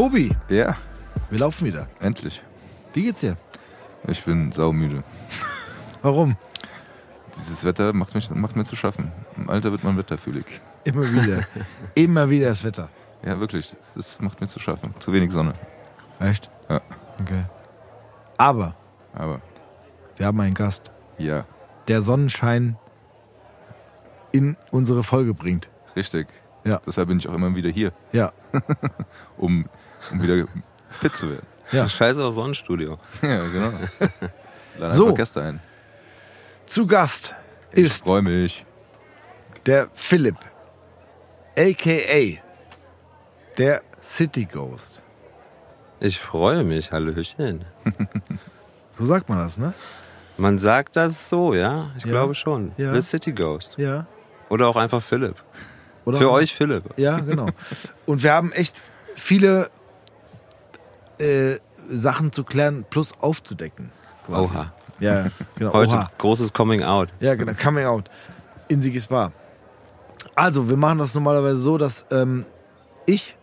Tobi, Ja, wir laufen wieder. endlich. Wie geht's dir? Ich bin saumüde. Warum? Dieses Wetter macht, mich, macht mir zu schaffen. Im Alter wird man wetterfühlig. Immer wieder. Immer wieder das Wetter. Ja, wirklich. Das, das macht mir zu schaffen. Zu wenig Sonne. Echt? Ja. Okay. Aber Aber wir haben einen Gast, ja, der Sonnenschein in unsere Folge bringt. richtig. Ja. Deshalb bin ich auch immer wieder hier, Ja. um, um wieder fit zu werden. Ja. Scheiß auf Sonnenstudio. Ja, genau. Lade So. Gäste ein. Zu Gast Ich ist freue mich. der Philipp, a.k.a. der City Ghost. Ich freue mich, Hallöchen. So sagt man das, ne? Man sagt das so, ja? Ich Ja. glaube schon. Ja. The City Ghost. Ja. Oder auch einfach Philipp. Oder Für euch Philipp. Ja, genau. Und wir haben echt viele äh, Sachen zu klären plus aufzudecken. quasi. Oha. Ja, genau. Heute Oha. großes Coming Out. Ja, genau. Coming out. In Sigis Bar. Also, wir machen das normalerweise so, dass ähm, ich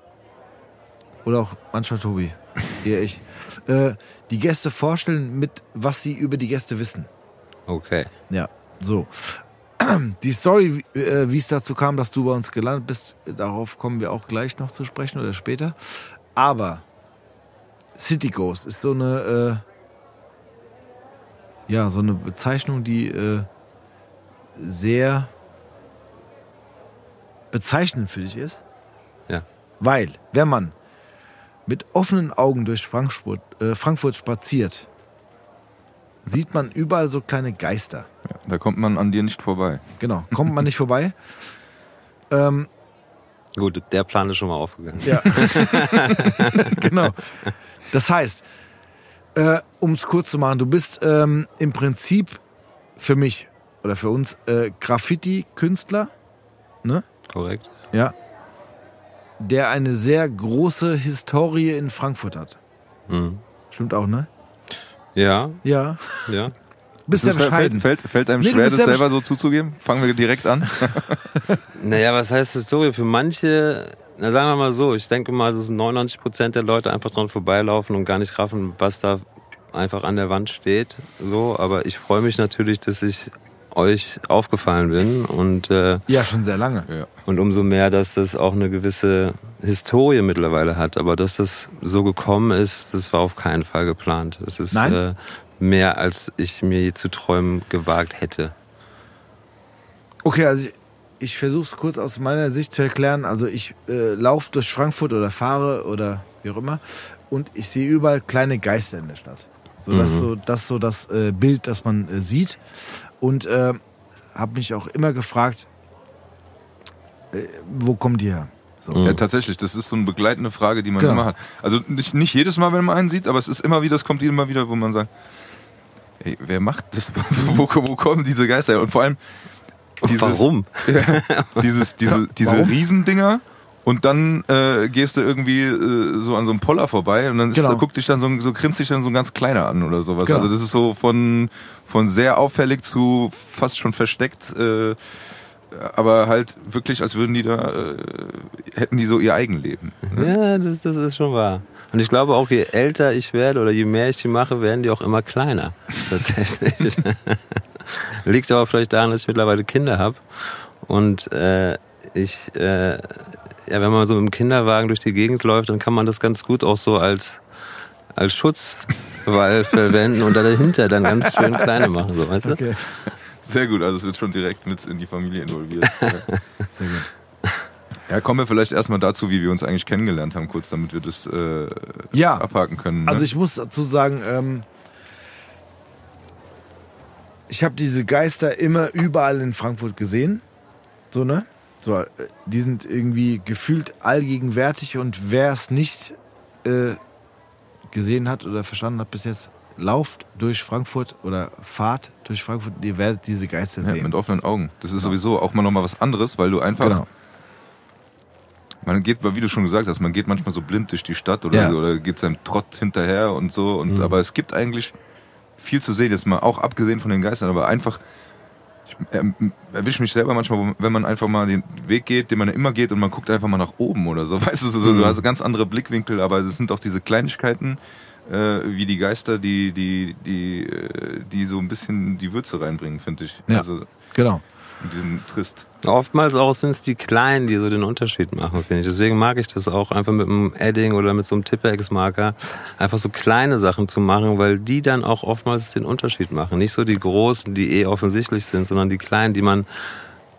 oder auch manchmal Tobi, eher ich, äh, die Gäste vorstellen mit, was sie über die Gäste wissen. Okay. Ja, so. Die Story, äh, wie es dazu kam, dass du bei uns gelandet bist, darauf kommen wir auch gleich noch zu sprechen oder später. Aber City Ghost ist so eine, äh, ja, so eine Bezeichnung, die äh, sehr bezeichnend für dich ist. Ja. Weil, wenn man mit offenen Augen durch Frankfurt, äh, Frankfurt spaziert, sieht man überall so kleine Geister. Ja, da kommt man an dir nicht vorbei. Genau, kommt man nicht vorbei. Ähm, Gut, der Plan ist schon mal aufgegangen. ja. genau. Das heißt, äh, um es kurz zu machen, du bist ähm, im Prinzip für mich oder für uns äh, Graffiti-Künstler, ne? Korrekt. Ja. Der eine sehr große Historie in Frankfurt hat. Mhm. Stimmt auch, ne? Ja, Ja. ja. Bist ja Das fällt, bescheiden. fällt, fällt einem Nee, schwer, das selber so zuzugeben? Fangen wir direkt an. Naja, was heißt Historie? Für manche, na sagen wir mal so, ich denke mal, dass 99 Prozent der Leute einfach dran vorbeilaufen und gar nicht raffen, was da einfach an der Wand steht. So, aber ich freue mich natürlich, dass ich euch aufgefallen bin und äh, Ja, schon sehr lange. Ja. und umso mehr, dass das auch eine gewisse Historie mittlerweile hat. Aber dass das so gekommen ist, das war auf keinen Fall geplant. Das ist Nein? Äh, mehr, als ich mir je zu träumen gewagt hätte. Okay, also ich, ich versuche es kurz aus meiner Sicht zu erklären. Also ich äh, laufe durch Frankfurt oder fahre oder wie auch immer und ich sehe überall kleine Geister in der Stadt. So, das, ist so, das so das äh, Bild, das man äh, sieht. Und äh, habe mich auch immer gefragt, äh, wo kommen die her? So. Ja, tatsächlich, das ist so eine begleitende Frage, die man Genau. immer hat. Also nicht, nicht jedes Mal, wenn man einen sieht, aber es ist immer wieder, es kommt immer wieder, wo man sagt, ey, wer macht das? wo, wo kommen diese Geister her? Und vor allem dieses, Warum? Ja, dieses, diese, diese warum? Riesendinger und dann äh, gehst du irgendwie äh, so an so einem Poller vorbei und dann ist, Genau. da guckt dich dann so, so grinst dich dann so ein ganz kleiner an oder sowas. Genau. Also das ist so von, von sehr auffällig zu fast schon versteckt, äh, aber halt wirklich, als würden die da, äh, hätten die so ihr Eigenleben. Ja, das, das ist schon wahr. Und ich glaube auch, je älter ich werde oder je mehr ich die mache, werden die auch immer kleiner. Tatsächlich. Liegt aber vielleicht daran, dass ich mittlerweile Kinder habe. Und äh, ich, äh, ja, wenn man so mit dem Kinderwagen durch die Gegend läuft, dann kann man das ganz gut auch so als, als Schutzwall verwenden und dahinter dann ganz schön kleine machen. So, weißt du? Okay, Sehr gut, also es wird schon direkt mit in die Familie involviert. Ja. sehr gut. Ja, kommen wir vielleicht erstmal dazu, wie wir uns eigentlich kennengelernt haben, kurz damit wir das äh, Ja, abhaken können. Ne? also ich muss dazu sagen, ähm, ich habe diese Geister immer überall in Frankfurt gesehen. So, ne? So, äh, die sind irgendwie gefühlt allgegenwärtig und wer es nicht äh, gesehen hat oder verstanden hat bis jetzt, lauft durch Frankfurt oder fahrt durch Frankfurt, ihr werdet diese Geister Ja, sehen. mit offenen Augen. Das ist sowieso auch mal nochmal was anderes, weil du einfach. Genau. Man geht, wie du schon gesagt hast, man geht manchmal so blind durch die Stadt oder, Ja. oder geht seinem Trott hinterher und so. Und, Mhm. Aber es gibt eigentlich viel zu sehen, jetzt mal auch abgesehen von den Geistern, aber einfach. Ich ähm, erwische mich selber manchmal, wenn man einfach mal den Weg geht, den man immer geht und man guckt einfach mal nach oben oder so. Weißt du, so, Mhm. du hast ganz andere Blickwinkel, aber es sind auch diese Kleinigkeiten, äh, wie die Geister, die, die, die, äh, die so ein bisschen die Würze reinbringen, finde ich. Ja. Also Genau. In diesen Trist. Oftmals auch sind es die Kleinen, die so den Unterschied machen, finde ich. Deswegen mag ich das auch einfach mit einem Edding oder mit so einem Tippex-Marker einfach so kleine Sachen zu machen, weil die dann auch oftmals den Unterschied machen. Nicht so die großen, die eh offensichtlich sind, sondern die kleinen, die man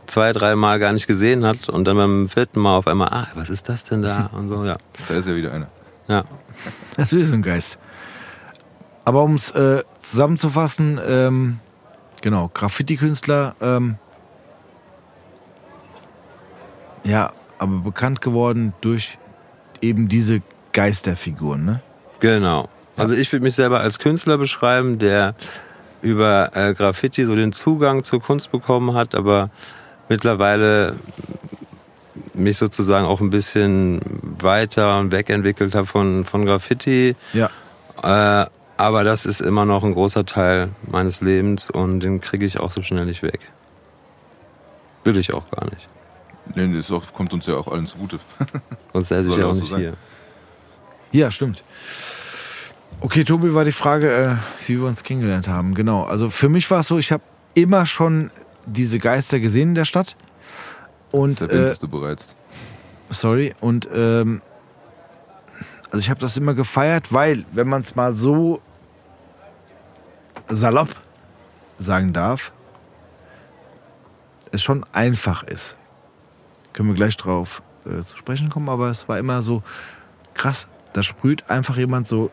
zwei, drei Mal gar nicht gesehen hat und dann beim vierten Mal auf einmal, ah, was ist das denn da? Und so, ja. Da ist ja wieder einer. Ja. Das ist ein Geist. Aber um es äh, zusammenzufassen, ähm, genau, Graffiti-Künstler, ähm, ja, aber bekannt geworden durch eben diese Geisterfiguren, ne? Genau. Also ich würde mich selber als Künstler beschreiben, der über äh, Graffiti so den Zugang zur Kunst bekommen hat, aber mittlerweile mich sozusagen auch ein bisschen weiter und wegentwickelt habe von, von Graffiti. Ja. Äh, aber das ist immer noch ein großer Teil meines Lebens und den kriege ich auch so schnell nicht weg. Will ich auch gar nicht. Nee, das auch, kommt uns ja auch allen zugute. Sonst säße ich Soll ja auch so nicht sein. hier. Ja, stimmt. Okay, Tobi war die Frage, äh, wie wir uns kennengelernt haben. Genau. Also für mich war es so, ich habe immer schon diese Geister gesehen in der Stadt. Und das äh, erwähntest du bereits. sorry, und ähm, also ich habe das immer gefeiert, weil, wenn man es mal so salopp sagen darf, es schon einfach ist. Können wir gleich drauf äh, zu sprechen kommen, aber es war immer so krass. Da sprüht einfach jemand so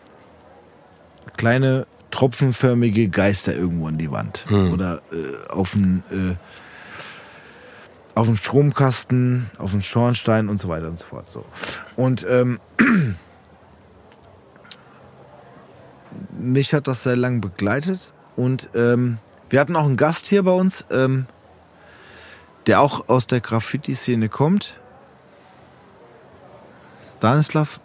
kleine tropfenförmige Geister irgendwo an die Wand Hm. oder äh, auf einen äh, auf einen Stromkasten, auf einen Schornstein und so weiter und so fort. So. Und ähm, mich hat das sehr lang begleitet und ähm, wir hatten auch einen Gast hier bei uns, ähm, der auch aus der Graffiti-Szene kommt. Stanislav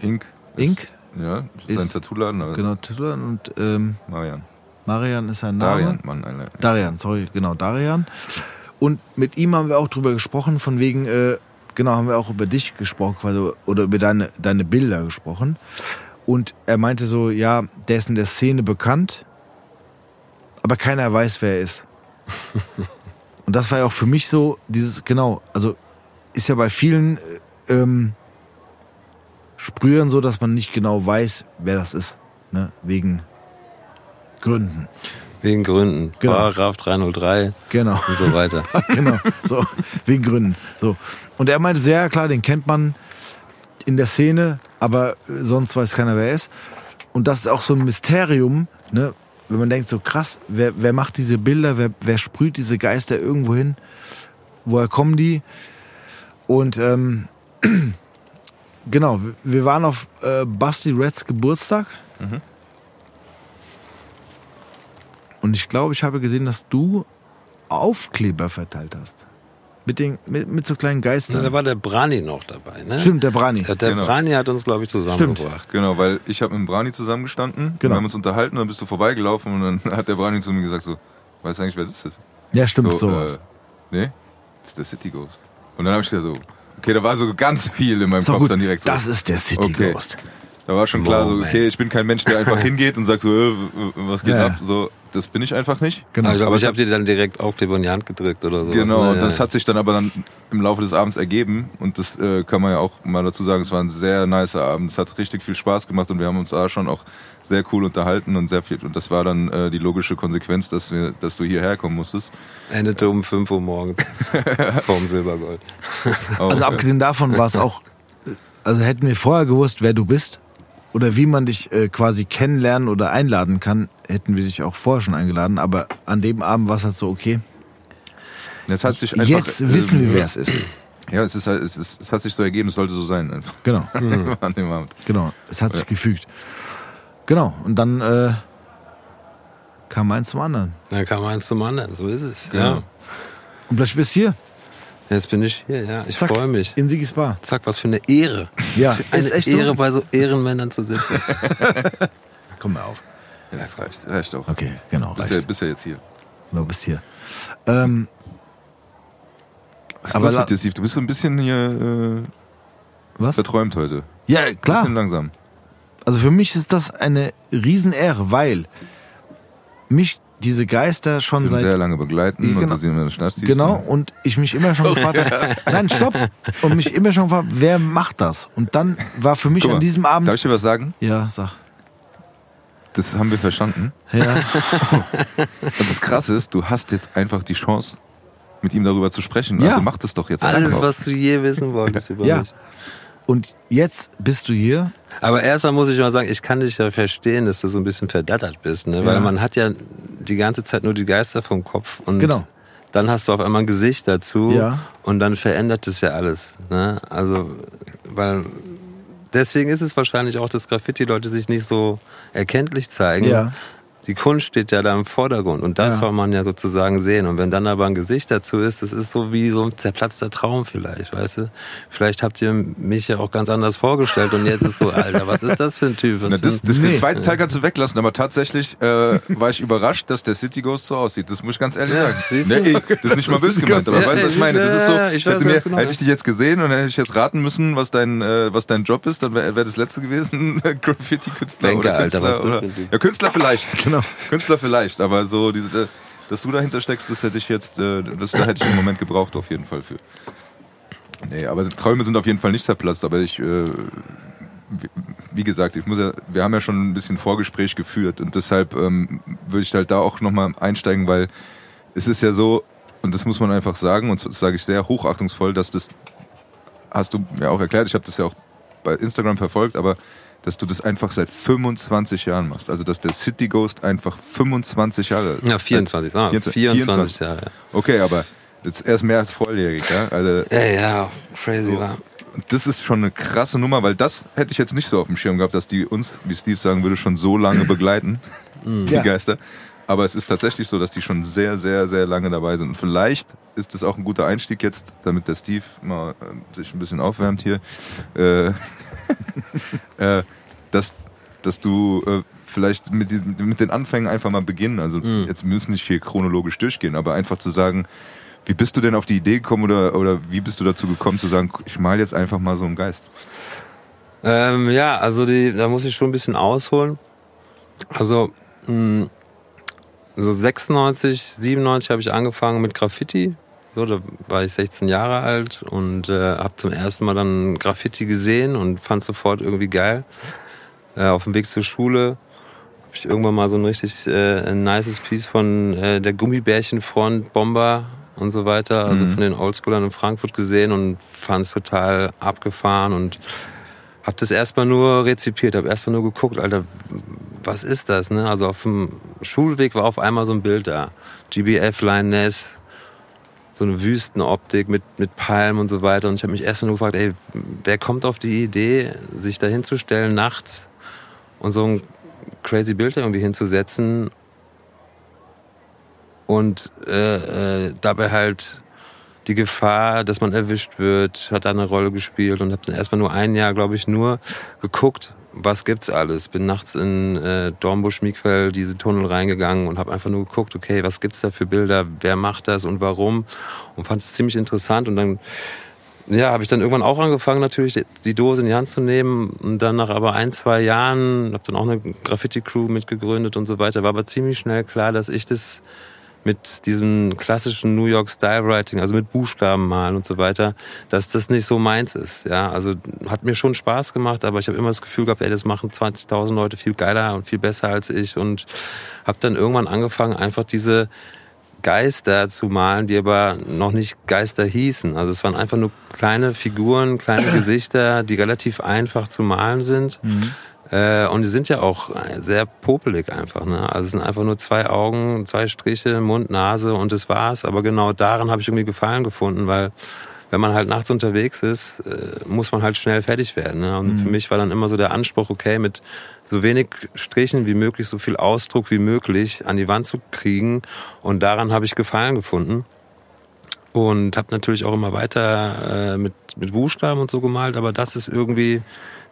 Ink. Ink, Ja, das ist, Ist- ein Tattoo-Laden. genau, Titulan und ähm, Marian. Marian ist sein Name. Darian, Mann, Alter. Darian, sorry, genau, Darian. Und mit ihm haben wir auch drüber gesprochen, von wegen, äh, genau, haben wir auch über dich gesprochen, quasi, oder über deine, deine Bilder gesprochen. Und er meinte so, ja, der ist in der Szene bekannt, aber keiner weiß, wer er ist. Und das war ja auch für mich so, dieses, genau, also ist ja bei vielen äh, ähm, Sprühern so, dass man nicht genau weiß, wer das ist. Ne? Wegen Gründen. Wegen Gründen. Genau. Paragraph 303 Genau. und so weiter. genau, so, wegen Gründen. So. Und er meinte, ja klar, den kennt man in der Szene, aber sonst weiß keiner, wer er ist. Und das ist auch so ein Mysterium, ne? Wenn man denkt, so krass, wer, wer macht diese Bilder, wer, wer sprüht diese Geister irgendwo hin, woher kommen die? Und ähm, genau, wir- waren auf äh, Basti Reds Geburtstag. Und ich glaube, ich habe gesehen, dass du Aufkleber verteilt hast. Mit, den, mit, mit so kleinen Geistern. da war der Brani noch dabei, ne? Stimmt, der Brani. Der, der Genau. Brani hat uns, glaube ich, zusammengebracht. Genau, weil ich habe mit dem Brani zusammengestanden, Genau. wir haben uns unterhalten, dann bist du vorbeigelaufen und dann hat der Brani zu mir gesagt so, weißt du eigentlich, wer das ist? Ja, stimmt, so, sowas. Äh, nee, das ist der City Ghost. Und dann habe ich gesagt so, okay, da war so ganz viel in meinem doch Kopf gut. dann direkt so. Das ist der City Okay. Ghost. Da war schon klar so, Moment. okay, ich bin kein Mensch, der einfach hingeht und sagt so, äh, was geht Ja. ab? So, das bin ich einfach nicht. Genau. Aber ich, glaub, Aber ich habe dir dann direkt Aufkleber in die Hand gedrückt oder so. Genau, Ja, und ja. das hat sich dann aber dann im Laufe des Abends ergeben und das äh, kann man ja auch mal dazu sagen, es war ein sehr nicer Abend. Es hat richtig viel Spaß gemacht und wir haben uns da schon auch sehr cool unterhalten und sehr viel und das war dann äh, die logische Konsequenz, dass wir, dass du hierher kommen musstest. Endete um 5 Uhr morgens vorm Silbergold. Also abgesehen davon war es auch, äh, also hätten wir vorher gewusst, wer du bist, oder wie man dich äh, quasi kennenlernen oder einladen kann, hätten wir dich auch vorher schon eingeladen. Aber an dem Abend war es halt so, okay, Jetzt hat sich einfach, jetzt wissen ähm, wir, wer es ist. Ja, es, ist halt, es, ist, es hat sich so ergeben, es sollte so sein. Einfach. Genau, An dem Abend. genau. Es hat sich gefügt. Genau, und dann äh, kam eins zum anderen. Dann kam eins zum anderen, so ist es. Genau. Ja. Und plötzlich bist du hier. Jetzt bin ich hier, ja. Ich freue mich. In Sigis Bar. Zack, was für eine Ehre. Ja, Eine ist echt Ehre, so. bei so Ehrenmännern zu sitzen. Komm mal auf. Ja, das reicht, reicht auch. Okay, genau, Bist ja, bist ja jetzt hier. Genau, bist hier. Ähm, Was ist Aber los mit dir, Steve? Du bist so ein bisschen hier äh, was? verträumt heute. Ja, klar. Bisschen langsam. Also für mich ist das eine Riesenehre, weil mich diese Geister schon seit sehr lange begleiten Genau. und du sie in der Stadt siehst. Genau, und ich mich immer schon gefragt habe, nein, stopp, und mich immer schon gefragt, wer macht das? Und dann war für mich Guck mal, an diesem Darf Abend, ich dir was sagen? ja, sag, Das haben wir verstanden. ja, Und das Krasse ist, du hast jetzt einfach die Chance, mit ihm darüber zu sprechen. Ja. Also mach das doch jetzt Alles, einfach. was du je wissen wolltest über Ja. mich. und jetzt bist du hier, Aber erstmal muss ich mal sagen, ich kann dich ja verstehen, dass du so ein bisschen verdattert bist, ne? Weil Ja. man hat ja die ganze Zeit nur die Geister vom Kopf und Genau. dann hast du auf einmal ein Gesicht dazu Ja. und dann verändert es ja alles. Ne? Also, weil deswegen ist es wahrscheinlich auch, dass Graffiti-Leute sich nicht so erkenntlich zeigen. Ja. Die Kunst steht ja da im Vordergrund und das Ja. soll man ja sozusagen sehen. Und wenn dann aber ein Gesicht dazu ist, das ist so wie so ein zerplatzter Traum vielleicht, weißt du? Vielleicht habt ihr mich ja auch ganz anders vorgestellt und jetzt ist so, Alter, was ist das für ein Typ? Was Na, das, das, ein- Den Nee. zweiten Teil kannst du weglassen, aber tatsächlich äh, war ich überrascht, dass der City Ghost so aussieht. Das muss ich ganz ehrlich sagen. siehst Nee, ey, das ist nicht mal böse gemeint, aber Ja, weißt du, was ich ja, meine? Das ist so, ja, ich hätte, mir, was meinst. hätte ich dich jetzt gesehen und hätte ich jetzt raten müssen, was dein, äh, was dein Job ist, dann wäre wär das letzte gewesen, Graffiti-Künstler Denke, oder Alter, Künstler. was ist das oder, für ein Typ? ja, Künstler vielleicht. Genau. Künstler vielleicht, aber so, diese, äh, dass du dahinter steckst, das hätte ich jetzt, äh, das da hätte ich im Moment gebraucht auf jeden Fall für. Nee, aber Träume sind auf jeden Fall nicht zerplatzt, aber ich, äh, wie- wie gesagt, ich muss ja, wir haben ja schon ein bisschen Vorgespräch geführt und deshalb ähm, würde ich halt da auch nochmal einsteigen, weil es ist ja so, und das muss man einfach sagen, und das sage ich sehr hochachtungsvoll, dass das, hast du mir auch erklärt, ich habe das ja auch bei Instagram verfolgt, aber dass du das einfach seit 25 Jahren machst. Also dass der City Ghost einfach 25 Jahre Ja, 24, sagen wir. 24, 24 Jahre. Okay, aber jetzt erst mehr als volljährig, ja? Also Ja, ja, crazy So. war. das ist schon eine krasse Nummer, weil das hätte ich jetzt nicht so auf dem Schirm gehabt, dass die uns, wie Steve sagen würde, schon so lange begleiten, die Ja. Geister. Aber es ist tatsächlich so, dass die schon sehr, sehr, sehr lange dabei sind. Und vielleicht ist das auch ein guter Einstieg jetzt, damit der Steve mal äh, sich ein bisschen aufwärmt hier, äh, äh, dass, dass du äh, vielleicht mit, die, mit den Anfängen einfach mal beginnen. Also jetzt wir müssen nicht hier chronologisch durchgehen, aber einfach zu sagen, wie bist du denn auf die Idee gekommen oder, oder wie bist du dazu gekommen zu sagen, ich mal jetzt einfach mal so einen Geist? Ähm, ja, also die, da muss ich schon ein bisschen ausholen. Also mh, so 96, 97 habe ich angefangen mit Graffiti. So, da war ich 16 Jahre alt und äh, habe zum ersten Mal dann Graffiti gesehen und fand sofort irgendwie geil. Äh, auf dem Weg zur Schule habe ich irgendwann mal so ein richtig äh, ein nices Piece von äh, der Gummibärchenfront Bomber und so weiter, also von den Oldschoolern in Frankfurt gesehen und fand es total abgefahren und hab das erstmal nur rezipiert, hab erstmal nur geguckt, Alter, was ist das, ne? Also auf dem Schulweg war auf einmal so ein Bild da. GBF, Lioness, so eine Wüstenoptik mit, mit Palmen und so weiter. Und ich habe mich erstmal nur gefragt, ey, wer kommt auf die Idee, sich da hinzustellen nachts und so ein crazy Bild irgendwie hinzusetzen und äh, äh, dabei halt die Gefahr, dass man erwischt wird, hat da eine Rolle gespielt und habe dann erstmal nur ein Jahr, glaube ich, nur geguckt, was gibt's alles. Bin nachts in äh, Dornbusch, Miquel, diese Tunnel reingegangen und habe einfach nur geguckt, okay, was gibt's da für Bilder, wer macht das und warum und fand es ziemlich interessant und dann ja, habe ich dann irgendwann auch angefangen, natürlich die Dose in die Hand zu nehmen. Und dann nach aber ein, zwei Jahren, habe dann auch eine Graffiti-Crew mitgegründet und so weiter, war aber ziemlich schnell klar, dass ich das mit diesem klassischen New York Style Writing, also mit Buchstaben malen und so weiter, dass das nicht so meins ist. Ja, also hat mir schon Spaß gemacht, aber ich habe immer das Gefühl gehabt, ey, das machen 20.000 Leute viel geiler und viel besser als ich und habe dann irgendwann angefangen, einfach diese Geister zu malen, die aber noch nicht Geister hießen. Also es waren einfach nur kleine Figuren, kleine Gesichter, die relativ einfach zu malen sind. Äh, und die sind ja auch sehr popelig einfach. Ne? Also es sind einfach nur zwei Augen, zwei Striche, Mund, Nase und das war's. Aber genau daran habe ich irgendwie Gefallen gefunden, weil wenn man halt nachts unterwegs ist, äh, muss man halt schnell fertig werden. Ne? Und mhm. für mich war dann immer so der Anspruch, okay, mit so wenig Strichen wie möglich, so viel Ausdruck wie möglich an die Wand zu kriegen. Und daran habe ich Gefallen gefunden. Und habe natürlich auch immer weiter äh, mit, mit Buchstaben und so gemalt, aber das ist irgendwie,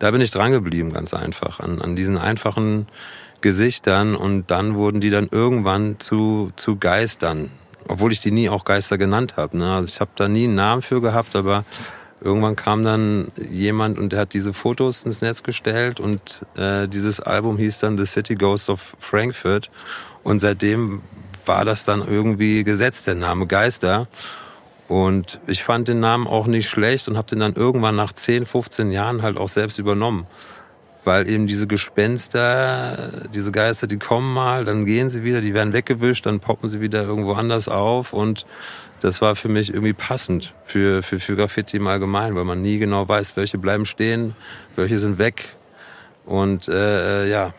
da bin ich dran geblieben, ganz einfach, an, an diesen einfachen Gesichtern und dann wurden die dann irgendwann zu, zu Geistern, obwohl ich die nie auch Geister genannt habe. Ne? Also ich habe da nie einen Namen für gehabt, aber irgendwann kam dann jemand und der hat diese Fotos ins Netz gestellt und äh, dieses Album hieß dann The City Ghost of Frankfurt und seitdem war das dann irgendwie gesetzt, der Name Geister. Und ich fand den Namen auch nicht schlecht und habe den dann irgendwann nach 10, 15 Jahren halt auch selbst übernommen. Weil eben diese Gespenster, diese Geister, die kommen mal, dann gehen sie wieder, die werden weggewischt, dann poppen sie wieder irgendwo anders auf. Und das war für mich irgendwie passend für, für, für Graffiti im Allgemeinen, weil man nie genau weiß, welche bleiben stehen, welche sind weg. Und äh, ja,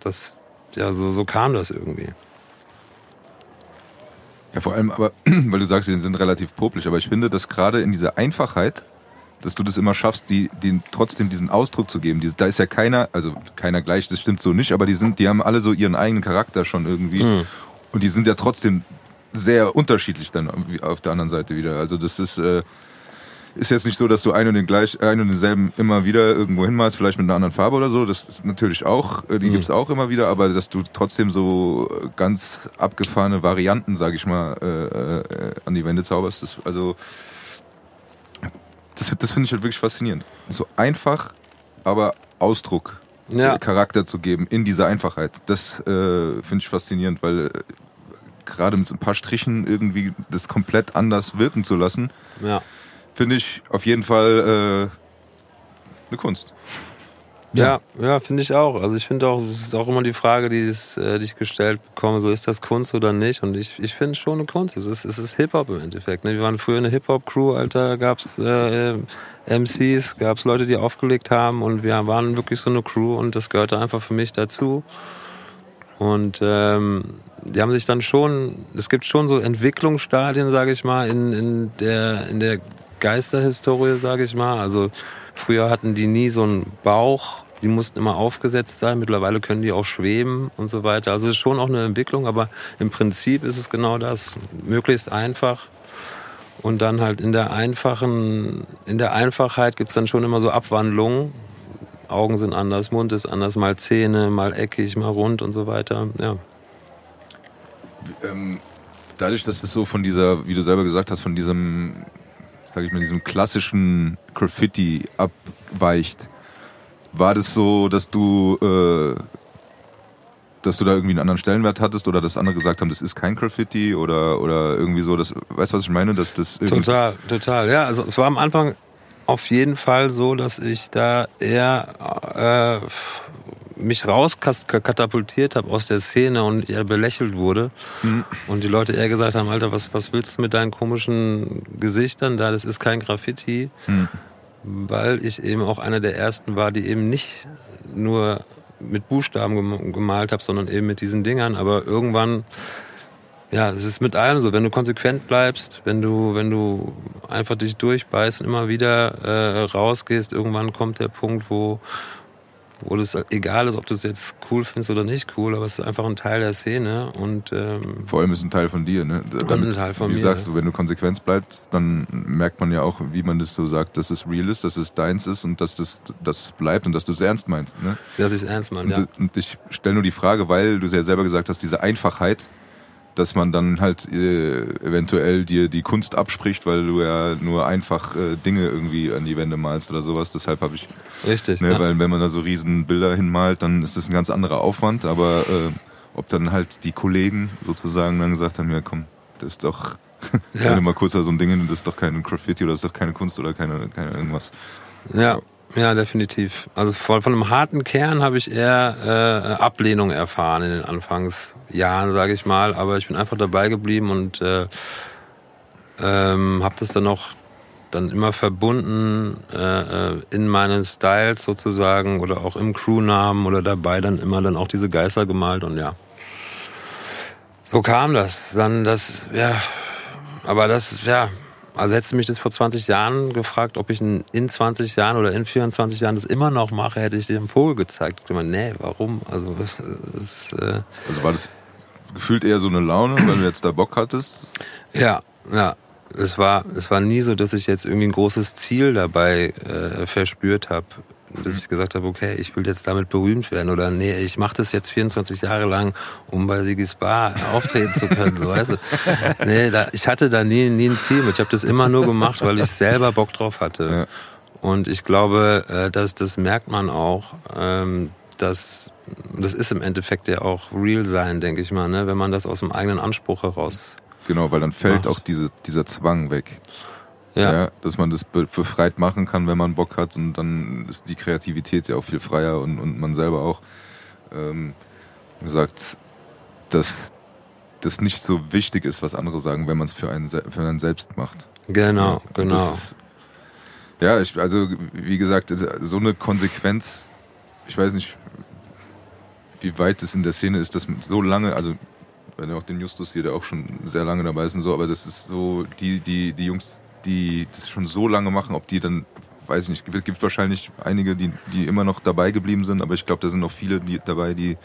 das, ja, so, so kam das irgendwie. Ja, vor allem, aber, weil du sagst, die sind relativ popelig, aber ich finde, dass gerade in dieser Einfachheit, dass du das immer schaffst, die, die trotzdem diesen Ausdruck zu geben. da ist ja keiner, also keiner gleich, das stimmt so nicht, aber die sind, die haben alle so ihren eigenen Charakter schon irgendwie. Mhm. Und die sind ja trotzdem sehr unterschiedlich dann auf der anderen Seite wieder. Also das ist, äh, ist jetzt nicht so, dass du einen und den gleich, einen und denselben immer wieder irgendwo hinmalst, vielleicht mit einer anderen Farbe oder so. Das ist natürlich auch, äh, die mhm. gibt's auch immer wieder, aber dass du trotzdem so ganz abgefahrene Varianten, sag ich mal, äh, äh, an die Wände zauberst, das, also das, das finde ich halt wirklich faszinierend. So einfach, aber Ausdruck, ja. Charakter zu geben in dieser Einfachheit. Das äh, finde ich faszinierend, weil äh, gerade mit so ein paar Strichen irgendwie das komplett anders wirken zu lassen. Ja finde ich auf jeden Fall äh, eine Kunst. Ja, ja, ja finde ich auch. Also ich finde auch, es ist auch immer die Frage, die, ist, äh, die ich gestellt bekomme, so ist das Kunst oder nicht? Und ich, ich finde schon eine Kunst. Es ist, es ist Hip-Hop im Endeffekt. Ne? Wir waren früher eine Hip-Hop-Crew, Alter, gab's äh, MCs, gab's Leute, die aufgelegt haben und wir waren wirklich so eine Crew und das gehörte einfach für mich dazu. Und ähm, die haben sich dann schon, es gibt schon so Entwicklungsstadien, sage ich mal, in, in, der, in der Geisterhistorie, sage ich mal. Also früher hatten die nie so einen Bauch, die mussten immer aufgesetzt sein. Mittlerweile können die auch schweben und so weiter. Also es ist schon auch eine Entwicklung, aber im Prinzip ist es genau das. Möglichst einfach. Und dann halt in der einfachen, in der Einfachheit gibt's dann schon immer so Abwandlungen. Augen sind anders, Mund ist anders, mal Zähne, mal eckig, mal rund und so weiter. Ja. Ähm, dadurch, dass es so von dieser, wie du selber gesagt hast, von diesem sage ich mal, diesem klassischen Graffiti abweicht, war das so, dass du, äh, dass du da irgendwie einen anderen Stellenwert hattest oder dass andere gesagt haben, das ist kein Graffiti oder, oder irgendwie so, das, weißt du, was ich meine? Dass das total, total, ja. Also es war am Anfang auf jeden Fall so, dass ich da eher äh, mich rauskatapultiert habe aus der Szene und eher belächelt wurde. Mhm. Und die Leute eher gesagt haben, Alter, was, was willst du mit deinen komischen Gesichtern da? Das ist kein Graffiti. Mhm. Weil ich eben auch einer der ersten war, die eben nicht nur mit Buchstaben gemalt habe, sondern eben mit diesen Dingern. Aber irgendwann, ja, es ist mit allem so. Wenn du konsequent bleibst, wenn du, wenn du einfach dich durchbeißt und immer wieder äh, rausgehst, irgendwann kommt der Punkt, wo, wo das egal ist, ob du es jetzt cool findest oder nicht cool, aber es ist einfach ein Teil der Szene und ähm, vor allem ist ein Teil von dir, ne? Damit, ein Teil von wie mir. sagst du, wenn du konsequent bleibst, dann merkt man ja auch, wie man das so sagt, dass es real ist, dass es deins ist und dass das das bleibt und dass du es ernst meinst, ne? Dass ich es ernst meine, ja. Und ich stelle nur die Frage, weil du ja selber gesagt hast, diese Einfachheit dass man dann halt äh, eventuell dir die Kunst abspricht, weil du ja nur einfach äh, Dinge irgendwie an die Wände malst oder sowas. Deshalb habe ich. Richtig. Ne, ja. Weil wenn man da so riesen Bilder hinmalt, dann ist das ein ganz anderer Aufwand. Aber äh, ob dann halt die Kollegen sozusagen dann gesagt haben, ja komm, das ist doch, ja. wenn du mal kurz so ein Ding, das ist doch kein Graffiti oder das ist doch keine Kunst oder keine, keine irgendwas. Ja. Ja, definitiv. Also von, von einem harten Kern habe ich eher äh, Ablehnung erfahren in den Anfangsjahren, sage ich mal. Aber ich bin einfach dabei geblieben und äh, ähm, habe das dann noch dann immer verbunden äh, äh, in meinen Styles sozusagen oder auch im Crewnamen oder dabei dann immer dann auch diese Geister gemalt und ja. So kam das. Dann das, ja, aber das, ja, also hättest du mich das vor 20 Jahren gefragt, ob ich in 20 Jahren oder in 24 Jahren das immer noch mache, hätte ich dir einen Vogel gezeigt. Ich meine, nee, warum? Also, das, äh Also war das gefühlt eher so eine Laune, weil du jetzt da Bock hattest? ja, ja. Es war, es war nie so, dass ich jetzt irgendwie ein großes Ziel dabei äh, verspürt habe. Dass ich gesagt habe, okay, ich will jetzt damit berühmt werden oder nee, ich mache das jetzt 24 Jahre lang, um bei Sigis Bar auftreten zu können, so weißt du. Nee, da, ich hatte da nie, nie ein Ziel mit. Ich habe das immer nur gemacht, weil ich selber Bock drauf hatte. Ja. Und ich glaube, äh, dass das merkt man auch, ähm, dass das ist im Endeffekt ja auch real sein, denke ich mal, ne? wenn man das aus dem eigenen Anspruch heraus. Genau, weil dann fällt Macht. auch diese, dieser Zwang weg. Ja, Ja. dass man das be- befreit machen kann, wenn man Bock hat und dann ist die Kreativität ja auch viel freier und, und man selber auch ähm, gesagt, dass das nicht so wichtig ist, was andere sagen, wenn man es für einen, für einen selbst macht. genau, genau. Das ja, ich, also wie gesagt, so eine Konsequenz, ich weiß nicht, wie weit das in der Szene ist, dass so lange, also bei auch den Justus hier, der auch schon sehr lange dabei ist und so, aber das ist so, die, die, die Jungs, die das schon so lange machen, ob die dann, weiß ich nicht, gibt, gibt wahrscheinlich einige, die, die immer noch dabei geblieben sind, aber ich glaube, da sind noch viele die, dabei, die,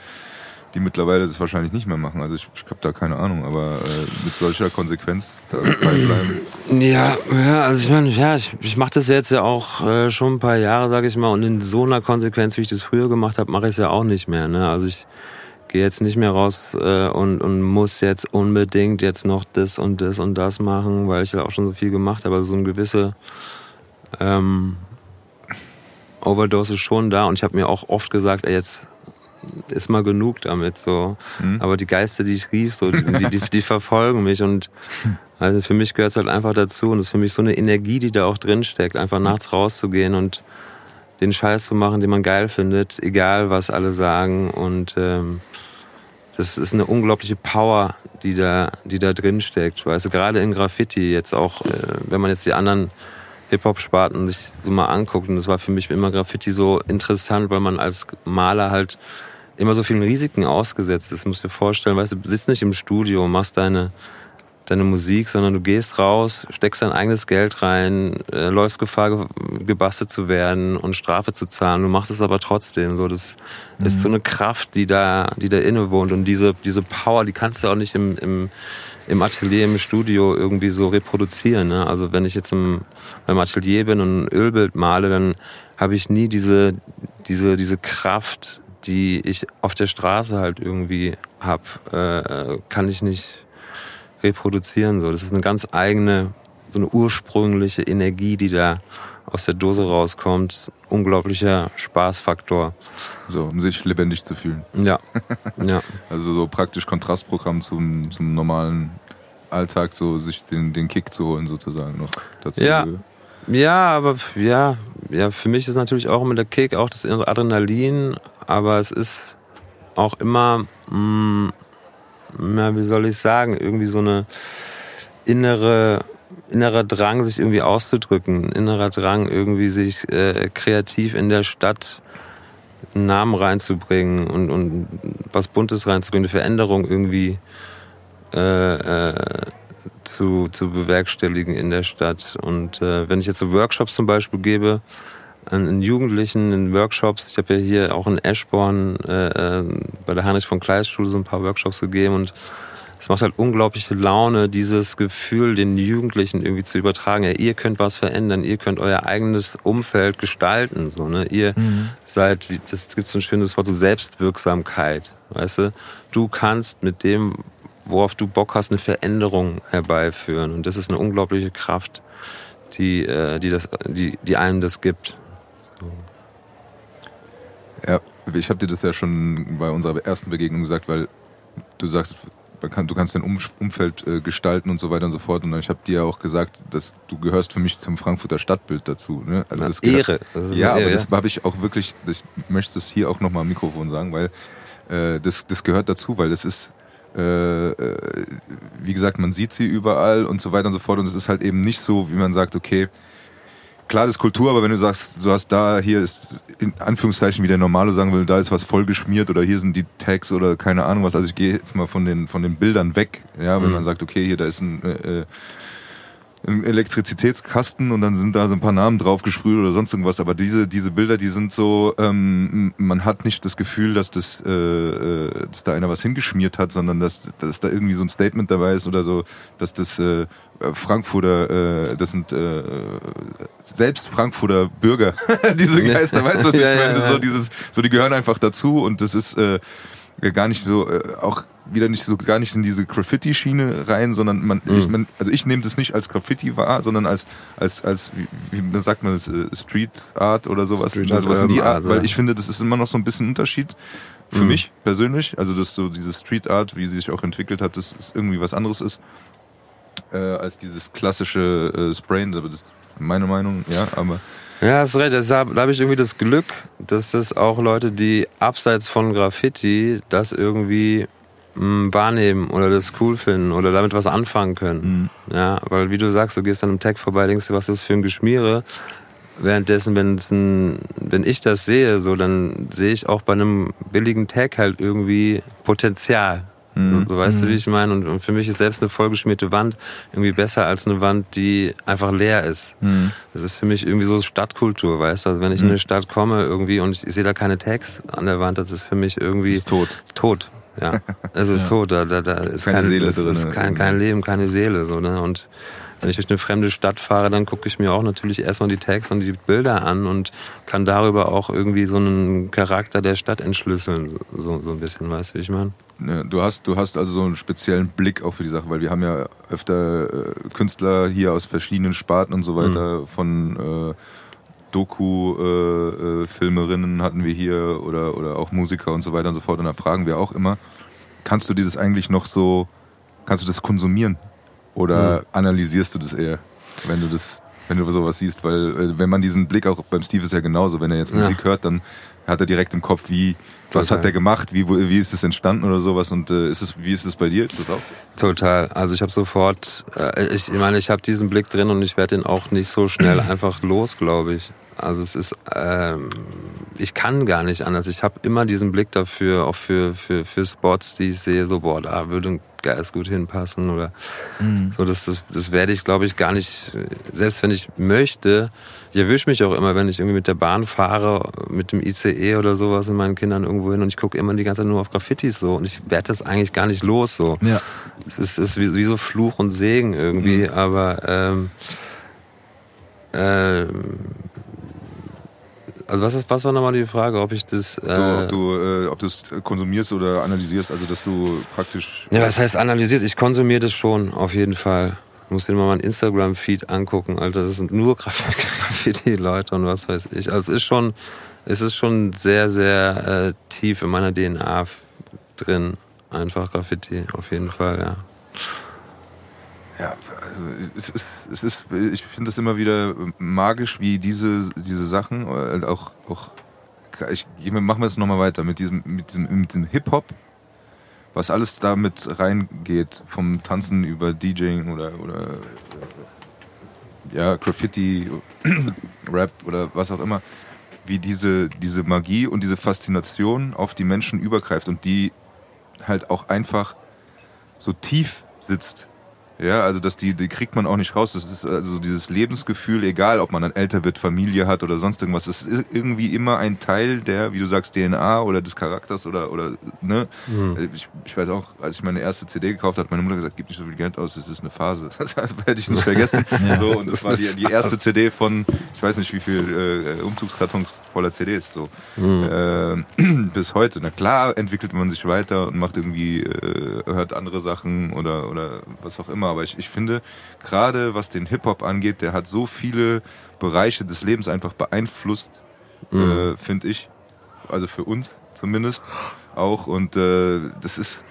die mittlerweile das wahrscheinlich nicht mehr machen. Also ich, ich habe da keine Ahnung, aber äh, mit solcher Konsequenz dabei bleiben. Ja, ja, also ich meine, ja, ich, ich mache das jetzt ja auch äh, schon ein paar Jahre, sage ich mal, und in so einer Konsequenz, wie ich das früher gemacht habe, mache ich es ja auch nicht mehr. Ne? Also ich gehe jetzt nicht mehr raus äh, und, und muss jetzt unbedingt jetzt noch das und das und das machen, weil ich ja auch schon so viel gemacht habe. Also so eine gewisse ähm, Overdose ist schon da und ich habe mir auch oft gesagt, ey, jetzt ist mal genug damit so. Mhm. Aber die Geister, die ich rief, so, die, die, die verfolgen mich und also für mich gehört es halt einfach dazu und es ist für mich so eine Energie, die da auch drin steckt, einfach nachts rauszugehen und den Scheiß zu machen, den man geil findet, egal was alle sagen und ähm, das ist eine unglaubliche Power, die da, die da drin steckt. Weißt du, gerade in Graffiti jetzt auch, äh, wenn man jetzt die anderen Hip-Hop-Sparten sich so mal anguckt. Und das war für mich immer Graffiti so interessant, weil man als Maler halt immer so vielen Risiken ausgesetzt ist. Du musst dir vorstellen, weißt du, sitzt nicht im Studio machst deine, deine Musik, sondern du gehst raus, steckst dein eigenes Geld rein, äh, läufst Gefahr, ge- gebastelt zu werden und Strafe zu zahlen. Du machst es aber trotzdem. So, das ist so eine Kraft, die da, die da inne wohnt. Und diese, diese Power, die kannst du auch nicht im, im, im Atelier, im Studio irgendwie so reproduzieren. Ne? Also wenn ich jetzt im, beim Atelier bin und ein Ölbild male, dann habe ich nie diese, diese, diese Kraft, die ich auf der Straße halt irgendwie hab, äh, kann ich nicht reproduzieren. So, das ist eine ganz eigene, so eine ursprüngliche Energie, die da aus der Dose rauskommt. Unglaublicher Spaßfaktor. So, um sich lebendig zu fühlen. Ja, ja, Also so praktisch Kontrastprogramm zum, zum normalen Alltag, so sich den, den Kick zu holen sozusagen noch dazu. Ja. ja, aber ja, ja, für mich ist natürlich auch immer der Kick, auch das Adrenalin, aber es ist auch immer, mh, na, wie soll ich sagen, irgendwie so eine innere innerer Drang, sich irgendwie auszudrücken, innerer Drang, irgendwie sich äh, kreativ in der Stadt einen Namen reinzubringen und, und was Buntes reinzubringen, eine Veränderung irgendwie äh, äh, zu, zu bewerkstelligen in der Stadt. Und äh, wenn ich jetzt so Workshops zum Beispiel gebe, an, Jugendlichen in Workshops, ich habe ja hier auch in Eschborn äh, äh, bei der Heinrich von Kleist Schule so ein paar Workshops gegeben und es macht halt unglaubliche Laune, dieses Gefühl den Jugendlichen irgendwie zu übertragen. Ja, ihr könnt was verändern, ihr könnt euer eigenes Umfeld gestalten. So, ne? Ihr seid, wie- das gibt so ein schönes Wort, so Selbstwirksamkeit. Weißt du? Du kannst mit dem, worauf du Bock hast, eine Veränderung herbeiführen. Und das ist eine unglaubliche Kraft, die, äh, die, das, die, die einem das gibt. Ja, ich habe dir das ja schon bei unserer ersten Begegnung gesagt, weil du sagst, kann, du kannst dein um Umfeld äh, gestalten und so weiter und so fort. Und ich habe dir ja auch gesagt, dass du gehörst für mich zum Frankfurter Stadtbild dazu. Ne? Also das Ehre. Das Ja, eine aber Ehre, das habe ich auch wirklich, ich möchte es hier auch nochmal am Mikrofon sagen, weil äh, das, das gehört dazu, weil das ist, äh, äh, wie gesagt, man sieht sie überall und so weiter und so fort. Und es ist halt eben nicht so, wie man sagt, okay, klar, das ist Kultur, aber wenn du sagst, du hast da, hier ist in Anführungszeichen, wie der Normalo sagen will, da ist was voll geschmiert oder hier sind die Tags oder keine Ahnung was. Also ich gehe jetzt mal von den, von den Bildern weg, ja, wenn Mhm. man sagt, okay, hier, da ist ein, äh, ein Elektrizitätskasten und dann sind da so ein paar Namen drauf gesprüht oder sonst irgendwas. Aber diese, diese Bilder, die sind so, ähm, man hat nicht das Gefühl, dass das, äh, äh, dass da einer was hingeschmiert hat, sondern dass, dass da irgendwie so ein Statement dabei ist oder so, dass das äh, Frankfurter, äh, das sind äh, selbst Frankfurter Bürger, diese Geister, weißt du, was ich Ja, ja, meine? ja. So dieses, so die gehören einfach dazu und das ist äh, gar nicht so, äh, auch wieder nicht so gar nicht in diese Graffiti-Schiene rein, sondern man, ich, Mhm. man also ich nehme das nicht als Graffiti wahr, sondern als als als wie, wie sagt man das, äh, Street Art oder sowas, Street also was in die Art, Art, weil ich finde, das ist immer noch so ein bisschen ein Unterschied für Mhm. mich persönlich, also dass so diese Street Art, wie sie sich auch entwickelt hat, das ist irgendwie was anderes ist äh, als dieses klassische äh, Sprayen, aber das ist meine Meinung, ja, aber Ja, hast recht. Deshalb da habe ich irgendwie das Glück, dass das auch Leute, die abseits von Graffiti das irgendwie mh, wahrnehmen oder das cool finden oder damit was anfangen können. Ja, weil wie du sagst, du gehst an einem Tag vorbei, denkst dir, was ist das für ein Geschmiere. Währenddessen, ein, wenn ich das sehe, so dann sehe ich auch bei einem billigen Tag halt irgendwie Potenzial. So, so weißt du, wie ich meine? Und, und für mich ist selbst eine vollgeschmierte Wand irgendwie besser als eine Wand, die einfach leer ist. Das ist für mich irgendwie so Stadtkultur, weißt du? Also wenn ich in eine Stadt komme irgendwie und ich, ich sehe da keine Tags an der Wand, das ist für mich irgendwie Ist tot. Tot, ja. Es ist tot. Da, da, da ist Keine keine, Seele es ist kein, ne? kein Leben, keine Seele, so, ne? Und wenn ich durch eine fremde Stadt fahre, dann gucke ich mir auch natürlich erstmal die Tags und die Bilder an und kann darüber auch irgendwie so einen Charakter der Stadt entschlüsseln, so, so ein bisschen, weißt du, wie ich meine? Ja, du hast, du hast also so einen speziellen Blick auch für die Sache, weil wir haben ja öfter äh, Künstler hier aus verschiedenen Sparten und so weiter, von äh, Doku-Filmerinnen hatten wir hier oder, oder auch Musiker und so weiter und so fort. Und da fragen wir auch immer, kannst du dir das eigentlich noch so, kannst du das konsumieren? Oder analysierst du das eher, wenn du das, wenn du sowas siehst? Weil äh, wenn man diesen Blick auch beim Steve ist ja genauso, wenn er jetzt Ja. Musik hört, dann hat er direkt im Kopf, wie, was Total. hat der gemacht, wie, wo, wie ist es entstanden oder sowas und äh, ist es, wie ist es bei dir? Ist das auch so? Total. Also ich habe sofort, äh, ich, ich meine, ich habe diesen Blick drin und ich werde den auch nicht so schnell einfach los, glaube ich. Also es ist, ähm, ich kann gar nicht anders. Ich habe immer diesen Blick dafür, auch für, für, für Spots, die ich sehe, so, boah, da würde ein Geist gut hinpassen oder so. Das, das, das werde ich, glaube ich, gar nicht, selbst wenn ich möchte, ich erwische mich auch immer, wenn ich irgendwie mit der Bahn fahre, mit dem ICE oder sowas mit meinen Kindern irgendwo hin und ich gucke immer die ganze Zeit nur auf Graffitis so und ich werde das eigentlich gar nicht los so. Ja. Es ist, ist wie, wie so Fluch und Segen irgendwie, Mhm. aber ähm, ähm, also was, ist, was war nochmal die Frage, ob ich das... Äh, ob du äh, ob du es konsumierst oder analysierst, also dass du praktisch ja, was heißt analysiert? Ich konsumiere das schon, auf jeden Fall. Du musst dir mal meinen Instagram-Feed angucken, Alter. Das sind nur Graf- Graffiti-Leute und was weiß ich. Also es ist schon, es ist schon sehr, sehr äh, tief in meiner DNA drin. Einfach Graffiti, auf jeden Fall, ja. Es ist, es ist, ich finde das immer wieder magisch, wie diese, diese Sachen, äh, auch, auch, ich, machen wir es nochmal weiter, mit diesem, mit diesem, mit diesem Hip-Hop, was alles damit reingeht, vom Tanzen über DJing oder, oder, ja, Graffiti, Rap oder was auch immer, wie diese, diese Magie und diese Faszination auf die Menschen übergreift und die halt auch einfach so tief sitzt. Ja, also das die, die kriegt man auch nicht raus. Das ist also dieses Lebensgefühl, egal ob man dann älter wird, Familie hat oder sonst irgendwas. Das ist irgendwie immer ein Teil der, wie du sagst, DNA oder des Charakters oder oder ne. Ich, ich weiß auch, als ich meine erste CD gekauft habe, hat meine Mutter gesagt, gib nicht so viel Geld aus, das ist eine Phase. Das werde ich nicht vergessen. So und das war die, die erste CD von, ich weiß nicht wie viel äh, Umzugskartons voller CDs so äh, bis heute. Na klar entwickelt man sich weiter und macht irgendwie äh, hört andere Sachen oder oder was auch immer. Aber ich, ich finde, gerade was den Hip-Hop angeht, der hat so viele Bereiche des Lebens einfach beeinflusst, äh, finde ich. Also für uns zumindest auch. Und äh, das ist.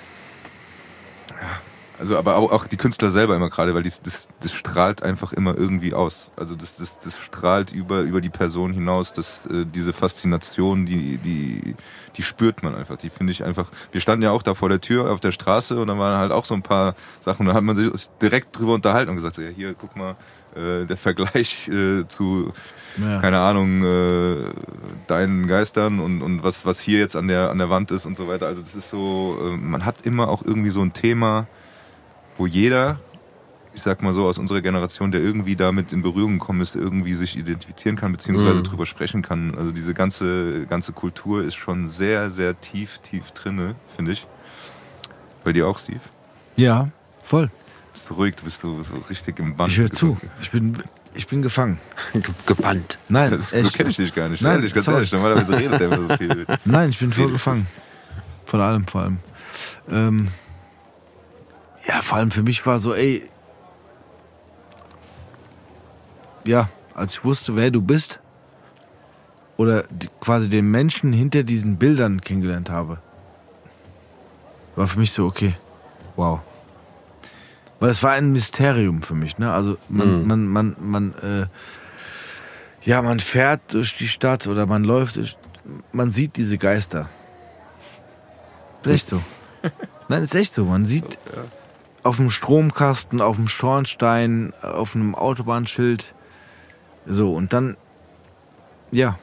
Ja, also, aber auch, auch die Künstler selber immer gerade, weil dies, das, das strahlt einfach immer irgendwie aus. Also das, das, das strahlt über, über die Person hinaus, dass äh, diese Faszination, die, die, die spürt man einfach. Die finde ich einfach. Wir standen ja auch da vor der Tür auf der Straße und da waren halt auch so ein paar Sachen. Da hat man sich direkt drüber unterhalten und gesagt, so, ja, hier, guck mal, äh, der Vergleich äh, zu, Ja. keine Ahnung, äh, deinen Geistern und, und was, was hier jetzt an der, an der Wand ist und so weiter. Also das ist so, äh, man hat immer auch irgendwie so ein Thema, wo jeder, ich sag mal so, aus unserer Generation, der irgendwie damit in Berührung gekommen ist, irgendwie sich identifizieren kann, beziehungsweise Mhm. drüber sprechen kann. Also diese ganze, ganze Kultur ist schon sehr, sehr tief, tief drinne, finde ich. Bei dir auch, Steve? Ja, voll. Bist du ruhig, du bist so, so richtig im Band. Ich höre zu. Ich bin, ich bin gefangen. Ge- Gebannt. Nein, Das, so kenne ich dich gar nicht. Nein, ehrlich, ganz ehrlich. Normalerweise redet der immer so viel. Nein, ich bin voll gefangen. Von allem, vor allem. Ähm, ja, vor allem für mich war so, ey, ja, als ich wusste, wer du bist, oder quasi den Menschen hinter diesen Bildern kennengelernt habe, war für mich so, okay, wow. Weil es war ein Mysterium für mich, ne? Also man, Mhm. man, man, man, äh, ja, man fährt durch die Stadt oder man läuft durch, man sieht diese Geister. Ist echt so. Nein, ist echt so. Man sieht auf dem Stromkasten, auf dem Schornstein, auf einem Autobahnschild. So, und dann, ja,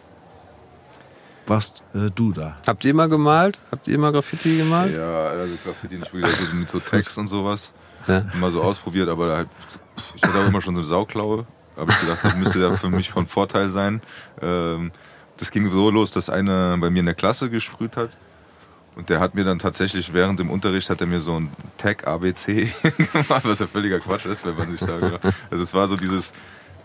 warst äh, du da. Habt ihr mal gemalt? Habt ihr mal Graffiti gemalt? Ja, also Graffiti nicht wirklich also mit so Text und sowas. Ja. Immer so ausprobiert, aber halt, ich hatte auch immer schon so eine Sauklaue. Habe ich gedacht, das müsste ja für mich von Vorteil sein. Ähm, das ging so los, dass einer bei mir in der Klasse gesprüht hat. Und der hat mir dann tatsächlich während dem Unterricht hat er mir so ein Tag ABC gemacht, was ja völliger Quatsch ist, wenn man sich da Also es war so dieses,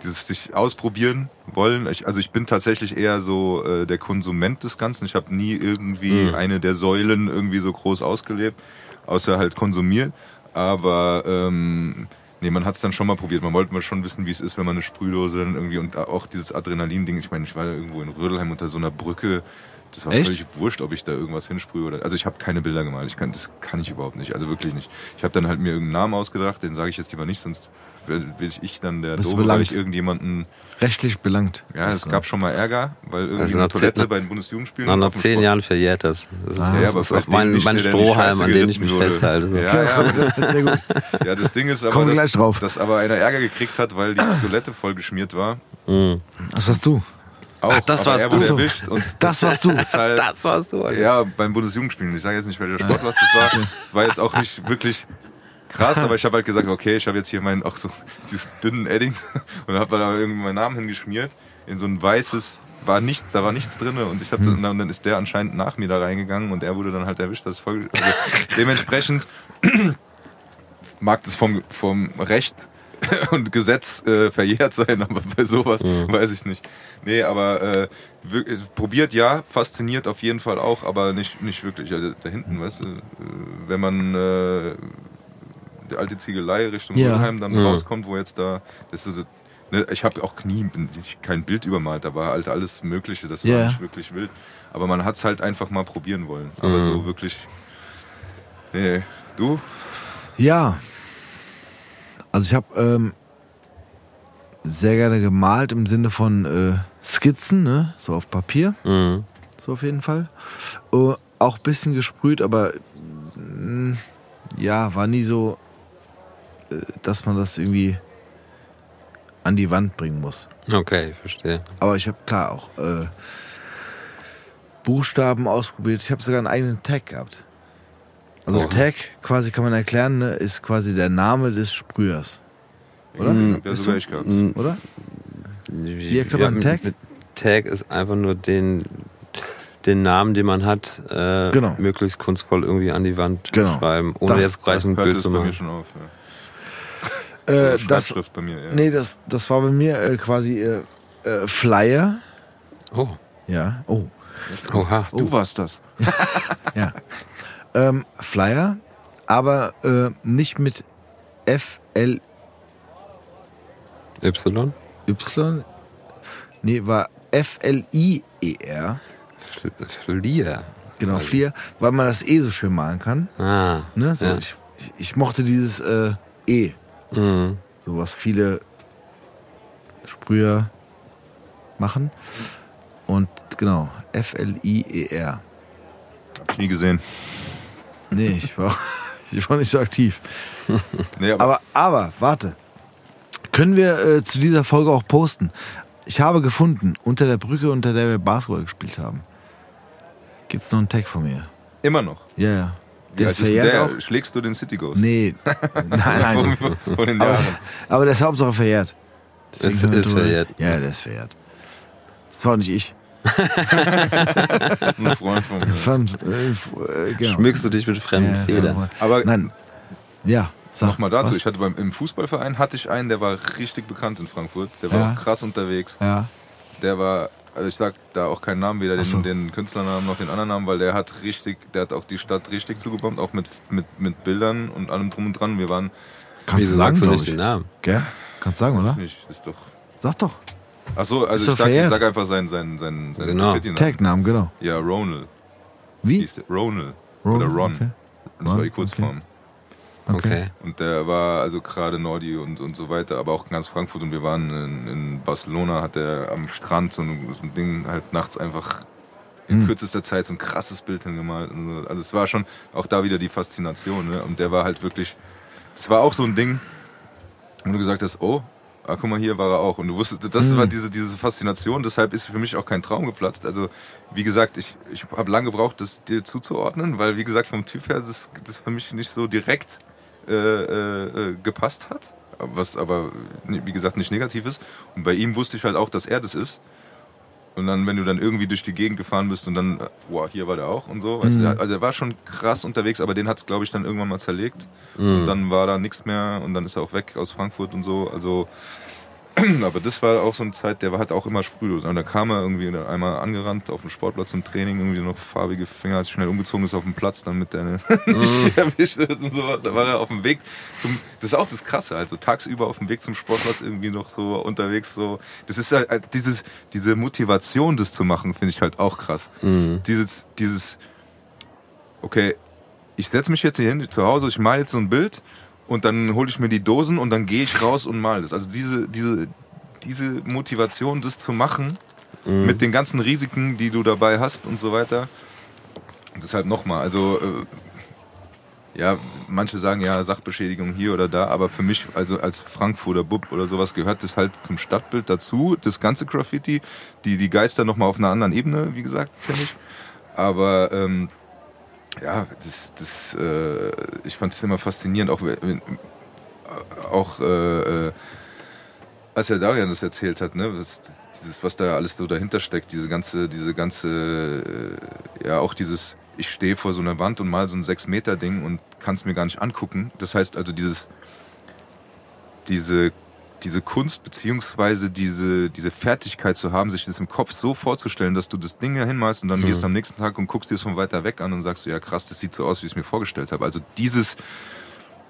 dieses sich ausprobieren wollen. Ich, also ich bin tatsächlich eher so äh, der Konsument des Ganzen. Ich habe nie irgendwie Mhm. eine der Säulen irgendwie so groß ausgelebt, außer halt konsumiert. Aber ähm, nee, man hat es dann schon mal probiert. Man wollte mal schon wissen, wie es ist, wenn man eine Sprühdose dann irgendwie und auch dieses Adrenalin-Ding. Ich meine, ich war irgendwo in Rödelheim unter so einer Brücke. Das war Echt? völlig wurscht, ob ich da irgendwas hinsprühe oder. Also ich habe keine Bilder gemalt. Ich kann, das kann ich überhaupt nicht. Also wirklich nicht. Ich habe dann halt mir irgendeinen Namen ausgedacht, den sage ich jetzt lieber nicht, sonst will will ich dann der Bist Doofe, weil belangt? ich irgendjemanden. Rechtlich belangt. Ja, es gab schon mal Ärger, weil irgendwie Also eine nach Toilette zehn- bei den Bundesjugendspielen. Nach, nach zehn Sport- Jahren verjährt das. Das ist, Ah, Ja, das ist auch mein, mein Strohhalm, an dem ich mich wurde. festhalte. Ja, ja, aber Das ist sehr gut. Ja, das Ding ist aber, dass, gleich drauf. dass aber einer Ärger gekriegt hat, weil die Toilette voll geschmiert war. Mhm. Was warst du? Auch, Ach, das warst du. erwischt und Das warst du. halt, Das warst du. Alter. ja, beim Bundesjugendspielen. Ich sage jetzt nicht, welcher Sport was das war. Das war jetzt auch nicht wirklich krass, aber ich habe halt gesagt, okay, ich habe jetzt hier meinen auch so dieses dünnen Edding und habe da irgendwie meinen Namen hingeschmiert in so ein weißes war nichts, da war nichts drin und ich hab dann, und dann ist der anscheinend nach mir da reingegangen und er wurde dann halt erwischt, das ist voll, also dementsprechend mag das vom, vom Recht und Gesetz äh, verjährt sein, aber bei sowas weiß ich nicht. Nee, aber äh, wir- es probiert ja, fasziniert auf jeden Fall auch, aber nicht, nicht wirklich. Also da hinten, weißt du, äh, wenn man äh, die alte Ziegelei Richtung Ja. Mülheim dann Ja. rauskommt, wo jetzt da, das ist so, ne, ich habe auch nie kein Bild übermalt, da war halt alles Mögliche, das war Ja. nicht wirklich wild. Aber man hat es halt einfach mal probieren wollen. Aber Mhm. so wirklich. Nee, du? Ja. Also ich habe ähm, sehr gerne gemalt im Sinne von äh, Skizzen, ne? so auf Papier, Mhm. so auf jeden Fall. Äh, auch ein bisschen gesprüht, aber mh, ja, war nie so, dass man das irgendwie an die Wand bringen muss. Okay, ich verstehe. Aber ich habe klar auch äh, Buchstaben ausprobiert. Ich habe sogar einen eigenen Tag gehabt. Also Oh. Tag, quasi kann man erklären, ne, ist quasi der Name des Sprühers, Oder? Ja, hab ja sogar ich gehabt. Mhm. oder? Wie erklärt man Tag? Tag ist einfach nur den, den Namen, den man hat, äh, Genau. möglichst kunstvoll irgendwie an die Wand Genau. schreiben, ohne Das jetzt gleich ein Bild zu machen. schon auf. Äh, Ja. Oder das, bei mir, ja. nee, das, das war bei mir äh, quasi äh, äh, Flyer. Oh, Ja, oh, oha. Du warst das. ja. Ähm, Flyer, aber äh, nicht mit F, L, Y? Y. Nee, war F, L, I, E, R. Fl- Flier. Genau, Also- Flier, weil man das eh so schön malen kann. Ah. Ne? So, ja. ich, ich, ich mochte dieses äh, E, Mhm. so was viele Sprüher machen. Und genau, F, L, I, E, R. Hab ich nie gesehen. Nee, ich war, ich war nicht so aktiv. Nee, aber, Aber, aber, warte. Können wir äh, zu dieser Folge auch posten. Ich habe gefunden, unter der Brücke, unter der wir Basketball gespielt haben, gibt es noch einen Tag von mir. Immer noch. Ja, ja. Ist denn verjährt der? auch. Schlägst du den City Ghost? Nee, nein, nein. Von, den Aber, Jahren. aber der ist Hauptsache verjährt. Deswegen Ist- verjährt. Ja, der ist verjährt. Das war nicht ich. Ein Freund von mir. Das war ein, äh, genau. Schmückst du dich mit fremden Ja, das Federn? Aber Nein. Ja, sag. Nochmal dazu, was? ich hatte beim im Fußballverein hatte ich einen, der war richtig bekannt in Frankfurt. Der war Ja. auch krass unterwegs. Ja. Der war, also ich sag da auch keinen Namen, weder so. den, den Künstlernamen noch den anderen Namen, weil der hat richtig, der hat auch die Stadt richtig zugebombt, auch mit, mit, mit Bildern und allem drum und dran. Wir waren, Kannst du sagen, sagst du den Namen? Gell? Kannst du sagen, oder? nicht, das ist doch. Sag doch. Ach so, also ich sag, ich sag einfach seinen, seinen, seinen, seinen Genau. Tag-Namen, genau. Ja, Ronald. Wie? Ronald. Ron, Oder Ron. okay. Das war die Kurzform. Okay. Und der war also gerade Nordi und, und so weiter, aber auch ganz Frankfurt und wir waren in, in Barcelona, hat er am Strand so ein, so ein Ding halt nachts einfach in Hm. kürzester Zeit so ein krasses Bild hingemalt. Und so. Also es war schon auch da wieder die Faszination. Ne? Und der war halt wirklich, es war auch so ein Ding, wo du gesagt hast, oh, ah, guck mal, hier war er auch. Und du wusstest, das Hm. war diese, diese Faszination, deshalb ist für mich auch kein Traum geplatzt. Also, wie gesagt, ich, ich habe lange gebraucht, das dir zuzuordnen, weil, wie gesagt, vom Typ her ist es- das für mich nicht so direkt äh, äh, äh, gepasst hat. Was aber, ne, wie gesagt, nicht negativ ist. Und bei ihm wusste ich halt auch, dass er das ist. Und dann, wenn du dann irgendwie durch die Gegend gefahren bist und dann, äh, wow, hier war der auch und so. Weißt Mhm. du, also er war schon krass unterwegs, aber den hat es, glaube ich, dann irgendwann mal zerlegt. Mhm. Und dann war da nichts mehr und dann ist er auch weg aus Frankfurt und so. Also, aber das war auch so eine Zeit, der war halt auch immer sprühlos. Und da kam er irgendwie einmal angerannt auf dem Sportplatz zum Training, irgendwie noch farbige Finger, als schnell umgezogen ist auf dem Platz, dann mit der nicht erwischt wird und sowas. Da war er auf dem Weg zum, das ist auch das Krasse, also tagsüber auf dem Weg zum Sportplatz irgendwie noch so unterwegs so. Das ist halt halt dieses, diese Motivation, das zu machen, finde ich halt auch krass. Mhm. Dieses, dieses, okay, ich setze mich jetzt hier hin zu Hause, ich male jetzt so ein Bild und dann hole ich mir die Dosen und dann gehe ich raus und male das. Also diese, diese, diese Motivation, das zu machen, mit den ganzen Risiken, die du dabei hast und so weiter. Deshalb nochmal, also äh, ja, manche sagen ja Sachbeschädigung hier oder da, aber für mich, also als Frankfurter Bub oder sowas, gehört das halt zum Stadtbild dazu, das ganze Graffiti, die, die Geister nochmal auf einer anderen Ebene, wie gesagt, finde ich. Aber ähm, ja, das, das, äh, ich fand es immer faszinierend, auch, wenn- auch äh, äh, als der Darian das erzählt hat, ne, was, dieses, was da alles so dahinter steckt, diese ganze, diese ganze, äh, ja, auch dieses, ich stehe vor so einer Wand und mal so ein 6-Meter-Ding und kann es mir gar nicht angucken. Das heißt also, dieses, diese, diese Kunst beziehungsweise diese, diese Fertigkeit zu haben, sich das im Kopf so vorzustellen, dass du das Ding ja hinmalst und dann gehst du am nächsten Tag und guckst dir es von weiter weg an und sagst du, ja krass, das sieht so aus, wie ich es mir vorgestellt habe. Also dieses,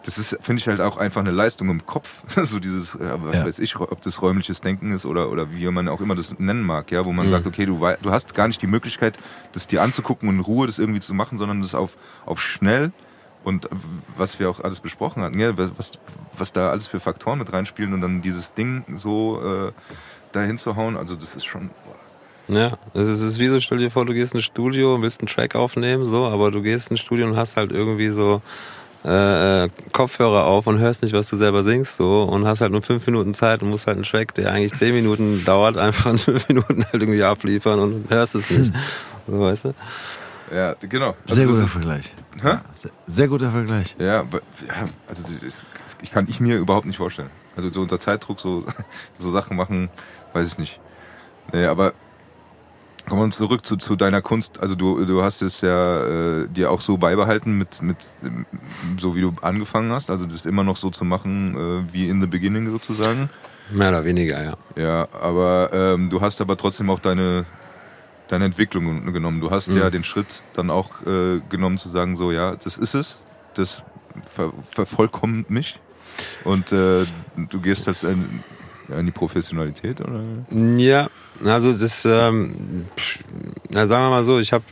das ist, finde ich halt auch einfach eine Leistung im Kopf. so dieses, äh, was Ja. weiß ich, ob das räumliches Denken ist oder, oder wie man auch immer das nennen mag, ja, wo man sagt, okay, du, du hast gar nicht die Möglichkeit, das dir anzugucken und in Ruhe das irgendwie zu machen, sondern das auf, auf schnell und was wir auch alles besprochen hatten, ja, was, was da alles für Faktoren mit reinspielen und dann dieses Ding so äh, dahin zu hauen, also das ist schon, Ja, es ist, ist wie so, stell dir vor, du gehst ins Studio und willst einen Track aufnehmen, so, aber du gehst ins Studio und hast halt irgendwie so äh, äh, Kopfhörer auf und hörst nicht, was du selber singst, so, und hast halt nur fünf Minuten Zeit und musst halt einen Track, der eigentlich zehn Minuten dauert, einfach in fünf Minuten halt irgendwie abliefern und hörst es nicht. So, weißt du? ja, genau. Also Sehr guter ist- Vergleich. Hä? Sehr, sehr guter Vergleich. Ja, aber- ja also ich kann ich mir überhaupt nicht vorstellen. Also so unter Zeitdruck so, so Sachen machen, weiß ich nicht. Nee, aber kommen wir zurück zu, zu deiner Kunst. Also du, du hast es ja äh, dir auch so beibehalten mit, mit so wie du angefangen hast, also das immer noch so zu machen äh, wie in the beginning sozusagen. Mehr oder weniger, ja. Ja, aber ähm, du hast aber trotzdem auch deine, deine Entwicklung genommen. Du hast ja den Schritt dann auch äh, genommen zu sagen, so ja, das ist es, das ver vervollkommt mich und äh, du gehst jetzt in, in die Professionalität oder? Ja, also das, ähm, na sagen wir mal so, ich habe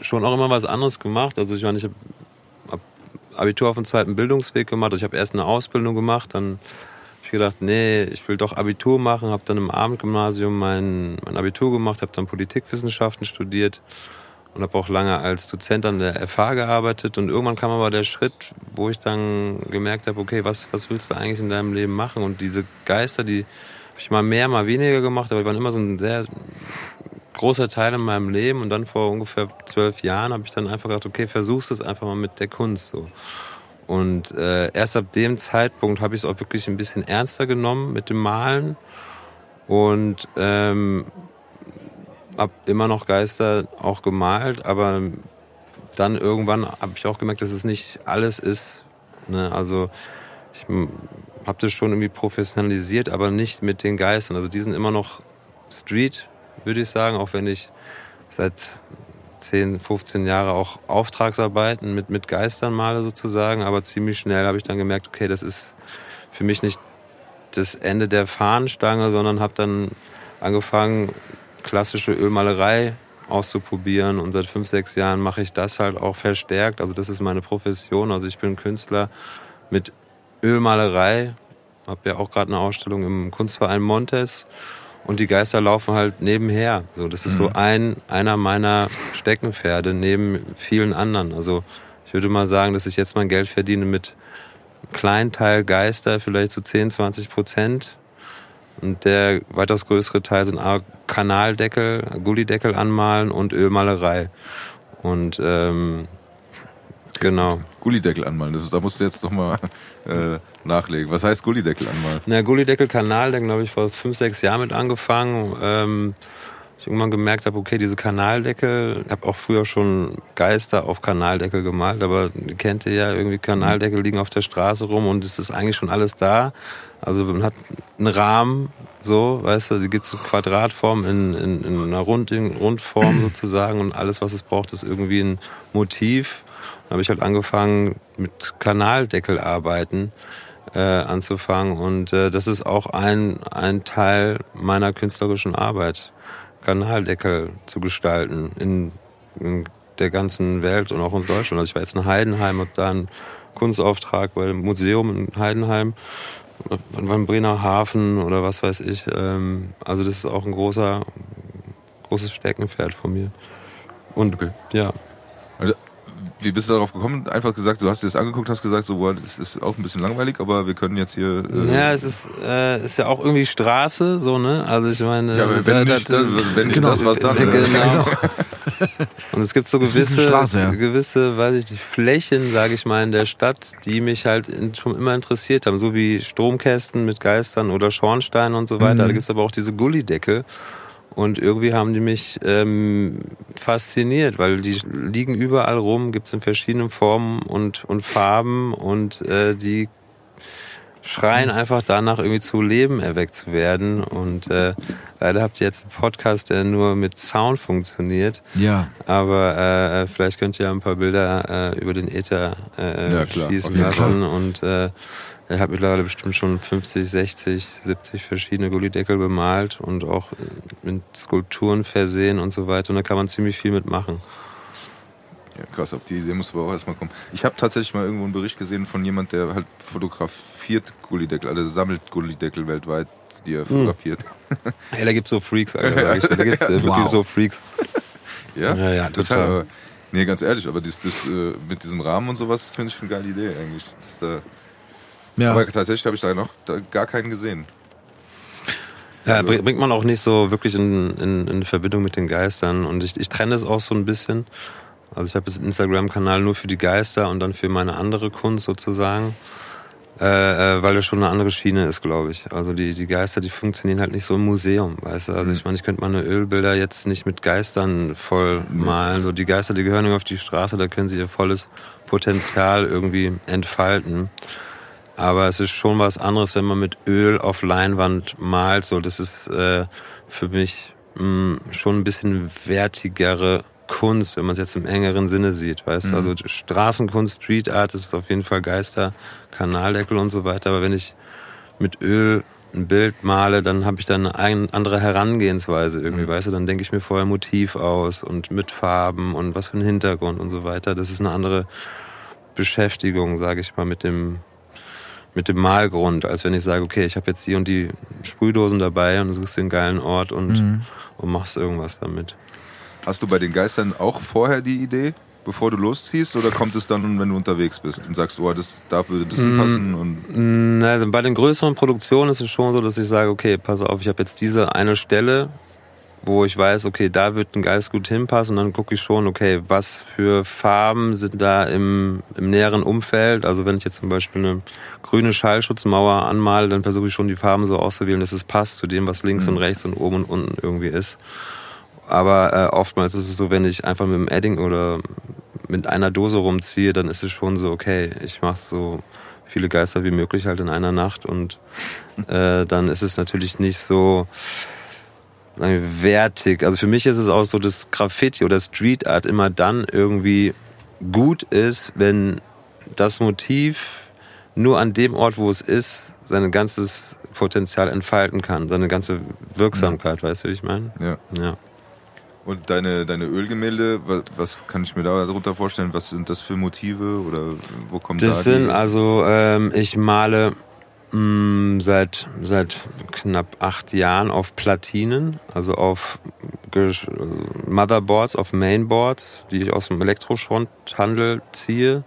schon auch immer was anderes gemacht. Also ich meine, ich habe hab Abitur auf dem zweiten Bildungsweg gemacht. Also ich habe erst eine Ausbildung gemacht, dann ich gedacht, nee, ich will doch Abitur machen, habe dann im Abendgymnasium mein, mein Abitur gemacht, habe dann Politikwissenschaften studiert und habe auch lange als Dozent an der FH gearbeitet und irgendwann kam aber der Schritt, wo ich dann gemerkt habe, okay, was, was willst du eigentlich in deinem Leben machen? Und diese Geister, die habe ich mal mehr, mal weniger gemacht, aber die waren immer so ein sehr großer Teil in meinem Leben und dann vor ungefähr zwölf Jahren habe ich dann einfach gedacht, okay, versuchst es einfach mal mit der Kunst so. Und äh, erst ab dem Zeitpunkt habe ich es auch wirklich ein bisschen ernster genommen mit dem Malen und ähm, habe immer noch Geister auch gemalt, aber dann irgendwann habe ich auch gemerkt, dass es nicht alles ist. Ne? Also ich habe das schon irgendwie professionalisiert, aber nicht mit den Geistern. Also die sind immer noch Street, würde ich sagen, auch wenn ich seit 10, 15 Jahre auch Auftragsarbeiten mit, mit Geistern male sozusagen, aber ziemlich schnell habe ich dann gemerkt, okay, das ist für mich nicht das Ende der Fahnenstange, sondern habe dann angefangen, klassische Ölmalerei auszuprobieren und seit fünf, sechs Jahren mache ich das halt auch verstärkt. Also das ist meine Profession. Also ich bin Künstler mit Ölmalerei, habe ja auch gerade eine Ausstellung im Kunstverein Montes und die Geister laufen halt nebenher. So, das ist mhm. so ein einer meiner Steckenpferde neben vielen anderen. Also ich würde mal sagen, dass ich jetzt mein Geld verdiene mit Kleinteil Geister, vielleicht so 10, 20 Prozent. Und der weitaus größere Teil sind Kanaldeckel, Gullideckel anmalen und Ölmalerei. Und ähm, genau. Gullideckel anmalen, das, da musst du jetzt nochmal äh, nachlegen. Was heißt Gullideckel anmalen? Na, Gullideckel Kanal, dann glaube ich vor fünf, sechs Jahren mit angefangen. Ähm, ich irgendwann gemerkt habe, okay, diese Kanaldeckel, ich habe auch früher schon Geister auf Kanaldeckel gemalt, aber kennt ihr ja irgendwie Kanaldeckel liegen auf der Straße rum und es ist eigentlich schon alles da. Also man hat einen Rahmen, so, weißt du, die gibt es in Quadratform, in, in, in einer Rund, in Rundform sozusagen und alles, was es braucht, ist irgendwie ein Motiv. Dann habe ich halt angefangen mit Kanaldeckel arbeiten äh, anzufangen und äh, das ist auch ein, ein Teil meiner künstlerischen Arbeit. Kanaldeckel zu gestalten in, in der ganzen Welt und auch in Deutschland. Also ich war jetzt in Heidenheim, habe da einen Kunstauftrag bei dem Museum in Heidenheim, beim Bremer Hafen oder was weiß ich. Ähm, also das ist auch ein großer, großes Steckenpferd von mir. Und okay. ja. Also wie bist du darauf gekommen? Einfach gesagt, du hast dir das angeguckt, hast gesagt, so, boah, das ist auch ein bisschen langweilig, aber wir können jetzt hier. Äh ja, es ist, äh, ist ja auch irgendwie Straße, so, ne? Also ich meine. Ja, aber wenn, da, nicht, da, wenn nicht genau, das, was dann. Genau. genau. Und es gibt so gewisse, Straße, ja. gewisse, weiß ich nicht, Flächen, sage ich mal, in der Stadt, die mich halt schon immer interessiert haben, so wie Stromkästen mit Geistern oder Schornsteinen und so weiter. Mhm. Da gibt's aber auch diese Gullideckel. Und irgendwie haben die mich ähm, fasziniert, weil die liegen überall rum, gibt's in verschiedenen Formen und, und Farben und äh, die schreien mhm. einfach danach, irgendwie zu Leben erweckt zu werden. Und äh, leider habt ihr jetzt einen Podcast, der nur mit Sound funktioniert. Ja. Aber äh, vielleicht könnt ihr ein paar Bilder äh, über den Äther äh, ja, schießen lassen. Und äh, er hat mittlerweile bestimmt schon 50, 60, 70 verschiedene Gullideckel bemalt und auch mit Skulpturen versehen und so weiter. Und da kann man ziemlich viel mitmachen. Ja, krass, auf die Idee muss aber auch erstmal kommen. Ich habe tatsächlich mal irgendwo einen Bericht gesehen von jemand, der halt fotografiert Gullideckel, also sammelt Gullideckel weltweit, die er hm. fotografiert. Ja, da gibt's so Freaks, Alter, ja, Da gibt's ja, wirklich so Freaks. Ja, ja, ja total. Halt, nee, ganz ehrlich, aber das, das, äh, mit diesem Rahmen und sowas finde ich eine geile Idee eigentlich. Das da ja. Aber tatsächlich habe ich da noch gar keinen gesehen. Ja, also bringt man auch nicht so wirklich in, in, in Verbindung mit den Geistern. Und ich, ich trenne es auch so ein bisschen. Also ich habe jetzt einen Instagram-Kanal nur für die Geister und dann für meine andere Kunst sozusagen. Äh, äh, weil das schon eine andere Schiene ist, glaube ich. Also die, die Geister, die funktionieren halt nicht so im Museum, weißt du. Also mhm. ich meine, ich könnte meine Ölbilder jetzt nicht mit Geistern voll malen. So die Geister, die gehören auf die Straße, da können sie ihr volles Potenzial irgendwie entfalten. Aber es ist schon was anderes, wenn man mit Öl auf Leinwand malt. So, das ist äh, für mich mh, mm, schon ein bisschen wertigere Kunst, wenn man es jetzt im engeren Sinne sieht, weißt mhm. Also Straßenkunst, Street Art, das ist auf jeden Fall Geister, Kanaldeckel und so weiter. Aber wenn ich mit Öl ein Bild male, dann habe ich dann eine andere Herangehensweise irgendwie, mhm. weißt du, dann denke ich mir vorher Motiv aus und mit Farben und was für ein Hintergrund und so weiter. Das ist eine andere Beschäftigung, sage ich mal, mit dem mit dem Malgrund, als wenn ich sage, okay, ich habe jetzt die und die Sprühdosen dabei und du suchst den geilen Ort und, mhm. und machst irgendwas damit. Hast du bei den Geistern auch vorher die Idee, bevor du losziehst, oder kommt es dann, wenn du unterwegs bist und sagst, oh, das, da würde das Mm. passen und Mm, Also bei den größeren Produktionen ist es schon so, dass ich sage, okay, pass auf, ich habe jetzt diese eine Stelle, wo ich weiß, okay, da wird ein Geist gut hinpassen und dann gucke ich schon, okay, was für Farben sind da im, im näheren Umfeld. Also wenn ich jetzt zum Beispiel eine grüne Schallschutzmauer anmale, dann versuche ich schon die Farben so auszuwählen, dass es passt zu dem, was links und rechts und oben und unten irgendwie ist. Aber äh, oftmals ist es so, wenn ich einfach mit dem Edding oder mit einer Dose rumziehe, dann ist es schon so, okay, ich mache so viele Geister wie möglich halt in einer Nacht und äh, dann ist es natürlich nicht so wertig. Also für mich ist es auch so, dass Graffiti oder Street Art immer dann irgendwie gut ist, wenn das Motiv nur an dem Ort, wo es ist, sein ganzes Potenzial entfalten kann, seine ganze Wirksamkeit, weißt du, wie ich meine? ja. Ja. Und deine, deine Ölgemälde, was, was kann ich mir da darunter vorstellen? Was sind das für Motive oder wo kommt Das da sind die? also, ähm, ich male mh, seit, seit knapp acht Jahren auf Platinen, also auf Motherboards, auf Mainboards, die ich aus dem Elektroschrotthandel ziehe.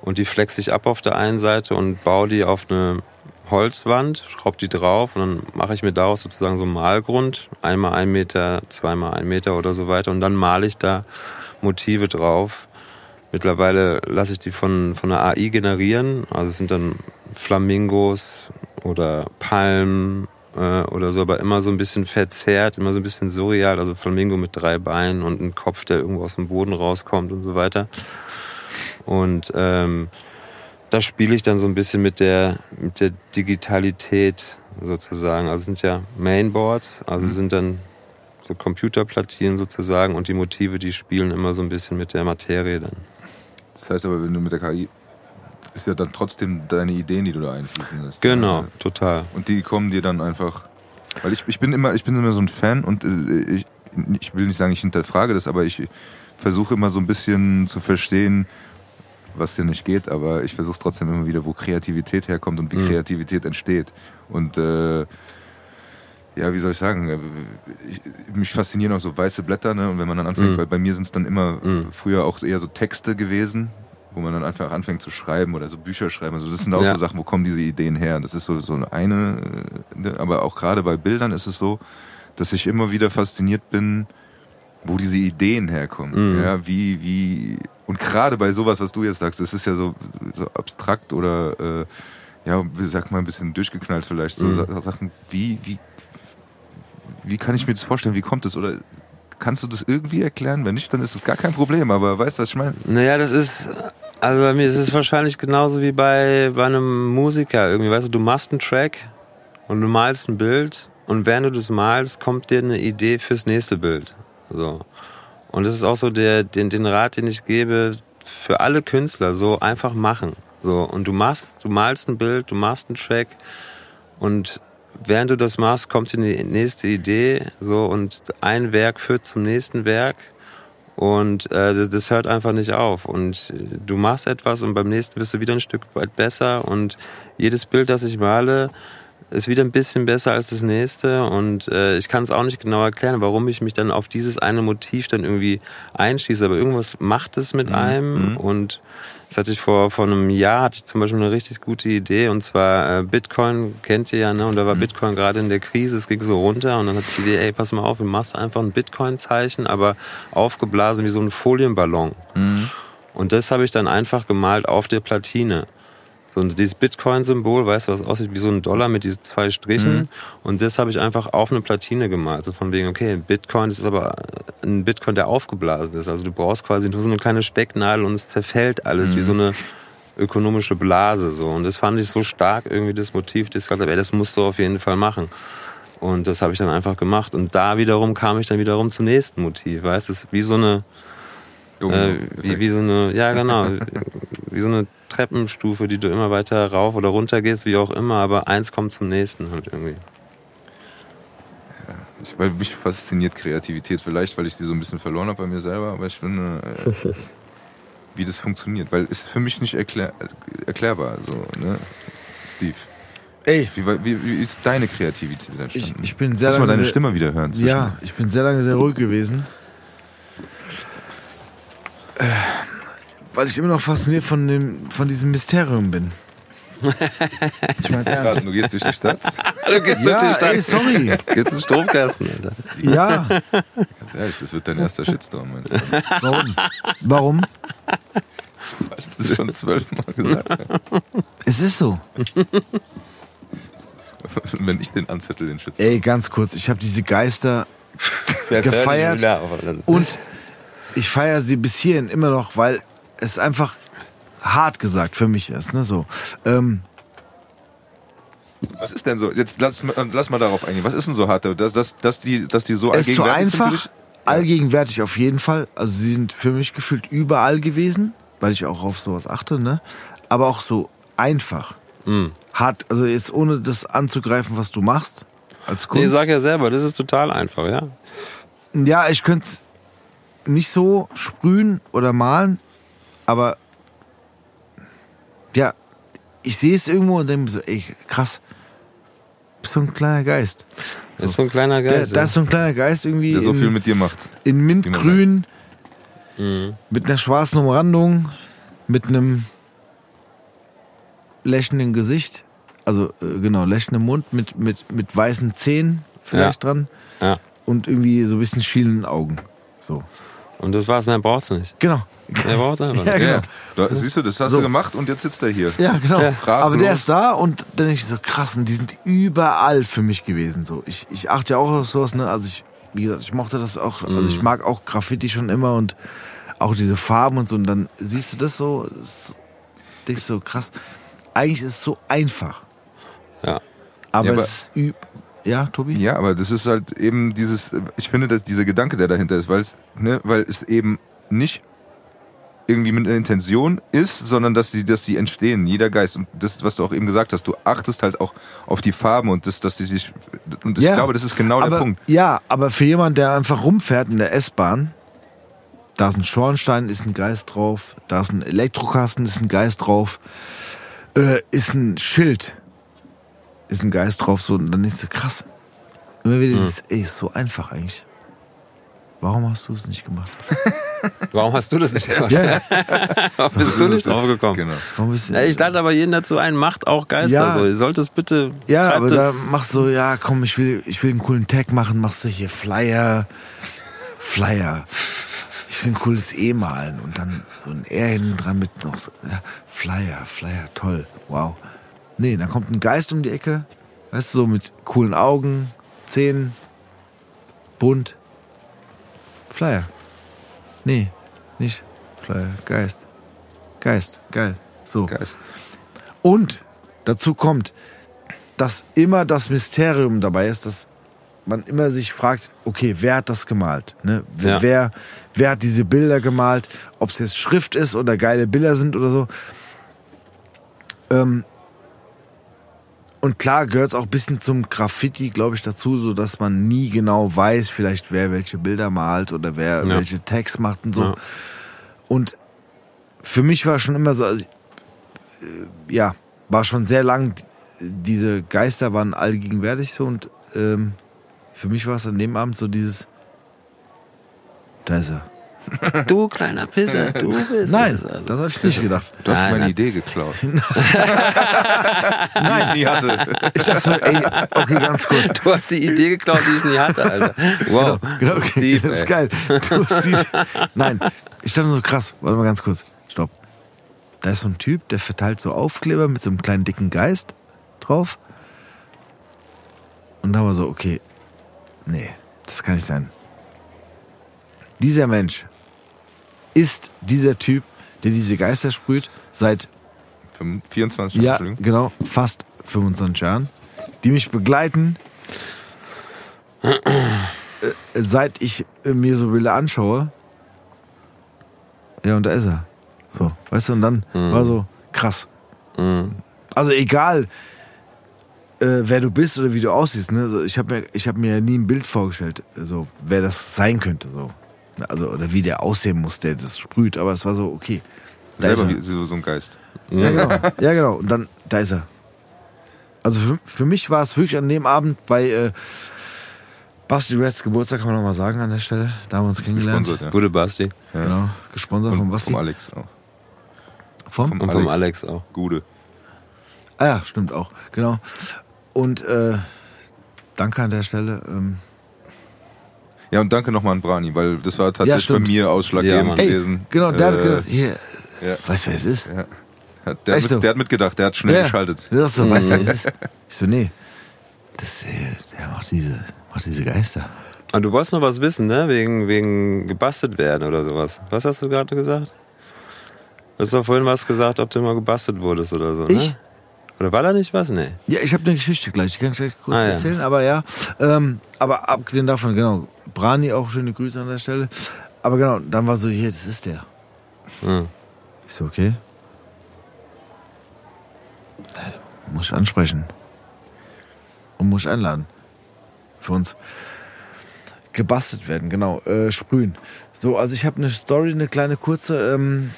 Und die flex ich ab auf der einen Seite und baue die auf eine Holzwand, schraube die drauf und dann mache ich mir daraus sozusagen so einen Malgrund, einmal ein Meter, zweimal ein Meter oder so weiter und dann male ich da Motive drauf. Mittlerweile lasse ich die von, von der AI generieren, also es sind dann Flamingos oder Palmen äh, oder so, aber immer so ein bisschen verzerrt, immer so ein bisschen surreal, also Flamingo mit drei Beinen und ein Kopf, der irgendwo aus dem Boden rauskommt und so weiter. Und ähm, da spiele ich dann so ein bisschen mit der, mit der Digitalität sozusagen. Also es sind ja Mainboards, also sind dann so Computerplatinen sozusagen und die Motive, die spielen immer so ein bisschen mit der Materie dann. Das heißt aber, wenn du mit der KI, ist ja dann trotzdem deine Ideen, die du da einfließen lässt. Genau, Ja. total. Und die kommen dir dann einfach. Weil ich, ich bin immer, ich bin immer so ein Fan und äh, ich, ich will nicht sagen, ich hinterfrage das, aber ich versuche immer so ein bisschen zu verstehen, was ja nicht geht, aber ich versuche trotzdem immer wieder, wo Kreativität herkommt und wie Mhm. Kreativität entsteht. Und äh, ja, wie soll ich sagen, äh, ich, mich faszinieren auch so weiße Blätter, ne? Und wenn man dann anfängt, Mhm. weil bei mir sind es dann immer Mhm. früher auch eher so Texte gewesen, wo man dann einfach anfängt zu schreiben oder so Bücher schreiben. Also das sind auch Ja. so Sachen, wo kommen diese Ideen her? Das ist so, so eine, äh, ne, aber auch gerade bei Bildern ist es so, dass ich immer wieder fasziniert bin, wo diese Ideen herkommen. Mhm. Ja, wie, wie, und gerade bei sowas, was du jetzt sagst, das ist ja so, so abstrakt oder, äh, ja, sag mal, ein bisschen durchgeknallt vielleicht, so Mhm. Sa- Sachen, wie, wie, wie kann ich mir das vorstellen, wie kommt das? Oder kannst du das irgendwie erklären? Wenn nicht, dann ist es gar kein Problem, aber weißt du, was ich meine? Naja, das ist, also bei mir ist es wahrscheinlich genauso wie bei, bei einem Musiker irgendwie. Weißt du, du machst einen Track und du malst ein Bild und während du das malst, kommt dir eine Idee fürs nächste Bild. So. Und das ist auch so der, den, den Rat, den ich gebe für alle Künstler, so einfach machen. So. Und du machst, du malst ein Bild, du machst einen Track und während du das machst, kommt dir die nächste Idee, so, und ein Werk führt zum nächsten Werk. Und äh, das, das hört einfach nicht auf. Und du machst etwas und beim nächsten wirst du wieder ein Stück weit besser. Und jedes Bild, das ich male, ist wieder ein bisschen besser als das nächste. Und äh, ich kann es auch nicht genau erklären, warum ich mich dann auf dieses eine Motiv dann irgendwie einschieße. Aber irgendwas macht es mit einem. Und das hatte ich vor, vor einem Jahr, hatte ich zum Beispiel eine richtig gute Idee. Und zwar äh, Bitcoin, kennt ihr ja, ne? Und da war Bitcoin gerade in der Krise, es ging so runter. Und dann hatte ich die Idee, ey, pass mal auf, du machst einfach ein Bitcoin-Zeichen, aber aufgeblasen wie so ein Folienballon. Und das habe ich dann einfach gemalt auf der Platine. So und dieses Bitcoin-Symbol, weißt du, was aussieht wie so ein Dollar mit diesen zwei Strichen. Und das habe ich einfach auf eine Platine gemalt. So von wegen, okay, Bitcoin, das ist aber ein Bitcoin, der aufgeblasen ist. Also du brauchst quasi nur so eine kleine Stecknadel und es zerfällt alles wie so eine ökonomische Blase. So. Und das fand ich so stark, irgendwie das Motiv, das ich gesagt habe, ey, das musst du auf jeden Fall machen. Und das habe ich dann einfach gemacht. Und da wiederum kam ich dann wiederum zum nächsten Motiv. Weißt du, wie so eine äh, wie, wie so eine, ja genau, wie so eine Treppenstufe, die du immer weiter rauf oder runter gehst, wie auch immer, aber eins kommt zum nächsten halt irgendwie. Ich, weil mich fasziniert Kreativität, vielleicht, weil ich sie so ein bisschen verloren habe bei mir selber, aber ich finde, äh, wie das funktioniert, weil ist für mich nicht erklär, erklärbar. So, ne? Steve, Ey, wie, wie, wie ist deine Kreativität ich, entstanden? ich bin sehr Lass mal lange deine sehr, Stimme wieder hören. zwischen- Ja, ich bin sehr lange sehr ruhig gewesen. Weil ich immer noch fasziniert von, dem, von diesem Mysterium bin. Ich mein's ernst. Du gehst durch die Stadt. Du gehst Ja, durch die Stadt. ey, sorry. Geht's in den Stromkasten, Alter. Ja, Ganz ehrlich, das wird dein erster Shitstorm, mein Freund. warum? Warum? Das ist schon zwölfmal gesagt. Ja. Es ist so. Wenn ich den anzettel, den Shitstorm. Ey, ganz kurz, ich habe diese Geister Gefeiert. Alter. und ich feiere sie bis hierhin immer noch, weil es einfach hart gesagt für mich ist. Ne? So. Ähm, Was ist denn so? Jetzt lass, mal- lass mal darauf eingehen. Was ist denn so hart? Dass, dass, dass, die, dass die so es ist so allgegenwärtig sind einfach, dich? allgegenwärtig auf jeden Fall. Also sie sind für mich gefühlt überall gewesen, weil ich auch auf sowas achte, ne? Aber auch so einfach. Mhm. Hart, also jetzt ohne das anzugreifen, was du machst als Kunst. Nee, sag ja selber, das ist total einfach, ja. Ja, ich könnte nicht so sprühen oder malen, aber ja, ich sehe es irgendwo und denke so, ey, krass, bist so ein kleiner Geist. Das ist so ein kleiner Geist. da ist so ein kleiner Geist irgendwie Der so in, viel mit dir macht. in Mintgrün, Mhm. mit einer schwarzen Umrandung, mit einem lächelnden Gesicht, also äh, genau, lächelndem Mund, mit, mit, mit weißen Zähnen vielleicht dran ja. und irgendwie so ein bisschen schielenden Augen. So. Und das war's, mehr brauchst du nicht. Genau. Mehr brauchst du einfach Ja, nicht. genau. Ja, da, siehst du, das hast So. du gemacht und jetzt sitzt er hier. Ja, genau. Ja. Aber der ist da und dann denke ich so, krass, und die sind überall für mich gewesen. So. Ich, ich achte ja auch auf sowas, ne? Also ich, wie gesagt, ich mochte das auch, also Mhm. ich mag auch Graffiti schon immer und auch diese Farben und so. Und dann siehst du das so, das denkst du so, krass. Eigentlich ist es so einfach. Ja. Aber, Ja, aber- es ist ja, Tobi? Ja, aber das ist halt eben dieses, ich finde, dass dieser Gedanke, der dahinter ist, weil es, ne, weil es eben nicht irgendwie mit einer Intention ist, sondern dass sie, dass sie entstehen, jeder Geist. Und das, was du auch eben gesagt hast, du achtest halt auch auf die Farben und das, dass die sich, und ich Ja, glaube, das ist genau aber, der Punkt. Ja, aber für jemanden, der einfach rumfährt in der S-Bahn, da ist ein Schornstein, ist ein Geist drauf, da ist ein Elektrokasten, ist ein Geist drauf, äh, ist ein Schild, ist ein Geist drauf, so, und dann ist so krass. Immer wieder dieses, ey, ist so einfach eigentlich. Warum hast du es nicht gemacht? Warum hast du das nicht gemacht? Ja, ja. Warum bist du nicht drauf gekommen? Genau. Warum bist du, Ja, ich lade aber jeden dazu ein, macht auch Geister Ja. so. Ihr sollt es bitte. Ja, aber es- da machst du, ja, komm, ich will, ich will einen coolen Tag machen, machst du hier Flyer, Flyer. Ich will ein cooles E malen und dann so ein R hinten dran mit noch so, ja, Flyer, Flyer, toll, wow. Nee, dann kommt ein Geist um die Ecke, weißt du, so mit coolen Augen, Zähnen, bunt. Flyer. Nee, nicht Flyer, Geist. Geist, geil. So. Geist. Und dazu kommt, dass immer das Mysterium dabei ist, dass man immer sich fragt, okay, wer hat das gemalt? Ne? Wer, Ja. wer, wer hat diese Bilder gemalt? Ob es jetzt Schrift ist oder geile Bilder sind oder so. Ähm, und klar gehört es auch ein bisschen zum Graffiti, glaube ich, dazu, so dass man nie genau weiß, vielleicht wer welche Bilder malt oder wer Ja. welche Tags macht und so. Ja. Und für mich war schon immer so, also, äh, ja, war schon sehr lang, diese Geister waren allgegenwärtig so und ähm, für mich war es an dem Abend so dieses, da ist er. Du kleiner Pisser, du bist Nein. Also. das habe ich nicht gedacht. Du hast Nein, meine nein. Idee geklaut. die ich nie hatte. Ich dachte so, ey, okay, ganz kurz. Du hast die Idee geklaut, die ich nie hatte, Alter. Wow. Genau, okay, Deep, das ist geil. Du hast die, nein, ich dachte so krass, warte mal ganz kurz, stopp. Da ist so ein Typ, der verteilt so Aufkleber mit so einem kleinen dicken Geist drauf. Und da war so, okay, nee, das kann nicht sein. Dieser Mensch ist dieser Typ, der diese Geister sprüht, seit 24 ja, Entschuldigung. genau, fast 25 Jahren, die mich begleiten, äh, seit ich äh, mir so Bilder anschaue. Ja, und da ist er. So, weißt du, und dann war so krass. Mhm. Also egal, äh, wer du bist oder wie du aussiehst. Ne? Also ich habe mir, ich hab mir ja nie ein Bild vorgestellt, so wer das sein könnte. So. Also, oder wie der aussehen muss, der das sprüht. Aber es war so, okay. Da ist Selber er. wie so, ein Geist. Ja, genau. Ja, genau. Und dann, da ist er. Also für, für mich war es wirklich an dem Abend bei, äh, Basti Reds Geburtstag kann man noch mal sagen an der Stelle. Da haben wir uns kennengelernt. Gesponsert, ja. Gute Basti. Genau, gesponsert von Und Basti. vom Alex auch. Vom? Vom Und vom Alex. Alex auch. Gude. Ah ja, stimmt auch. Genau. Und äh, danke an der Stelle. Ähm, Ja, und danke nochmal an Brani, weil das war tatsächlich bei stimmt. mir Ja, ausschlaggebend ey, gewesen. genau, der hat Äh, gesagt, hier, ja. weißt du, wer es ist? Ja. Hat- Der, hat Echt so? mit, der hat mitgedacht, der hat schnell Ja. geschaltet. Sagt so, weißt du, wer es ist? Ich so, nee. Das, äh, der macht diese, macht diese Geister. Ah, du wolltest noch was wissen, ne? Wegen, wegen gebastelt werden oder sowas. Was hast du gerade gesagt? Du hast doch vorhin was gesagt, ob du mal gebastelt wurdest oder so, Ich? ne? Oder war da nicht was? Nee. Ja, ich habe eine Geschichte gleich, die kann ich gleich kurz Ah, ja. erzählen, aber ja. Ähm, aber abgesehen davon, genau, Brani auch schöne Grüße an der Stelle. Aber genau, dann war so, hier, das ist der. Hm. Ich so, okay. Äh, Muss ich ansprechen. Und muss ich einladen. Für uns. Gebastelt werden, genau. Äh, sprühen. So, also ich habe eine Story, eine kleine kurze. Ähm,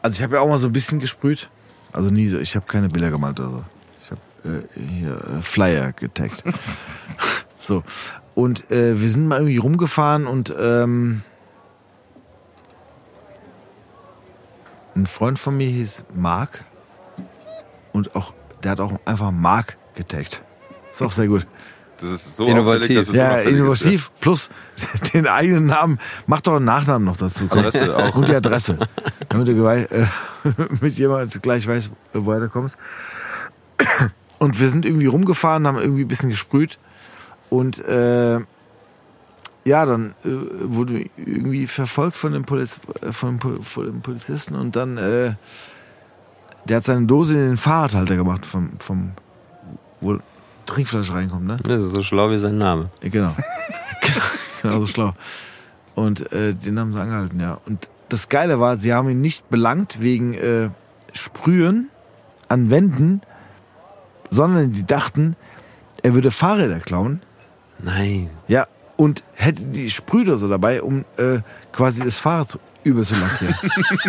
also ich habe ja auch mal so ein bisschen gesprüht. Also nie so, ich habe keine Bilder gemalt oder so. Ich habe äh, hier äh, Flyer getaggt. so. Und äh, wir sind mal irgendwie rumgefahren und ähm, ein Freund von mir hieß Mark. Und auch, der hat auch einfach Mark getaggt. Ist auch sehr gut. Das ist so Innovativ. auffällig, dass es Ja, innovativ. Plus den eigenen Namen. Mach doch einen Nachnamen noch dazu. komm. Adresse auch. Und die Adresse. Damit du äh, mit jemand gleich weiß, woher du kommst. Und wir sind irgendwie rumgefahren, haben irgendwie ein bisschen gesprüht. Und äh, ja, dann äh, wurde irgendwie verfolgt von dem, Poliz äh, von, von dem Polizisten und dann, äh, der hat seine Dose in den Fahrradhalter gemacht, vom, vom wo Trinkflasche reinkommt, ne? Das ist so schlau wie sein Name. Ja, genau. genau so schlau. Und äh, den haben sie angehalten, ja. Und das Geile war, sie haben ihn nicht belangt wegen äh, Sprühen an Wänden, sondern die dachten, er würde Fahrräder klauen. Nein. Ja, und hätte die Sprühdose dabei, um äh, quasi das Fahrrad zu, übel zu lackieren.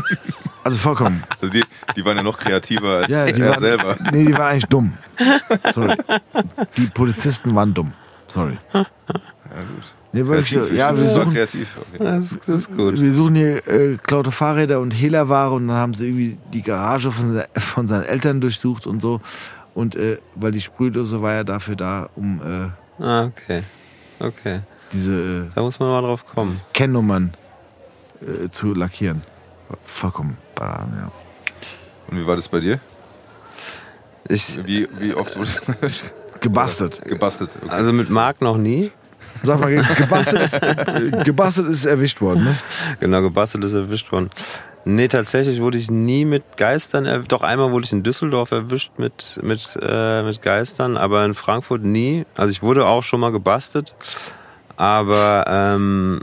also vollkommen. Also die, die waren ja noch kreativer als Ja, die er waren, selber. Nee, die waren eigentlich dumm. Sorry. Die Polizisten waren dumm. Sorry. Ja, gut. Nee, Kreativ, ja, wir das war suchen, kreativ. Okay. Das, das ist gut. Wir suchen hier äh, klaute Fahrräder und Hehlerware und dann haben sie irgendwie die Garage von, von seinen Eltern durchsucht und so. Und äh, weil die Sprühdose war ja dafür da, um äh, Ah, okay. Okay. diese äh, Da muss man mal drauf kommen. Kennnummern äh, zu lackieren. Vollkommen Banane, ja. Und wie war das bei dir? Ich, Wie, wie oft wurdest du Gebastelt. gebastelt? Okay. also mit Marc noch nie. Sag mal, ge- gebastelt ist, äh, gebastelt ist erwischt worden, ne? Genau, gebastelt ist erwischt worden. Nee, tatsächlich wurde ich nie mit Geistern erwischt. Doch einmal wurde ich in Düsseldorf erwischt mit, mit, äh, mit Geistern, aber in Frankfurt nie. Also ich wurde auch schon mal gebastelt, aber ähm,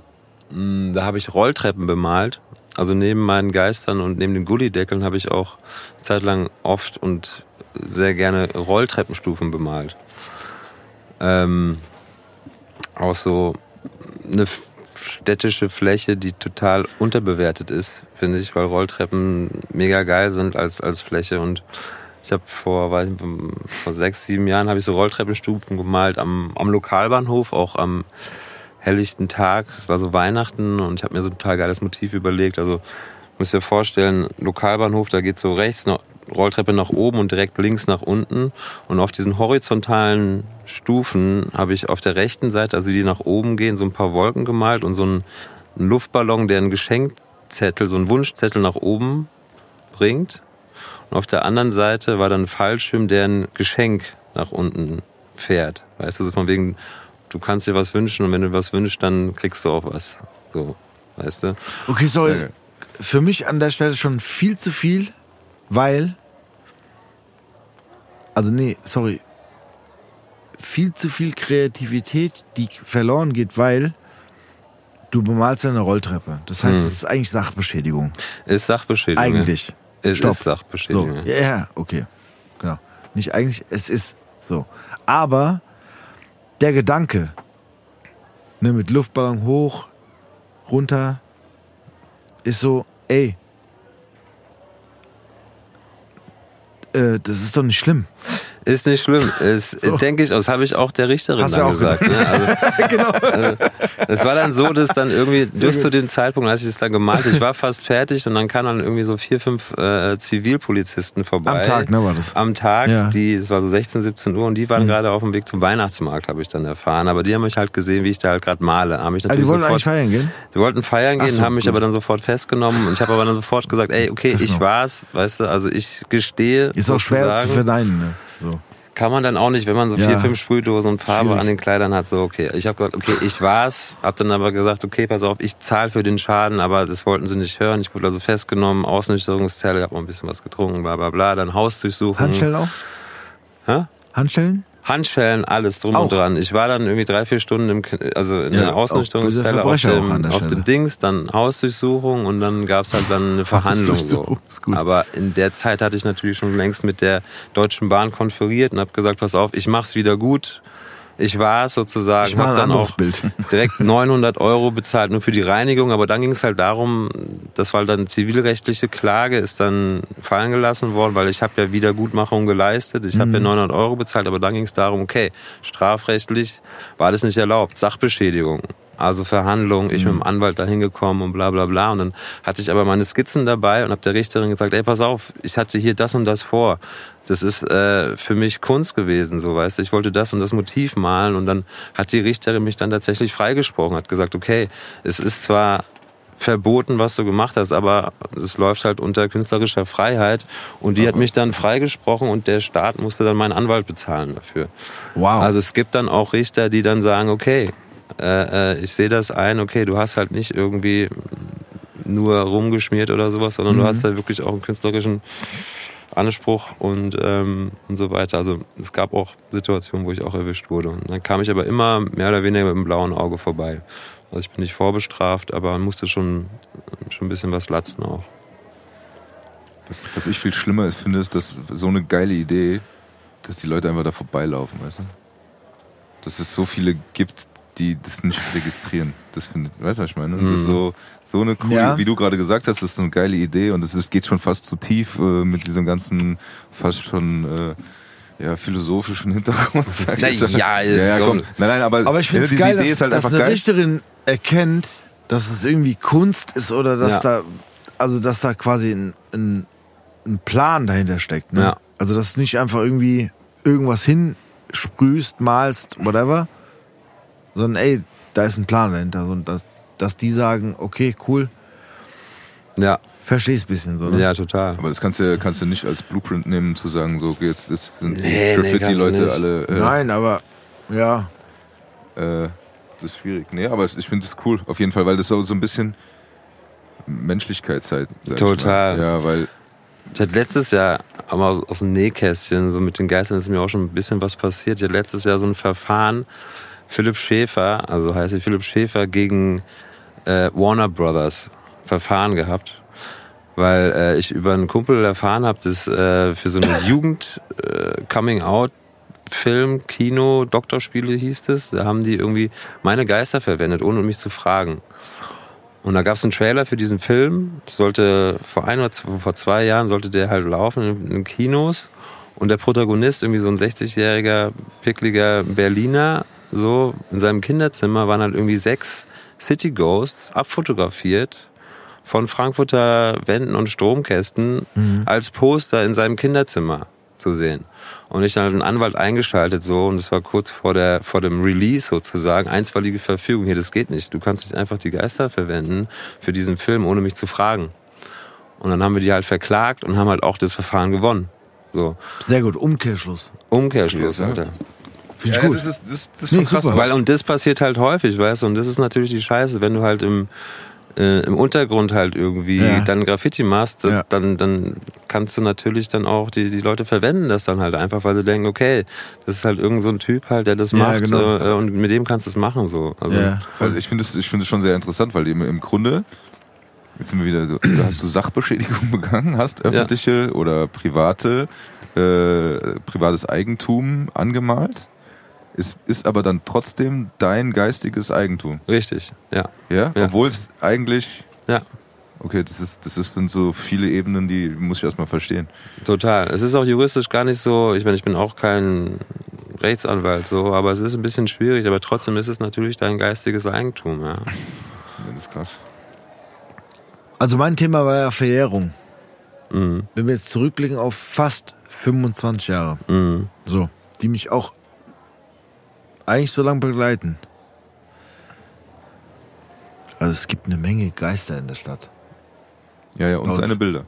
mh, da habe ich Rolltreppen bemalt. Also neben meinen Geistern und neben den Gullideckeln habe ich auch zeitlang oft und sehr gerne Rolltreppenstufen bemalt. Ähm, auch so eine städtische Fläche, die total unterbewertet ist, finde ich, weil Rolltreppen mega geil sind als, als Fläche und ich habe vor, vor sechs, sieben Jahren habe ich so Rolltreppenstufen gemalt am, am Lokalbahnhof, auch am helllichten Tag. Es war so Weihnachten und ich habe mir so ein total geiles Motiv überlegt. Also müsst ihr vorstellen, Lokalbahnhof, da geht so rechts noch Rolltreppe nach oben und direkt links nach unten. Und auf diesen horizontalen Stufen habe ich auf der rechten Seite, also die nach oben gehen, so ein paar Wolken gemalt und so einen Luftballon, der einen Geschenkzettel, so einen Wunschzettel nach oben bringt. Und auf der anderen Seite war dann ein Fallschirm, der ein Geschenk nach unten fährt. Weißt du, so von wegen, du kannst dir was wünschen und wenn du was wünschst, dann kriegst du auch was. So, weißt du? Okay, sorry. Sehr geil. Für mich an der Stelle schon viel zu viel, weil. Also, nee, sorry. Viel zu viel Kreativität, die verloren geht, weil du bemalst ja eine Rolltreppe. Das heißt, Hm. es ist eigentlich Sachbeschädigung. Ist Sachbeschädigung. Eigentlich. Ja. Es Stopp. ist So, Sachbeschädigung. ja, ja, okay. Genau. Nicht eigentlich, es ist so. Aber der Gedanke, ne, mit Luftballon hoch, runter, ist so, ey, äh, das ist doch nicht schlimm. Ist nicht schlimm. Es, denke ich, das habe ich auch der Richterin Hast dann gesagt. Ne? Also, genau. also, es war dann so, dass dann irgendwie, bis zu dem Zeitpunkt, als ich es dann gemalt, ich war fast fertig und dann kamen dann irgendwie so vier, fünf äh, Zivilpolizisten vorbei. Am Tag, ne, war das? Am Tag, Ja. die, es war so 16, 17 Uhr und die waren gerade auf dem Weg zum Weihnachtsmarkt, habe ich dann erfahren. Aber die haben mich halt gesehen, wie ich da halt gerade male. Haben mich Ah, die wollten sofort, eigentlich feiern gehen? die wollten feiern gehen, so, haben mich gut. aber dann sofort festgenommen und ich habe aber dann sofort gesagt, ey, okay, ich war's, weißt du, also ich gestehe. Ist auch schwer zu verneinen, ne? So. Kann man dann auch nicht, wenn man so Ja. vier, fünf Sprühdosen und Farbe Schwierig. an den Kleidern hat, so okay. Ich habe gesagt, okay, ich war's, hab dann aber gesagt, okay, pass auf, ich zahle für den Schaden, aber das wollten sie nicht hören. Ich wurde also festgenommen, Ausnüchterungszelle, hab mal ein bisschen was getrunken, bla bla bla, dann Hausdurchsuchung. Handschellen auch? Hä? Handschellen? Handschellen, alles drum Auch. und dran. Ich war dann irgendwie drei, vier Stunden im, also in Ja, der Ausnüchterungszelle auf dem, auf dem Dings, dann Hausdurchsuchung und dann gab's halt dann eine Verhandlung. So. Aber in der Zeit hatte ich natürlich schon längst mit der Deutschen Bahn konferiert und habe gesagt, pass auf, ich mach's wieder gut. Ich war es sozusagen, Ich habe dann auch Bild. direkt 900 Euro bezahlt nur für die Reinigung, aber dann ging es halt darum, das war dann zivilrechtliche Klage, ist dann fallen gelassen worden, weil ich habe ja Wiedergutmachung geleistet, ich habe ja 900 Euro bezahlt, aber dann ging es darum, okay, strafrechtlich war das nicht erlaubt, Sachbeschädigung. Also Verhandlungen, ich mit dem Anwalt da hingekommen und bla bla bla. Und dann hatte ich aber meine Skizzen dabei und habe der Richterin gesagt, ey, pass auf, ich hatte hier das und das vor. Das ist äh, für mich Kunst gewesen, so weißt du. Ich wollte das und das Motiv malen und dann hat die Richterin mich dann tatsächlich freigesprochen, hat gesagt, okay, es ist zwar verboten, was du gemacht hast, aber es läuft halt unter künstlerischer Freiheit und die hat mich dann freigesprochen und der Staat musste dann meinen Anwalt bezahlen dafür. Wow. Also es gibt dann auch Richter, die dann sagen, okay, äh, äh, ich sehe das ein, okay, du hast halt nicht irgendwie nur rumgeschmiert oder sowas, sondern Mhm. du hast halt wirklich auch einen künstlerischen Anspruch und, ähm, und so weiter. Also es gab auch Situationen, wo ich auch erwischt wurde. Und dann kam ich aber immer mehr oder weniger mit dem blauen Auge vorbei. Also ich bin nicht vorbestraft, aber musste schon, schon ein bisschen was latzen auch. Was, was ich viel schlimmer finde, ist, dass so eine geile Idee, dass die Leute einfach da vorbeilaufen, weißt du? Dass es so viele gibt, die das nicht registrieren. Das finde ich, weißt du, was ich meine? Und Das ist so, so eine coole, Ja. wie du gerade gesagt hast, das ist so eine geile Idee und es geht schon fast zu tief äh, mit diesem ganzen, fast schon, äh, ja, philosophischen Hintergrund. sag ich Na jetzt. ja, ja, ja, komm. Nein, nein, aber, Aber ich finde es diese geil, Idee dass, ist halt dass eine geil. Richterin erkennt, dass es irgendwie Kunst ist oder dass Ja. da, also dass da quasi ein, ein, ein Plan dahinter steckt. Ne? Ja. Also dass du nicht einfach irgendwie irgendwas hinsprühst, malst, whatever, sondern ey, da ist ein Plan dahinter. So, Und dass, dass die sagen, okay, cool, Ja, versteh's ein bisschen so. Ne? ja, total. Aber das kannst du, kannst du nicht als Blueprint nehmen, zu sagen, so, jetzt das sind die Nee, nee, du Graffiti-Leute nicht. alle. Äh, Nein, aber ja. Äh, das ist schwierig. Nee, aber ich finde es cool, auf jeden Fall, weil das so, so ein bisschen Menschlichkeit zeigt. Total. Ja, weil Ich hatte letztes Jahr, aber aus, aus dem Nähkästchen, so mit den Geistern ist mir auch schon ein bisschen was passiert. Ich hatte letztes Jahr so ein Verfahren, Philipp Schäfer, also heißt er Philipp Schäfer gegen äh, Warner Brothers Verfahren gehabt. Weil äh, ich über einen Kumpel erfahren habe, dass äh, für so eine Jugend äh, Coming Out Film, Kino, Doktorspiele hieß es, da haben die irgendwie meine Geister verwendet, ohne mich zu fragen. Und da gab es einen Trailer für diesen Film. Das sollte vor ein oder zwei, vor zwei Jahren sollte der halt laufen in, in Kinos. Und der Protagonist, irgendwie so ein 60-jähriger, pickliger Berliner, so in seinem Kinderzimmer waren halt irgendwie sechs City Ghosts abfotografiert von Frankfurter Wänden und Stromkästen als Poster in seinem Kinderzimmer zu sehen. Und ich dann halt einen Anwalt eingeschaltet so und es war kurz vor der vor dem Release sozusagen. Einstweilige Verfügung hier das geht nicht. Du kannst nicht einfach die Geister verwenden für diesen Film ohne mich zu fragen. Und dann haben wir die halt verklagt und haben halt auch das Verfahren gewonnen. So. Sehr gut, Umkehrschluss. Umkehrschluss Alter Finde ich ja, gut. das ist, das, das ist Nee, super. weil und das passiert halt häufig weißt du und das ist natürlich die Scheiße wenn du halt im äh, im Untergrund halt irgendwie Ja. dann Graffiti machst, dann- Ja. dann, dann kannst du natürlich dann auch, die, die Leute verwenden das dann halt einfach, weil sie denken, okay, das ist halt irgend so ein Typ halt, der das Ja, macht genau. äh, und mit dem kannst du es machen so. Also, Ja. Weil ich finde es ich finde es schon sehr interessant, weil im, im Grunde, jetzt sind wir wieder so, da hast du Sachbeschädigung begangen, hast öffentliche oder private, äh, privates Eigentum angemalt, ist, ist aber dann trotzdem dein geistiges Eigentum. Richtig, ja. Ja? Ja. Obwohl es eigentlich. Ja. Okay, das ist, das ist, sind so viele Ebenen, die muss ich erstmal verstehen. Total. Es ist auch juristisch gar nicht so, ich meine, ich bin auch kein Rechtsanwalt so, aber es ist ein bisschen schwierig, aber trotzdem ist es natürlich dein geistiges Eigentum, ja. Ja, das ist krass. Also mein Thema war ja Verjährung. Mhm. Wenn wir jetzt zurückblicken auf fast 25 Jahre. Mhm. So, die mich auch eigentlich so lange begleiten. Also es gibt eine Menge Geister in der Stadt. Ja, ja, und uns. seine Bilder.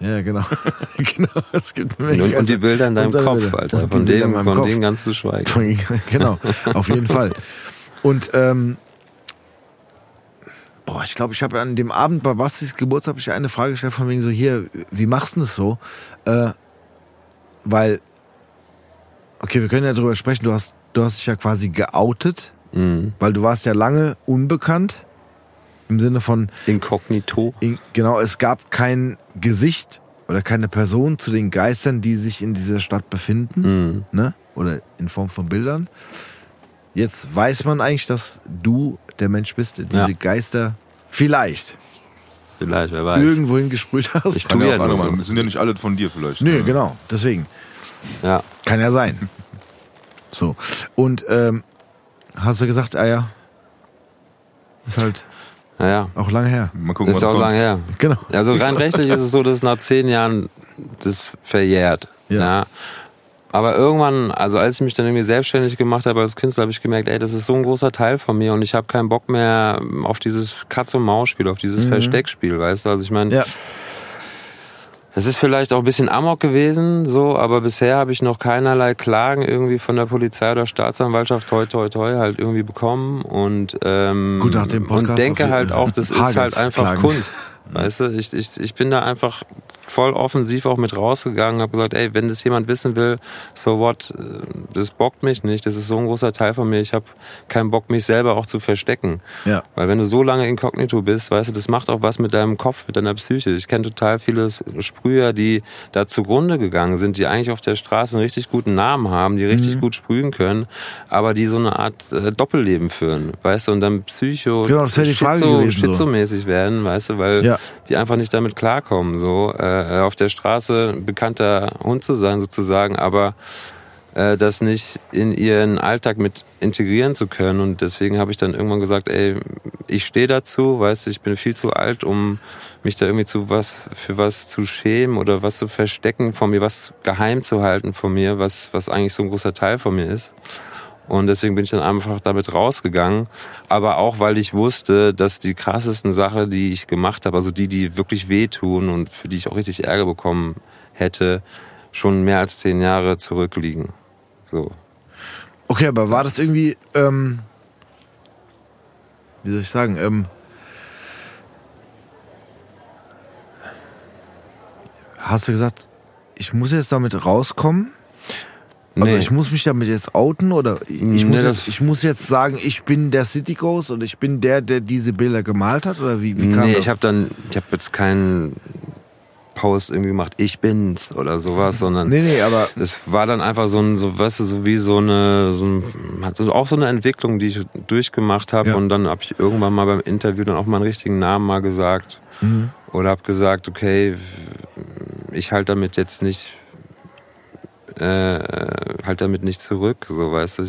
Ja, genau. genau, es gibt eine Menge Und, und die. Bilder in deinem Kopf, Bilder. Alter. Und Von denen, von Kopf. ganz zu schweigen. Von- genau, auf jeden Fall. Und ähm, boah, ich glaube, ich habe an dem Abend bei Bastis Geburtstag hab ich eine Frage gestellt von wegen so hier, wie machst du das so? Äh, weil, okay, wir können ja drüber sprechen. Du hast, du hast dich ja quasi geoutet, Mhm. weil du warst ja lange unbekannt im Sinne von Inkognito. in- genau, es gab kein Gesicht oder keine Person zu den Geistern, die sich in dieser Stadt befinden Mhm. ne? oder in Form von Bildern. Jetzt weiß man eigentlich, dass du der Mensch bist, der diese Ja. Geister vielleicht Vielleicht, wer weiß. irgendwohin gesprüht hast. Ich Kann Tu ja ja nur. Sind ja nicht alle von dir vielleicht. Nö, genau, deswegen. Ja. Kann ja sein. So. Und ähm, hast du gesagt, ah ja, ist halt Naja. auch lange her. Mal gucken, Ist was auch kommt. lange her. Genau. Also rein rechtlich ist es so, dass nach zehn Jahren das verjährt. Ja. Ja. Aber irgendwann, also als ich mich dann irgendwie selbstständig gemacht habe als Künstler, habe ich gemerkt, ey, das ist so ein großer Teil von mir und ich habe keinen Bock mehr auf dieses Katz-und-Maus-Spiel, auf dieses Versteckspiel, weißt du? Also ich meine, Ja. Das ist vielleicht auch ein bisschen Amok gewesen, so, aber bisher habe ich noch keinerlei Klagen irgendwie von der Polizei oder Staatsanwaltschaft toi toi toi halt irgendwie bekommen und ähm, Gut, nach dem Podcast und denke halt auch, das ist halt einfach Klagen. Kunst. Weißt du, ich, ich, ich bin da einfach voll offensiv auch mit rausgegangen, habe gesagt, ey, wenn das jemand wissen will, so what, äh, das bockt mich nicht, das ist so ein großer Teil von mir, ich habe keinen Bock, mich selber auch zu verstecken. Ja. Weil wenn du so lange inkognito bist, weißt du, das macht auch was mit deinem Kopf, mit deiner Psyche. Ich kenne total viele Sprüher, die da zugrunde gegangen sind, die eigentlich auf der Straße einen richtig guten Namen haben, die Mhm. richtig gut sprühen können, aber die so eine Art äh, Doppelleben führen, weißt du, und dann psycho, Genau, das wäre die Frage schizo, gewesen, so. werden, weißt du, weil Ja. Die einfach nicht damit klarkommen, so äh, auf der Straße ein bekannter Hund zu sein sozusagen, aber äh, das nicht in ihren Alltag mit integrieren zu können. Und deswegen habe ich dann irgendwann gesagt, ey, ich stehe dazu, weißt du, ich bin viel zu alt, um mich da irgendwie zu was für was zu schämen oder was zu verstecken von mir, was geheim zu halten von mir, was, was eigentlich so ein großer Teil von mir ist. Und deswegen bin ich dann einfach damit rausgegangen. Aber auch, weil ich wusste, dass die krassesten Sachen, die ich gemacht habe, also die, die wirklich wehtun und für die ich auch richtig Ärger bekommen hätte, schon mehr als zehn Jahre zurückliegen. So. Okay, aber war das irgendwie, ähm, wie soll ich sagen, ähm, hast du gesagt, ich muss jetzt damit rauskommen? Also Nee. ich muss mich damit jetzt outen oder ich, Nee, muss, jetzt, ich muss jetzt sagen, ich bin der City Ghost oder ich bin der, der diese Bilder gemalt hat oder wie, wie kam nee, das? ich habe dann, ich habe jetzt keinen Post irgendwie gemacht, ich bin's oder sowas, sondern nee, nee, aber das war dann einfach so ein, so, weißt du, so wie so eine, so ein, hat so, auch so eine Entwicklung, die ich durchgemacht habe. Ja. Und dann habe ich irgendwann mal beim Interview dann auch meinen richtigen Namen mal gesagt. Mhm. Oder habe gesagt, okay, ich halte damit jetzt nicht, äh, halt damit nicht zurück, so weißt du.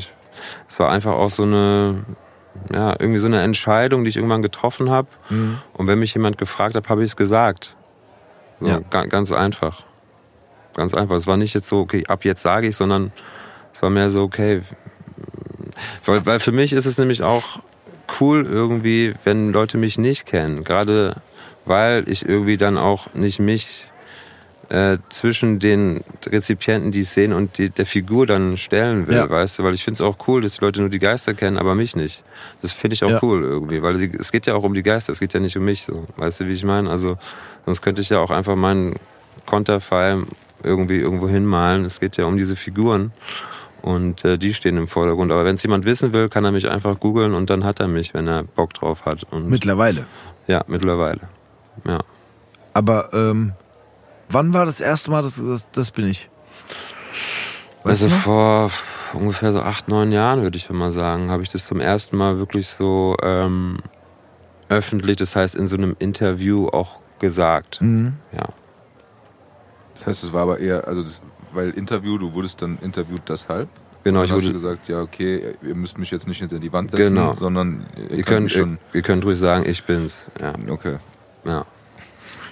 Es war einfach auch so eine, ja, irgendwie so eine Entscheidung, die ich irgendwann getroffen habe. Mhm. Und wenn mich jemand gefragt hat, habe ich es gesagt. So, Ja. ga, ganz einfach. Ganz einfach. Es war nicht jetzt so, okay, ab jetzt sage ich, sondern es war mehr so, okay. Weil, weil für mich ist es nämlich auch cool irgendwie, wenn Leute mich nicht kennen. Gerade weil ich irgendwie dann auch nicht mich äh, zwischen den Rezipienten, die es sehen, und die, der Figur dann stellen will, Ja. weißt du? Weil ich finde es auch cool, dass die Leute nur die Geister kennen, aber mich nicht. Das finde ich auch Ja. cool irgendwie, weil die, es geht ja auch um die Geister, es geht ja nicht um mich, so. Weißt du, wie ich meine? Also, sonst könnte ich ja auch einfach meinen Konterfei irgendwie irgendwo hinmalen. Es geht ja um diese Figuren. Und äh, die stehen im Vordergrund. Aber wenn es jemand wissen will, kann er mich einfach googeln und dann hat er mich, wenn er Bock drauf hat. Und mittlerweile. ja, mittlerweile. Ja. Aber ähm, wann war das erste Mal, das, das, das bin ich? Weißt also du vor ungefähr so acht, neun Jahren, würde ich mal sagen, habe ich das zum ersten Mal wirklich so ähm, öffentlich, das heißt in so einem Interview auch gesagt. Mhm. Ja. Das heißt, es war aber eher, also das, weil Interview, du wurdest dann interviewt deshalb. Genau, ich du wurde, gesagt, ja, okay, ihr müsst mich jetzt nicht hinter die Wand setzen, Genau. sondern ihr, ihr, könnt könnt, ihr, ihr könnt ruhig sagen, ich bin's. Ja, Okay. ja.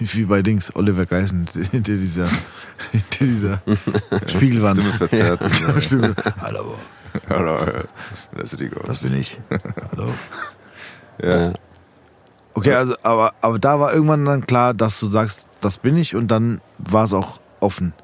Wie bei Dings, Oliver Geissen hinter dieser, hinter dieser Spiegelwand. Stimme verzerrt. Genau, Stimme. Hallo, Hallo, das ist die das bin ich. Hallo. Ja. ja. Okay, also, aber, aber da war irgendwann dann klar, dass du sagst, das bin ich und dann war es auch offen.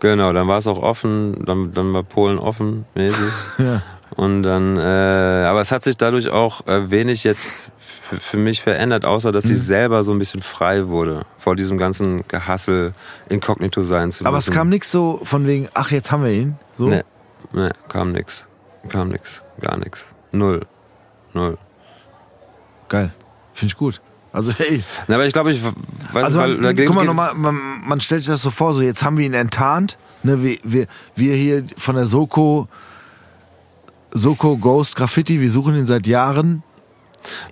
Genau, dann war es auch offen, dann, dann war Polen offen mäßig. Ja. Und dann, äh, aber es hat sich dadurch auch äh, wenig jetzt für, für mich verändert, außer dass ich selber so ein bisschen frei wurde vor diesem ganzen Gehassel, inkognito sein zu müssen. Aber es kam nichts so von wegen, ach, jetzt haben wir ihn. So. Nee, nee, kam nix. Kam nix. Gar nix. Null. Null. Geil. Finde ich gut. Also, hey. Na, aber ich glaube, ich weiß Also, weil, da geht- guck mal nochmal, man, man stellt sich das so vor, so jetzt haben wir ihn enttarnt. Ne, wir, wir, wir hier von der Soko, Soko Ghost Graffiti, wir suchen ihn seit Jahren.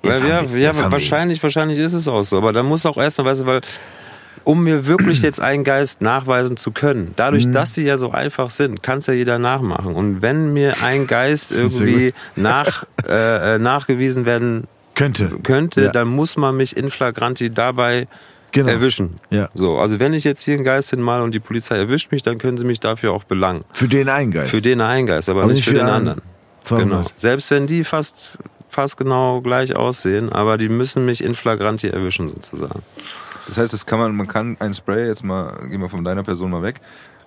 Jetzt ja, wir- ja wahrscheinlich, wahrscheinlich ist es auch so. Aber da muss auch erst, weißt du, weil um mir wirklich jetzt einen Geist nachweisen zu können, Mhm. dadurch, dass sie ja so einfach sind, kann es ja jeder nachmachen. Und wenn mir ein Geist irgendwie nach, äh, äh, nachgewiesen werden Könnte. könnte, Ja. dann muss man mich in flagranti dabei Genau. erwischen. Ja. So, also wenn ich jetzt hier einen Geist hinmale und die Polizei erwischt mich, dann können sie mich dafür auch belangen. Für den einen Geist. Für den einen Geist, aber, Aber nicht für, den anderen. 200. Genau. Selbst wenn die fast, fast genau gleich aussehen, aber die müssen mich in flagranti erwischen sozusagen. Das heißt, das kann man, man kann einen Spray jetzt mal, gehen wir von deiner Person mal weg.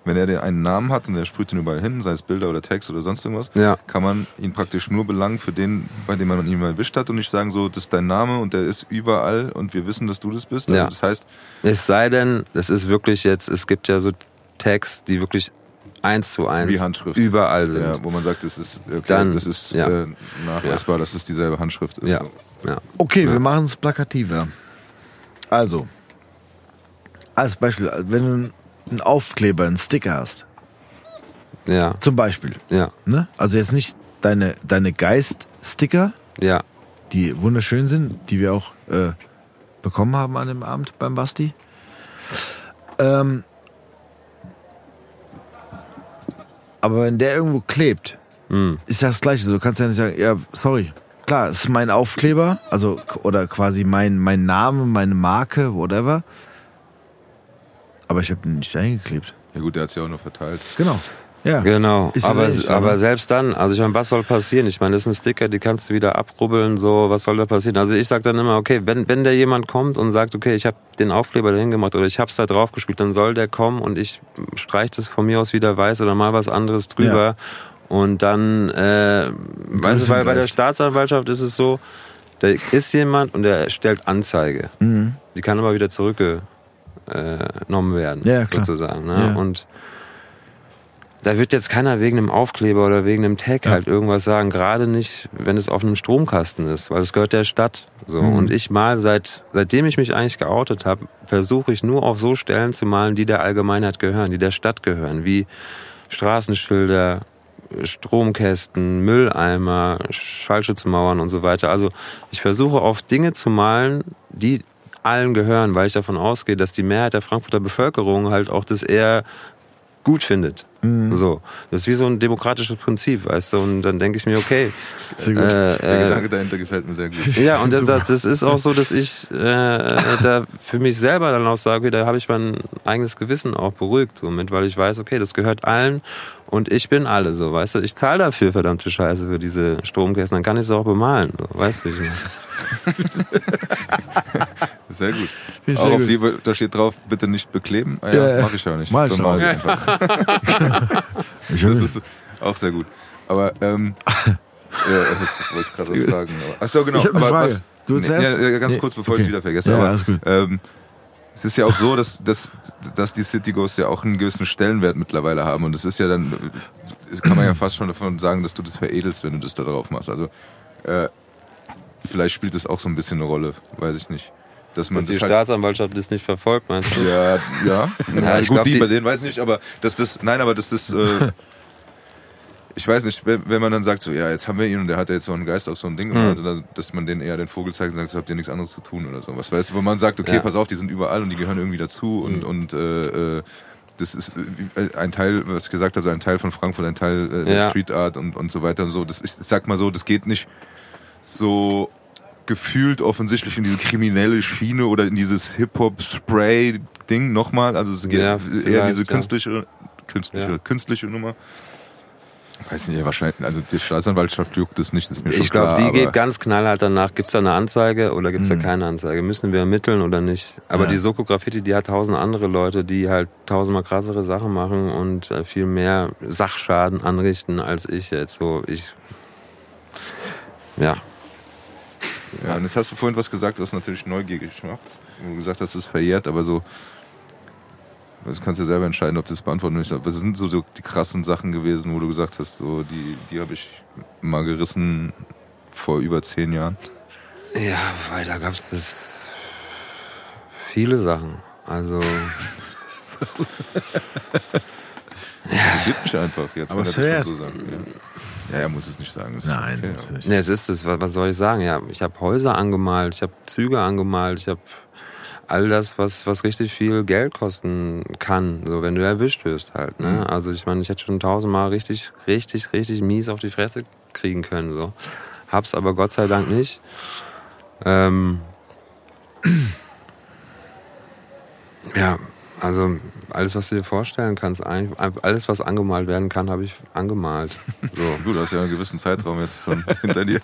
Wenn er den einen Namen hat und der sprüht den überall hin, sei es Bilder oder Text oder sonst irgendwas, Ja. kann man ihn praktisch nur belangen für den, bei dem man ihn mal erwischt hat und nicht sagen so, das ist dein Name und der ist überall und wir wissen, dass du das bist. Also Ja. das heißt, Es sei denn, es ist wirklich jetzt, es gibt ja so Tags, die wirklich eins zu eins Wie Handschrift. überall sind. ja, wo man sagt, das ist, okay, Dann, das ist ja. äh, nachweisbar, dass es dieselbe Handschrift ist. Ja. Ja. Okay, wir machen es plakativer. Also, als Beispiel, wenn du einen Aufkleber, einen Sticker hast, Ja, zum Beispiel, ja, ne? Also jetzt nicht deine, deine Geist-Sticker, ja. die wunderschön sind, die wir auch äh, bekommen haben an dem Abend beim Basti. Ähm, aber wenn der irgendwo klebt, Hm. ist ja das Gleiche. Du kannst ja nicht sagen, ja, sorry. Klar, es ist mein Aufkleber, also oder quasi mein, mein Name, meine Marke, whatever. Aber ich habe den nicht eingeklebt. Ja gut, der hat es ja auch nur verteilt. Genau. Ja. Genau, ja aber, ähnlich, aber selbst dann, also ich meine, was soll passieren? Ich meine, das ist ein Sticker, die kannst du wieder abrubbeln, so, was soll da passieren? Also ich sag dann immer, okay, wenn, wenn da jemand kommt und sagt, okay, ich habe den Aufkleber dahin gemacht oder ich hab's da drauf gespielt, dann soll der kommen und ich streich das von mir aus wieder weiß oder mal was anderes drüber. Und dann, äh, weißt du, weil bei der. Staatsanwaltschaft ist es so, da ist jemand und der stellt Anzeige. Mhm. Die kann aber wieder zurückgenommen werden, Ja, sozusagen. Ne? Ja. Und da wird jetzt keiner wegen einem Aufkleber oder wegen einem Tag Ja. halt irgendwas sagen, gerade nicht, wenn es auf einem Stromkasten ist, weil es gehört der Stadt. So. Mhm. Und ich mal seit, seitdem ich mich eigentlich geoutet habe, versuche ich nur auf so Stellen zu malen, die der Allgemeinheit gehören, die der Stadt gehören, wie Straßenschilder, Stromkästen, Mülleimer, Schallschutzmauern und so weiter. Also ich versuche auf Dinge zu malen, die allen gehören, weil ich davon ausgehe, dass die Mehrheit der Frankfurter Bevölkerung halt auch das eher gut findet. Mhm. So, das ist wie so ein demokratisches Prinzip, weißt du? Und dann denke ich mir, okay, Sehr gut. äh, Der äh, Gedanke dahinter gefällt mir sehr gut. ja, und das, das, das ist auch so, dass ich äh, da für mich selber dann auch sage, da habe ich mein eigenes Gewissen auch beruhigt somit, weil ich weiß, okay, das gehört allen und ich bin alle so, weißt du. Ich zahle dafür verdammte Scheiße für diese Stromkästen, dann kann ich es auch bemalen, so, weißt du. Sehr gut. Auch sehr auf gut. die, da steht drauf, bitte nicht bekleben. Ah, Ja, ja, mach ich ja nicht. Ich Dann mach ich einfach. Das ist auch sehr gut. Aber, ähm, ja, das wollte ich gerade was fragen. Aber, ach so, genau. Ich hab eine Frage. Was, Du nee, zuerst? ja, ganz Nee, kurz, bevor okay. ich es wieder vergesse. Ja, aber, alles gut. Ähm, es ist ja auch so, dass, dass, dass die City Ghosts ja auch einen gewissen Stellenwert mittlerweile haben. Und es ist ja dann, kann man ja fast schon davon sagen, dass du das veredelst, wenn du das da drauf machst. Also, äh, vielleicht spielt das auch so ein bisschen eine Rolle, weiß ich nicht. Dass man Dass die das halt Staatsanwaltschaft das nicht verfolgt, meinst du? ja, ja. Ja, ich gut, glaub, die, die- bei denen weiß ich nicht, aber dass das, nein, aber dass das, äh, ich weiß nicht, wenn, man dann sagt, so, ja, jetzt haben wir ihn und der hat ja jetzt so einen Geist auf so ein Ding gemacht, oder dass man denen eher den Vogel zeigt und sagt, so, habt ihr nichts anderes zu tun oder so. Was weißt du, wo man sagt, okay, Ja. pass auf, die sind überall und die gehören irgendwie dazu und, und äh, äh, das ist äh, ein Teil, was ich gesagt habe, ein Teil von Frankfurt, ein Teil äh, Ja. Street Art und, und so weiter und so. Das ich sag mal so, das geht nicht so gefühlt offensichtlich in diese kriminelle Schiene oder in dieses Hip-Hop-Spray-Ding nochmal. Also es geht Ja, eher diese ja. künstliche, künstliche, Ja. künstliche Nummer. Weiß nicht, wahrscheinlich, also die Staatsanwaltschaft juckt es nicht, das ist mir schon Ich glaube, die geht ganz knallhart danach, gibt es da eine Anzeige oder gibt es da keine Anzeige? Müssen wir ermitteln oder nicht? Aber Ja. die Soko Graffiti, die hat tausend andere Leute, die halt tausendmal krassere Sachen machen und äh, viel mehr Sachschaden anrichten als ich jetzt. So, ich. Ja. Ja, und jetzt hast du vorhin was gesagt, was natürlich neugierig macht. Wo du gesagt hast, es ist verjährt, aber so. Das kannst du selber entscheiden, ob du das beantworten willst. Aber Was sind so, so die krassen Sachen gewesen, wo du gesagt hast, so, die, die habe ich mal gerissen vor über zehn Jahren? Ja, weil da gab es das viele Sachen. Also. Interessiert mich einfach jetzt. Aber es er das verjährt. so sagt. Ja. Ja, er muss es nicht sagen. Nein, okay, das ist aber- nicht. Ne, es ist es. Was was soll ich sagen? Ja, ich habe Häuser angemalt, ich habe Züge angemalt, ich habe all das, was, was richtig viel Geld kosten kann, so wenn du erwischt wirst halt. Ne? Mhm. Also ich meine, ich hätte schon tausendmal richtig, richtig, richtig mies auf die Fresse kriegen können. So. Hab's aber Gott sei Dank nicht. Ähm, ja, also alles, was du dir vorstellen kannst, eigentlich, alles, was angemalt werden kann, habe ich angemalt. So. Du, du hast ja einen gewissen Zeitraum jetzt schon hinter dir.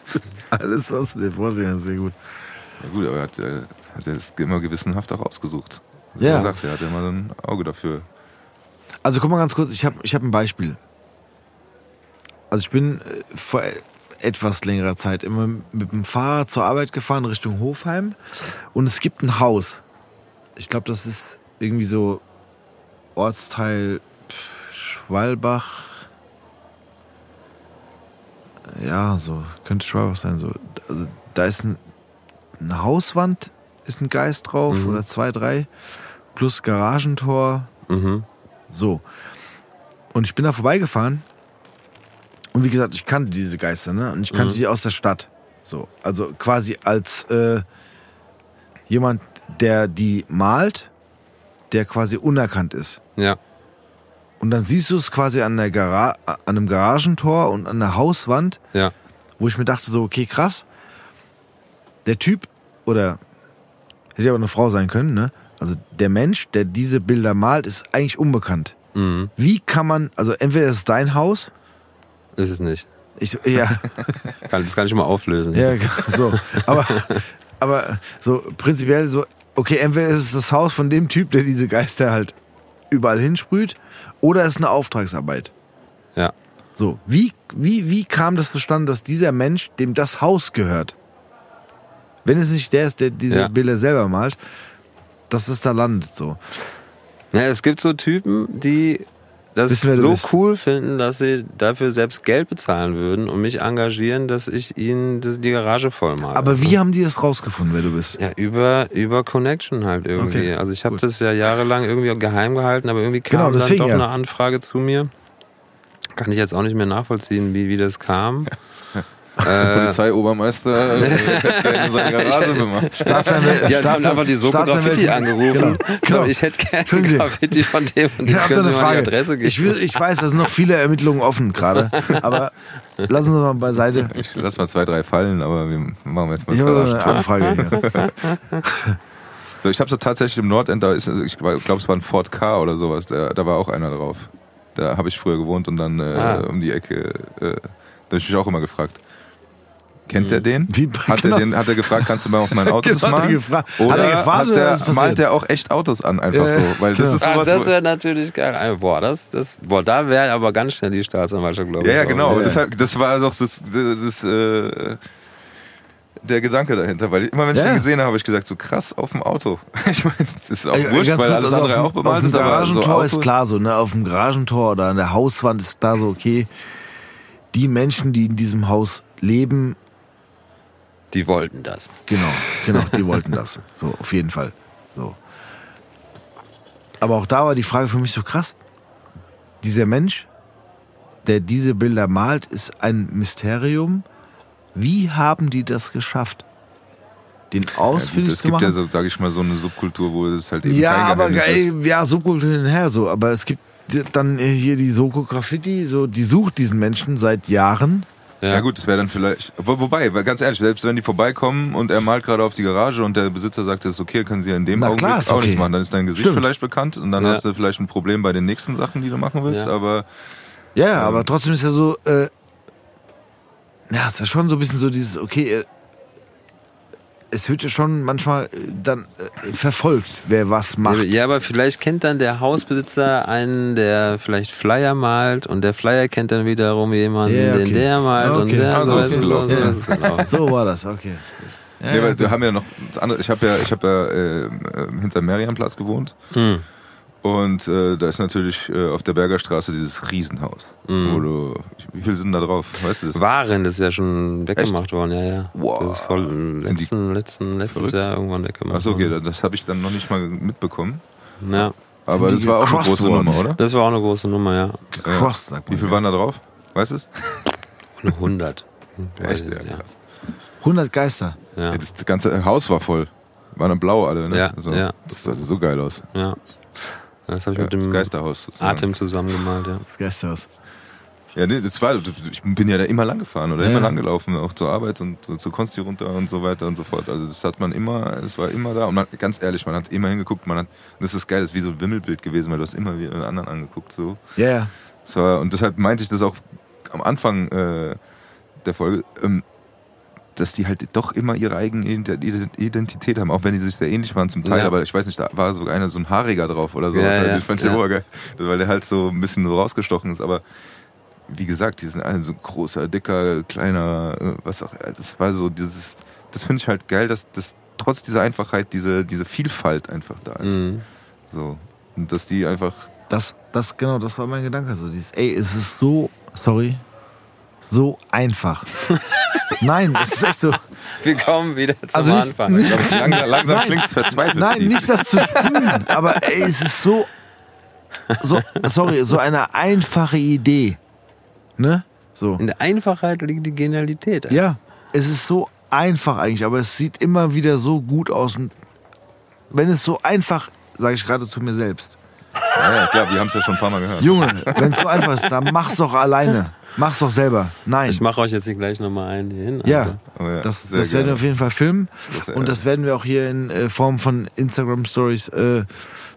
Alles, was du dir vorstellen kannst, sehr gut. Ja gut, aber er hat, äh, hat er es immer gewissenhaft auch ausgesucht. Wie Ja. Er sagt, er hat ja immer ein Auge dafür. Also guck mal ganz kurz, ich habe ich hab ein Beispiel. Also ich bin äh, vor etwas längerer Zeit immer mit dem Fahrrad zur Arbeit gefahren Richtung Hofheim und es gibt ein Haus. Ich glaube, das ist irgendwie so Ortsteil Schwalbach. Ja, so könnte Schwalbach sein. So. Also, da ist ein, eine Hauswand, ist ein Geist drauf Mhm. oder zwei, drei plus Garagentor. Mhm. So. Und ich bin da vorbeigefahren. Und wie gesagt, ich kannte diese Geister, ne? Und ich kannte Mhm. die aus der Stadt. So. Also quasi als äh, jemand, der die malt, der quasi unerkannt ist. Ja. Und dann siehst du es quasi an, der Gara an einem Garagentor und an der Hauswand, Ja. wo ich mir dachte, so, okay, krass. Der Typ, oder hätte ja auch eine Frau sein können, ne? Also der Mensch, der diese Bilder malt, ist eigentlich unbekannt. Mhm. Wie kann man, also entweder ist es dein Haus, Ist es nicht. ich, ja, das kann ich mal auflösen. ja, so, aber, aber so prinzipiell so, okay, entweder ist es das Haus von dem Typ, der diese Geister halt überall hinsprüht, oder es ist eine Auftragsarbeit. Ja. So, wie, wie, wie kam das zustande, dass dieser Mensch, dem das Haus gehört, wenn es nicht der ist, der diese Ja. Bilder selber malt, dass es da landet, so. Ja, es gibt so Typen, die das so bist. cool finden, dass sie dafür selbst Geld bezahlen würden und mich engagieren, dass ich ihnen das, die Garage voll mache. Aber wie haben die das rausgefunden, wer du bist? Ja, über, über Connection halt irgendwie. Okay, also ich habe das ja jahrelang irgendwie geheim gehalten, aber irgendwie kam Genau, deswegen, dann doch ja. eine Anfrage zu mir. Kann ich jetzt auch nicht mehr nachvollziehen, wie, wie das kam. äh, Polizeiobermeister äh, hat gerne in seine Garage gemacht. Staatsanwält- die haben einfach die Soko Graffiti Staatsanwältin- angerufen. Genau, genau. ich hätte gerne. Graffiti von dem und Ich habe da eine Frage. Adresse geben. Ich, will, ich weiß, da sind noch viele Ermittlungen offen gerade. Aber lassen Sie mal beiseite. Ich lass mal zwei, drei fallen, aber wir machen jetzt mal Ich eine. Anfrage hier. So, ich habe so tatsächlich im Nordend, da ist, ich glaube, es war ein Ford K oder sowas, da, da war auch einer drauf. Da habe ich früher gewohnt und dann äh, Ah. um die Ecke, äh, da habe ich mich auch immer gefragt. Kennt er den? Wie- hat, genau. er den? hat er gefragt, kannst du mal auf mein Auto das Genau, hat er malen? gefragt. Oder Hat er gefragt hat der, ist malt der auch echt Autos an, einfach Ja, so? Weil das genau. ist Ach, sowas, das wo- wäre natürlich geil. Ah, Boah, das, das, boah, da wäre aber ganz schnell die Staatsanwaltschaft, glaube ich. Ja, ja, genau. Ja. Das, das war doch das, das, das äh, der Gedanke dahinter, weil immer wenn ich Ja. den gesehen habe, habe ich gesagt, so krass auf dem Auto. Ich meine, das ist auch Ey, wurscht, ganz weil alles also andere auch bemalt auf dem ist, aber so Garagentor ist klar so, ne? Auf dem Garagentor oder an der Hauswand ist da so, okay, die Menschen, die in diesem Haus leben, Die wollten das. genau, genau, die wollten das. So, auf jeden Fall. So. Aber auch da war die Frage für mich so krass. Dieser Mensch, der diese Bilder malt, ist ein Mysterium. Wie haben die das geschafft? Den Ja, gut, ausfindig es zu gibt machen? ja, so, sage ich mal, so eine Subkultur, wo es halt eben Ja, kein aber ist. ja, Subkultur hin und her so. Aber es gibt dann hier die Soko Graffiti, so, die sucht diesen Menschen seit Jahren. Ja, gut, das wäre dann vielleicht. Wo, wobei, ganz ehrlich, selbst wenn die vorbeikommen und er malt gerade auf die Garage und der Besitzer sagt, das ist okay, können sie ja in dem Na Augenblick klar, auch okay. nichts machen. Dann ist dein Gesicht Stimmt. vielleicht bekannt und dann Ja. hast du vielleicht ein Problem bei den nächsten Sachen, die du machen willst. Ja. Aber Ja, ja, aber trotzdem ist ja so, äh, ja, ist ja schon so ein bisschen so dieses, okay, äh, es wird ja schon manchmal äh, dann äh, verfolgt, wer was macht. Ja, aber vielleicht kennt dann der Hausbesitzer einen, der vielleicht Flyer malt und der Flyer kennt dann wiederum jemanden, Ja, okay. den der malt und Okay. der. Ah, so so ist es gelaufen. so Ja. gelaufen. So war das, okay. Ja, nee, ja, weil wir haben ja noch andere. Ich habe ja, ich habe ja äh, hinter Merianplatz gewohnt Hm. Und äh, da ist natürlich äh, auf der Bergerstraße dieses Riesenhaus, Mhm. wo du, wie viele sind da drauf? Weißt du das? Waren, das ist ja schon weggemacht worden, ja, ja. Wow. Das ist voll im Sind die letzten, letzten, letztes verrückt? Jahr irgendwann weggemacht Achso, okay, worden. das habe ich dann noch nicht mal mitbekommen. Ja, Aber das war auch eine gecrossed große worden? Nummer, oder? das war auch eine große Nummer, ja. Cross, sagt Wie man. viel waren da drauf? Weißt du es? Eine 100. Weiß Echt? Ja, krass. 100 Geister. Ja, Ja, das ganze Haus war voll. Waren dann blau alle, ne? Ja, also, ja. Das sah so geil aus. ja. Das habe ich Ja, mit dem Geisterhaus. sozusagen. Atem zusammengemalt, ja. Das Geisterhaus. Ja, nee, das war, ich bin ja da immer lang gefahren oder Ja. immer lang gelaufen, auch zur Arbeit und zur Konsti runter und so weiter und so fort. Also das hat man immer, es war immer da und man, ganz ehrlich, man hat immer hingeguckt, man hat, das ist geil, das ist wie so ein Wimmelbild gewesen, weil du hast immer wieder einen anderen angeguckt, so. Ja, ja. Das war, und deshalb meinte ich das auch am Anfang äh, der Folge, ähm, dass die halt doch immer ihre eigene Ident- Identität haben, auch wenn die sich sehr ähnlich waren zum Teil, Ja. aber ich weiß nicht, da war sogar einer so ein Haariger drauf oder so. Ja, Das halt, ja, ich fand den ja. obergeil, weil der halt so ein bisschen so rausgestochen ist, aber wie gesagt, die sind alle so großer, dicker, kleiner, äh, was auch, das war so dieses, das finde ich halt geil, dass, dass trotz dieser Einfachheit diese, diese Vielfalt einfach da ist. Mhm. So. Und dass die einfach, Das, das, genau, das war mein Gedanke. So dieses, ey, es ist so, sorry, so einfach. Nein, es ist echt so. Wir kommen wieder zum Also nicht- Anfang. nicht- ich glaub, langsam, langsam klingt es verzweifelt. Nein, Steve. nicht das zu sprühen, aber ey, es ist so, so, sorry, so eine einfache Idee. Ne? So. In der Einfachheit liegt die Genialität. Ja, es ist so einfach eigentlich, aber es sieht immer wieder so gut aus. Und wenn es so einfach, sage ich gerade zu mir selbst, Ja, ja, klar, wir haben es ja schon ein paar Mal gehört. Junge, wenn es so einfach ist, dann mach's doch alleine. Mach's doch selber. Nein. Ich mache euch jetzt hier gleich nochmal einen hier hin. Ja, Also. Oh ja, das, werden wir auf jeden Fall filmen. Das, Und das werden wir auch hier in äh, Form von Instagram Stories äh,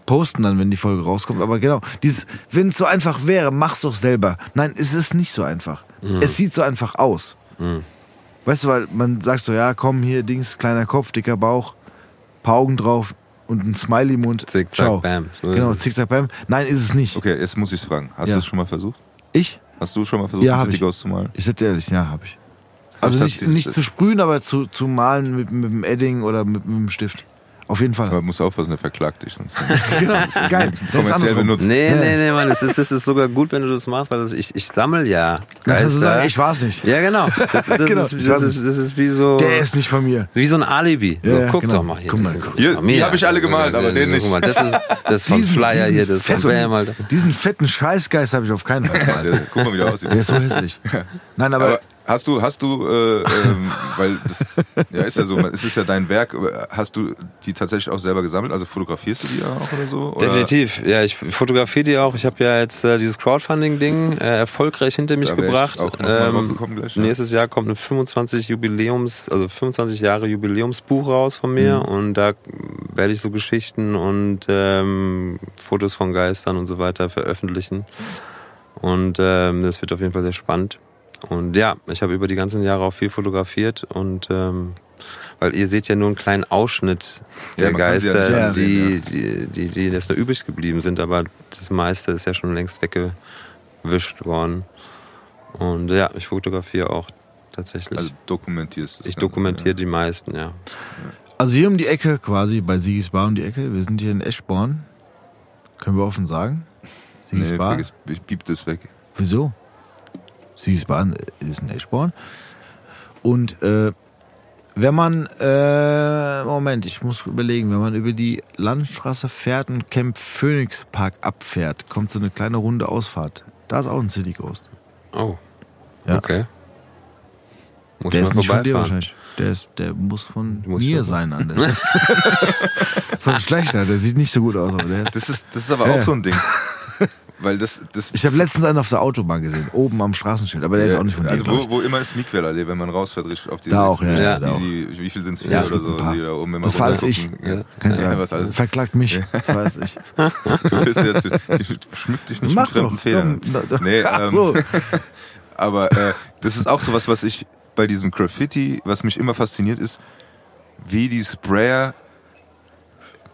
posten, dann, wenn die Folge rauskommt. Aber genau, dieses, wenn es so einfach wäre, mach's doch selber. Nein, es ist nicht so einfach. Mhm. Es sieht so einfach aus. Weißt du, weil man sagt so, ja, komm, hier, Dings, kleiner Kopf, dicker Bauch, paar Augen drauf und ein Smiley-Mund. Zick, Ciao. zack, bam. So genau, es. zick, zack, bam. Nein, ist es nicht. Okay, jetzt muss ich es fragen. Hast Ja. du es schon mal versucht? Ich? Hast du schon mal versucht, Ja, City ich. Ghost zu malen? Ich sag ehrlich, ja, habe ich. Also nicht, nicht zu sprühen, aber zu, zu malen mit, mit dem Edding oder mit, mit dem Stift. Auf jeden Fall. Aber musst aufpassen, der verklagt dich sonst. genau, geil. Das ist kommerziell benutzt. Nee, nee, nee, Mann, das ist, das ist sogar gut, wenn du das machst, weil das, ich, ich sammle ja Dann kannst du Geister. sagen, ich war's nicht. ja, genau. Das, das, Genau, ist, das, ist, das ist wie so, Der ist nicht von mir. wie so ein Alibi. Ja, so, guck genau. doch mal hier. Guck mal, guck. Hier, von mir. die hab ich alle gemalt, aber den nicht. Guck mal, das ist, das ist von Diesen- Flyer diesen hier, das ist von fetten- Bam, Alter. Diesen fetten Scheißgeist habe ich auf keinen Fall gemalt. guck mal, wie der aussieht. Der ist so hässlich. Nein, aber, Aber hast du, hast du, äh, ähm, weil das, ja ist ja so, es ist ja dein Werk, hast du die tatsächlich auch selber gesammelt? Also fotografierst du die auch oder so? Oder? Definitiv, ja, ich fotografiere die auch. Ich habe ja jetzt äh, dieses Crowdfunding-Ding äh, erfolgreich hinter mich gebracht. gekommen gleich, ja. nächstes Jahr kommt ein 25 Jubiläums, also 25 Jahre Jubiläumsbuch raus von mir Mhm. und da werde ich so Geschichten und ähm, Fotos von Geistern und so weiter veröffentlichen. Und ähm, das wird auf jeden Fall sehr spannend. Und ja, ich habe über die ganzen Jahre auch viel fotografiert und ähm, weil ihr seht ja nur einen kleinen Ausschnitt Ja, der ja Geister, nicht die, sehen, die, die, die jetzt nur übrig geblieben sind, aber das meiste ist ja schon längst weggewischt worden. Und ja, ich fotografiere auch tatsächlich. Also dokumentierst du ich dokumentiere die meisten, ja. also hier um die Ecke, quasi bei Sigis Bar um die Ecke, wir sind hier in Eschborn. Können wir offen sagen? Sigis Nee, Bar? ich piep das weg. Wieso? Bar ist in Eschborn. Und äh, wenn man, äh, Moment, ich muss überlegen, wenn man über die Landstraße fährt und Camp Phoenix Park abfährt, kommt so eine kleine runde Ausfahrt. Da ist auch ein City Ghost. Oh. Ja. Okay. Muss Der ist nicht von dir wahrscheinlich. Der, ist, der muss von Muss mir sein an der so ein schlechter, der sieht nicht so gut aus. Aber der ist Das ist, das ist aber Ja. auch so ein Ding. Weil das, das ich habe letztens einen auf der Autobahn gesehen, oben am Straßenschild, aber der ist auch nicht von dir. also wo, wo immer ist Miquel wenn man rausfährt auf die Da auch, ja, ja, die, auch. die, wie viel sind es? Vier Ja, oder so, da oben immer Das war alles ich. Ja. Kann ich Ja, was alles. Verklagt mich, das weiß ich. Du bist jetzt, schmück dich nicht Mach mit fremden doch. Federn. Komm, Nee, ähm, so. Aber äh, das ist auch sowas, was ich bei diesem Graffiti, was mich immer fasziniert, ist, wie die Sprayer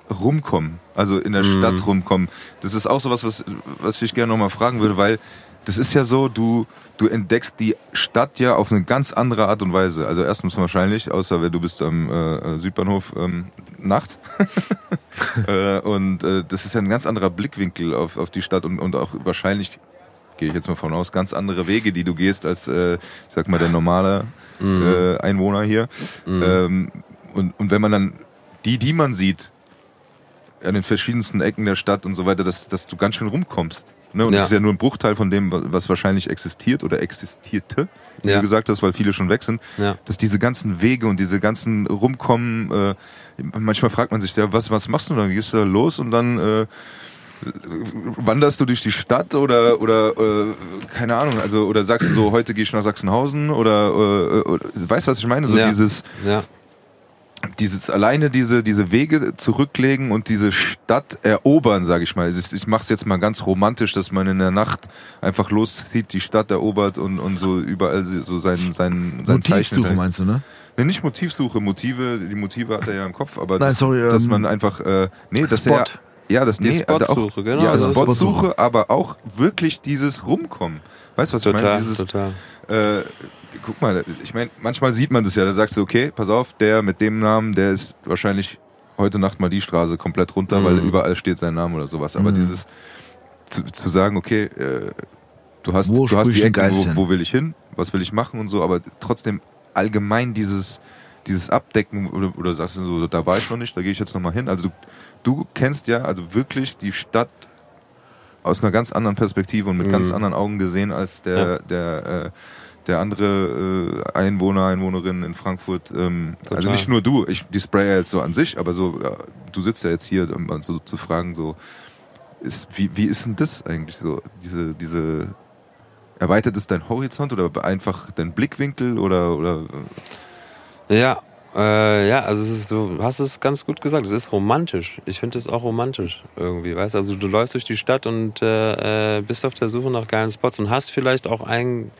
rumkommen, also in der Mhm. Stadt rumkommen. Das ist auch sowas, was, was ich gerne nochmal fragen würde, weil das ist ja so, du, du entdeckst die Stadt ja auf eine ganz andere Art und Weise. Also erstens wahrscheinlich, außer wenn du bist am äh, Südbahnhof ähm, nachts. äh, und äh, das ist ja ein ganz anderer Blickwinkel auf, auf die Stadt und, und auch wahrscheinlich gehe ich jetzt mal von aus, ganz andere Wege, die du gehst als, äh, ich sag mal, der normale äh, Einwohner hier. Ähm, und, und wenn man dann die, die man sieht, an den verschiedensten Ecken der Stadt und so weiter, dass, dass du ganz schön rumkommst. Ne? Und Ja. das ist ja nur ein Bruchteil von dem, was wahrscheinlich existiert oder existierte, wie Ja. du gesagt hast, weil viele schon weg sind. Ja. Dass diese ganzen Wege und diese ganzen Rumkommen, äh, manchmal fragt man sich ja, was, was machst du dann? Gehst du da los und dann äh, wanderst du durch die Stadt oder oder äh, keine Ahnung, also oder sagst du so, heute gehe ich nach Sachsenhausen oder, äh, oder weißt du, was ich meine? So Ja. dieses Ja. Dieses alleine diese diese Wege zurücklegen und diese Stadt erobern, sage ich mal. Ich, ich mache es jetzt mal ganz romantisch, dass man in der Nacht einfach loszieht, die Stadt erobert und und so überall so sein sein sein Zeichen Motivsuche meinst du, ne? Nee, nicht Motivsuche, Motive, die Motive hat er ja im Kopf, aber Nein, das, sorry, dass ähm, man einfach äh, nee, dass Spot. er ja, das nee, also Spotsuche, auch, genau, Ja, also Spotsuche, aber auch wirklich dieses Rumkommen. Weißt du, was ich meine? Total, Dieses, total. äh, guck mal, ich meine, manchmal sieht man das ja, da sagst du, okay, pass auf, der mit dem Namen, der ist wahrscheinlich heute Nacht mal die Straße komplett runter, Mhm. weil überall steht sein Name oder sowas. Aber Mhm. dieses zu, zu sagen, okay, äh, du hast, Wo du hast die Ecke, wo, wo will ich hin, was will ich machen und so, aber trotzdem allgemein dieses dieses Abdecken oder, oder sagst du so, da war ich noch nicht, da gehe ich jetzt noch mal hin. Also du, du kennst ja also wirklich die Stadt aus einer ganz anderen Perspektive und mit Mhm. ganz anderen Augen gesehen als der Ja. der äh, der andere äh, Einwohner, Einwohnerin in Frankfurt. Ähm, also nicht nur du, ich die Sprayer jetzt so an sich, aber so ja, du sitzt ja jetzt hier, um so zu fragen so ist wie wie ist denn das eigentlich so diese diese erweitert es dein Horizont oder einfach dein Blickwinkel oder oder Ja, äh, ja, also ist, du hast es ganz gut gesagt, es ist romantisch. Ich finde es auch romantisch irgendwie, weißt Also du läufst durch die Stadt und äh, äh, bist auf der Suche nach geilen Spots und hast vielleicht auch einen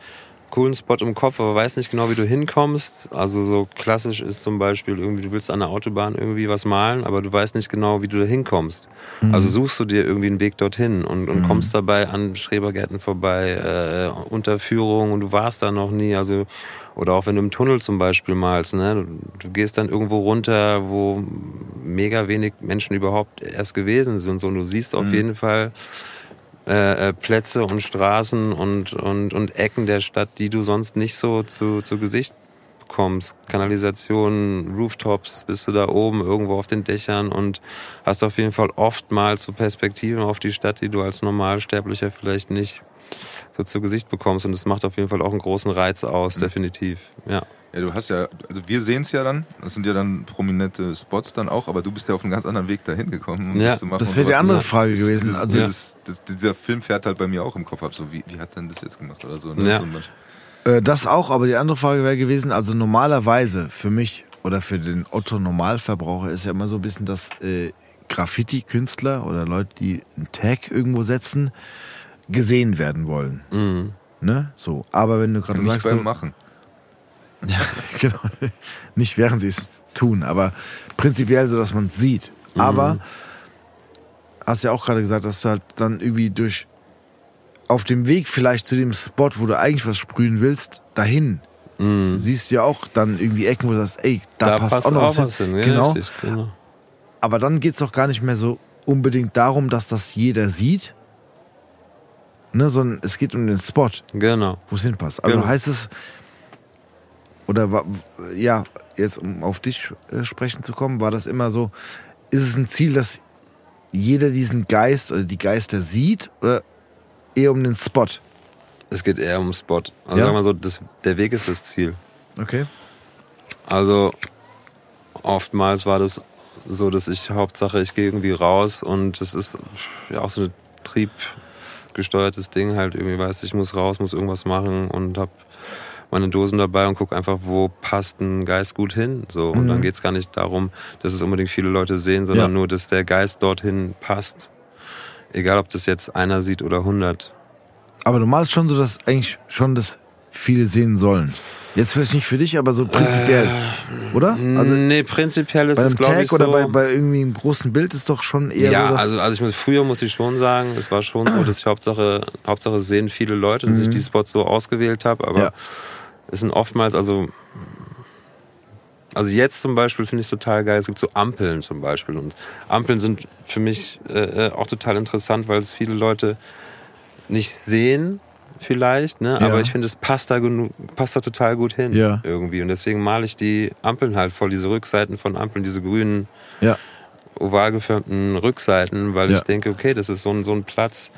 coolen Spot im Kopf, aber weißt nicht genau, wie du hinkommst. Also so klassisch ist zum Beispiel irgendwie, du willst an der Autobahn irgendwie was malen, aber du weißt nicht genau, wie du da hinkommst. Also suchst du dir irgendwie einen Weg dorthin und, und kommst dabei an Schrebergärten vorbei, äh, Unterführung und du warst da noch nie. Also oder auch wenn du im Tunnel zum Beispiel malst, ne? Du, du gehst dann irgendwo runter, wo mega wenig Menschen überhaupt erst gewesen sind. So, und du siehst auf jeden Fall äh, äh, Plätze und Straßen und, und, und Ecken der Stadt, die du sonst nicht so zu, zu Gesicht bekommst. Kanalisationen, Rooftops, bist du da oben irgendwo auf den Dächern und hast auf jeden Fall oftmals so Perspektiven auf die Stadt, die du als Normalsterblicher vielleicht nicht so zu Gesicht bekommst. Und das macht auf jeden Fall auch einen großen Reiz aus, definitiv. Ja. Ja, du hast ja, also wir sehen es ja dann, das sind ja dann prominente Spots dann auch, aber du bist ja auf einen ganz anderen Weg dahin gekommen. Um Ja, das zu machen Das wäre die andere Das- Frage das- gewesen. Dieses, Also, dieses, das, dieser Film fährt halt bei mir auch im Kopf ab, so wie, wie hat denn das jetzt gemacht oder so. Ne? Ja. So Äh, das auch, aber die andere Frage wäre gewesen, also normalerweise für mich oder für den Otto Normalverbraucher ist ja immer so ein bisschen, dass äh, Graffiti-Künstler oder Leute, die einen Tag irgendwo setzen, gesehen werden wollen. Mhm. Ne? So. Aber wenn du gerade sagst, beim du, Machen. genau, nicht während sie es tun, aber prinzipiell so, dass man es sieht. Aber hast ja auch gerade gesagt, dass du halt dann irgendwie durch auf dem Weg vielleicht zu dem Spot, wo du eigentlich was sprühen willst, dahin Mhm. siehst du ja auch dann irgendwie Ecken, wo du sagst, ey, da, passt, auch noch was hin. Ja, genau. richtig, genau. Aber dann geht es doch gar nicht mehr so unbedingt darum, dass das jeder sieht, ne, sondern es geht um den Spot, Genau. wo es hinpasst. Also Genau. heißt es, oder wa- ja, jetzt um auf dich äh, sprechen zu kommen, war das immer so, ist es ein Ziel, dass jeder diesen Geist oder die Geister sieht oder eher um den Spot? Es geht eher um Spot. Also Ja? sagen wir so, das, der Weg ist das Ziel. Okay. Also oftmals war das so, dass ich Hauptsache, ich gehe irgendwie raus und das ist ja auch so ein triebgesteuertes Ding halt irgendwie, weißt du, ich muss raus, muss irgendwas machen und hab meine Dosen dabei und guck einfach, wo passt ein Geist gut hin. So und dann geht's gar nicht darum, dass es unbedingt viele Leute sehen, sondern Ja. nur, dass der Geist dorthin passt. Egal, ob das jetzt einer sieht oder hundert. Aber du malst schon so, dass eigentlich schon das viele sehen sollen. Jetzt vielleicht nicht für dich, aber so prinzipiell. oder? Also nee, prinzipiell ist es glaube ich so. oder bei, bei irgendwie einem großen Bild ist doch schon eher ja, so, also, also ich muss, früher muss ich schon sagen, es war schon so, dass ich Hauptsache, Hauptsache sehen viele Leute, dass ich die Spots so ausgewählt habe, aber Mhm. Ja. Es sind oftmals, also also jetzt zum Beispiel finde ich es total geil, es gibt so Ampeln zum Beispiel und Ampeln sind für mich äh, äh, auch total interessant, weil es viele Leute nicht sehen vielleicht, ne? Ja. aber ich finde, es passt da, genug, passt da total gut hin Ja. irgendwie und deswegen male ich die Ampeln halt voll, diese Rückseiten von Ampeln, diese grünen ja, oval geförmten Rückseiten, weil ich denke, okay, das ist so ein, so ein Platz,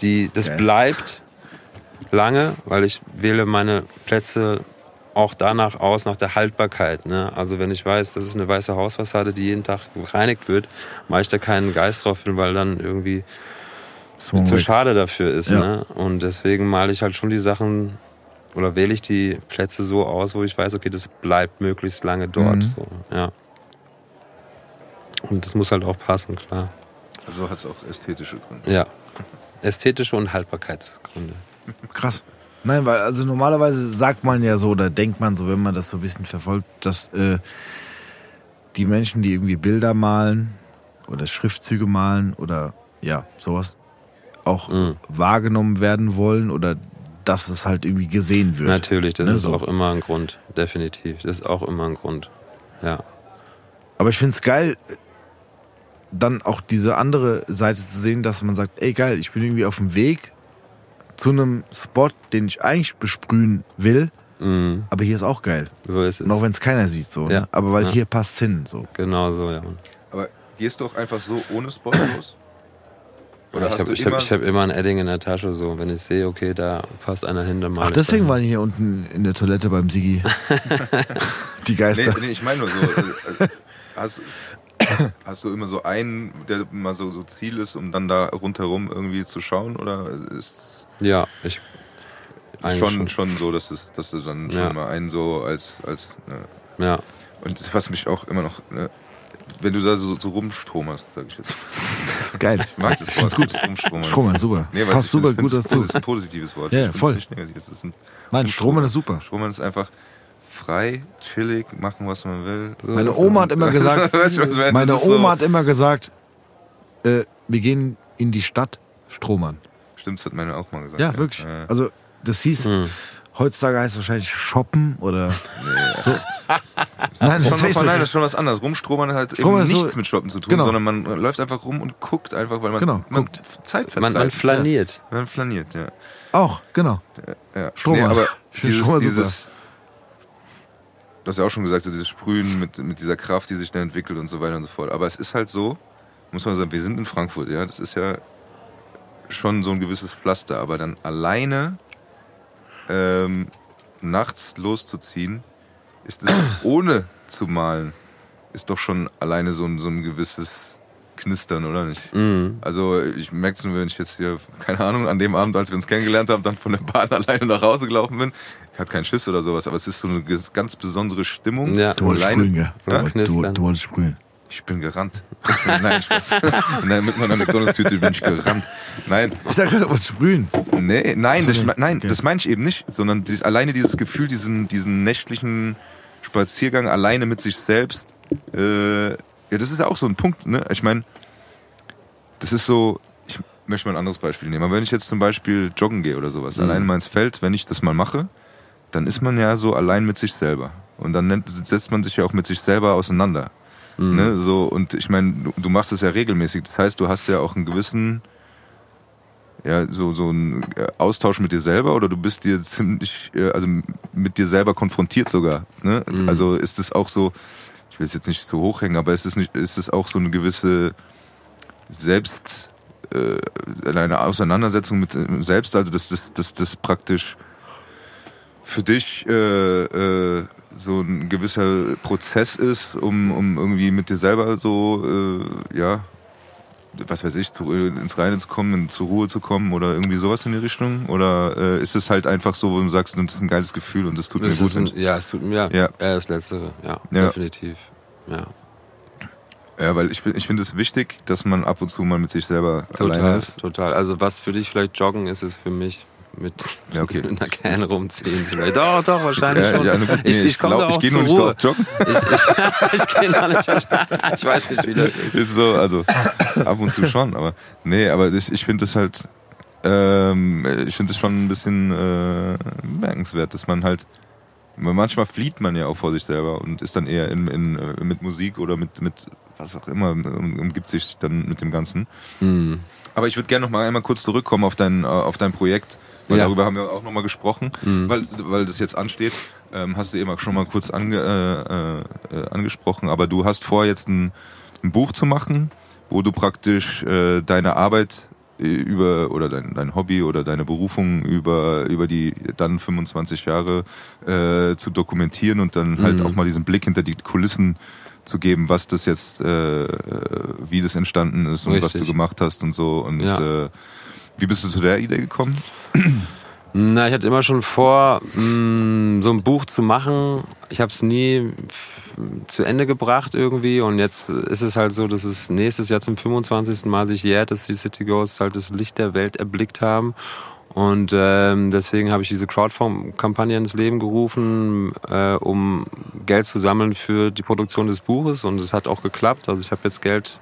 die, das bleibt lange, weil ich wähle meine Plätze auch danach aus, nach der Haltbarkeit. Ne? Also wenn ich weiß, das ist eine weiße Hausfassade, die jeden Tag gereinigt wird, mache ich da keinen Geist drauf hin, weil dann irgendwie Swan zu schade dafür ist. Ja. Ne? Und deswegen male ich halt schon die Sachen oder wähle ich die Plätze so aus, wo ich weiß, okay, das bleibt möglichst lange dort. Mhm. So, ja. Und das muss halt auch passen, klar. Also hat es auch ästhetische Gründe. Ja. Ästhetische und Haltbarkeitsgründe. Krass. Nein, weil also normalerweise sagt man ja so oder denkt man so, wenn man das so ein bisschen verfolgt, dass äh, die Menschen, die irgendwie Bilder malen oder Schriftzüge malen oder ja, sowas auch Mhm. wahrgenommen werden wollen oder dass es halt irgendwie gesehen wird. Natürlich, das Ne, ist so. auch immer ein Grund. Definitiv. Das ist auch immer ein Grund. Ja. Aber ich finde es geil, dann auch diese andere Seite zu sehen, dass man sagt, ey geil, ich bin irgendwie auf dem Weg zu einem Spot, den ich eigentlich besprühen will, Mhm. aber hier ist auch geil. So ist es. Und auch wenn es keiner sieht, so. Ja. Ne? Aber weil Ja. hier passt hin, so. Genau so, ja. Aber gehst du auch einfach so ohne Spot los? Oder ich habe ich hab, ich hab immer ein Edding in der Tasche, so. Wenn ich sehe, okay, da passt einer hin, dann mal. Ach, deswegen waren die hier unten in der Toilette beim Sigi. die Geister. Nee, nee, ich meine nur so. äh, äh, Hast, hast du immer so einen, der mal so, so Ziel ist, um dann da rundherum irgendwie zu schauen? Oder ist Ja, ich. Eigentlich schon, schon so, dass, es, dass du dann schon Ja. mal einen so als. als ne. Ja. Und das, was mich auch immer noch. Ne, wenn du da so, so rumstromerst, sag ich jetzt. Das ist geil. Ich mag das Wort. gut, das Rumstromern. Stromern, super. Nee, Passt ich super gut dazu. Das ist ein positives Wort. Ja, ich find's voll. nicht negativ. Das ist ein Nein, Stromern ist super. Stromern ist einfach frei, chillig, machen, was man will. Meine Oma hat immer gesagt, meine? ist so- Oma hat immer gesagt, äh, wir gehen in die Stadt Stromern. Stimmt, das hat meine auch mal gesagt. Ja, wirklich. Ja. Also, das hieß, Hm. heutzutage heißt es wahrscheinlich shoppen oder Nee. so. Nein, das heißt nein, das ist schon was anderes. Rumstromern hat Stromern eben ist so- nichts mit Shoppen zu tun, Genau. sondern man läuft einfach rum und guckt einfach, weil man, Genau, man guckt. Zeit vertreibt. Man, man flaniert. Ja. Man flaniert, ja. auch, genau. ja. Stromer. Nee, aber dieses, Stromer super. dieses du hast ja auch schon gesagt, so dieses Sprühen mit, mit dieser Kraft, die sich dann entwickelt und so weiter und so fort. Aber es ist halt so, muss man sagen, wir sind in Frankfurt, ja, das ist ja schon so ein gewisses Pflaster, aber dann alleine ähm, nachts loszuziehen, ist es ohne zu malen, ist doch schon alleine so ein, so ein gewisses Knistern, oder nicht? Mhm. Also ich merke es nur, wenn ich jetzt hier, keine Ahnung, an dem Abend, als wir uns kennengelernt haben, dann von der Bahn alleine nach Hause gelaufen bin. Ich hatte keinen Schiss oder sowas, aber es ist so eine ganz besondere Stimmung. Ja. Du wolltest Alleine- sprühen, Du, knistern. du wolltest sprühen. Ich bin gerannt. Nein, Spaß. Nein, mit meiner McDonalds-Tüte bin ich gerannt. Nein, Ich sag gerade, wolltest sprühen. nee, nein, das, nein, Okay. das meine ich eben nicht, sondern dieses, alleine dieses Gefühl, diesen, diesen nächtlichen Spaziergang alleine mit sich selbst. Äh, ja, das ist ja auch so ein Punkt. Ne? Ich meine, das ist so. Ich möchte mal ein anderes Beispiel nehmen. Aber wenn ich jetzt zum Beispiel joggen gehe oder sowas, Mhm. allein mal ins Feld, wenn ich das mal mache, dann ist man ja so allein mit sich selber. Und dann setzt man sich ja auch mit sich selber auseinander. Mhm. Ne, so, und ich meine, du, du machst es ja regelmäßig. Das heißt, du hast ja auch einen gewissen, ja, so, so einen äh, Austausch mit dir selber oder du bist dir ziemlich, äh, also mit dir selber konfrontiert sogar. Ne? Mhm. Also ist es auch so, ich will es jetzt nicht zu hoch hängen, aber ist es nicht, ist es auch so eine gewisse Selbst, äh, eine Auseinandersetzung mit äh, selbst, also dass das, das, das praktisch für dich äh, äh, so ein gewisser Prozess ist, um, um irgendwie mit dir selber so, äh, ja, was weiß ich, zu, äh, ins Reine zu kommen, zur Ruhe zu kommen oder irgendwie sowas in die Richtung? Oder äh, ist es halt einfach so, wo du sagst, das ist ein geiles Gefühl und das tut Es mir gut? ein, ja, es tut mir, ja, Ja. ja. das Letztere, ja, Ja. definitiv. Ja, ja, weil ich, ich finde es wichtig, dass man ab und zu mal mit sich selber alleine total, ist. total. Also was für dich vielleicht Joggen ist, ist für mich mit, Ja, okay. einer Can rumziehen. Doch, doch, wahrscheinlich Ja, schon. ja, gut, nee, ich ich komme glaub, da auch ich gehe zur nur nicht so Ruhe. oft joggen. Ich, ich, ich gehe noch nicht. Ich weiß nicht, wie das ist. Ist so, also ab und zu schon, aber nee, aber ich, ich finde es halt, ähm, ich finde es schon ein bisschen äh, bemerkenswert, dass man halt, manchmal flieht man ja auch vor sich selber und ist dann eher in, in, äh, mit Musik oder mit, mit was auch immer, um, umgibt sich dann mit dem Ganzen. Hm. Aber ich würde gerne noch mal einmal kurz zurückkommen auf dein, äh, auf dein Projekt, weil Ja. darüber haben wir auch noch mal gesprochen, Mhm. weil, weil das jetzt ansteht. Ähm, hast du eben auch schon mal kurz ange, äh, äh, angesprochen, aber du hast vor, jetzt ein, ein Buch zu machen, wo du praktisch äh, deine Arbeit äh, über oder dein, dein Hobby oder deine Berufung über, über die dann 25 Jahre äh, zu dokumentieren und dann halt Mhm. auch mal diesen Blick hinter die Kulissen zu geben, was das jetzt, äh, äh, wie das entstanden ist und was du Richtig. gemacht hast und so. Und Ja. äh, wie bist du zu der Idee gekommen? Na, ich hatte immer schon vor, mh, so ein Buch zu machen. Ich habe es nie zu Ende gebracht irgendwie und jetzt ist es halt so, dass es nächstes Jahr zum 25. Mal sich jährt, dass die City Ghosts halt das Licht der Welt erblickt haben. Und ähm, deswegen habe ich diese Crowdfund-Kampagne ins Leben gerufen, äh, um Geld zu sammeln für die Produktion des Buches. Und es hat auch geklappt. Also ich habe jetzt Geld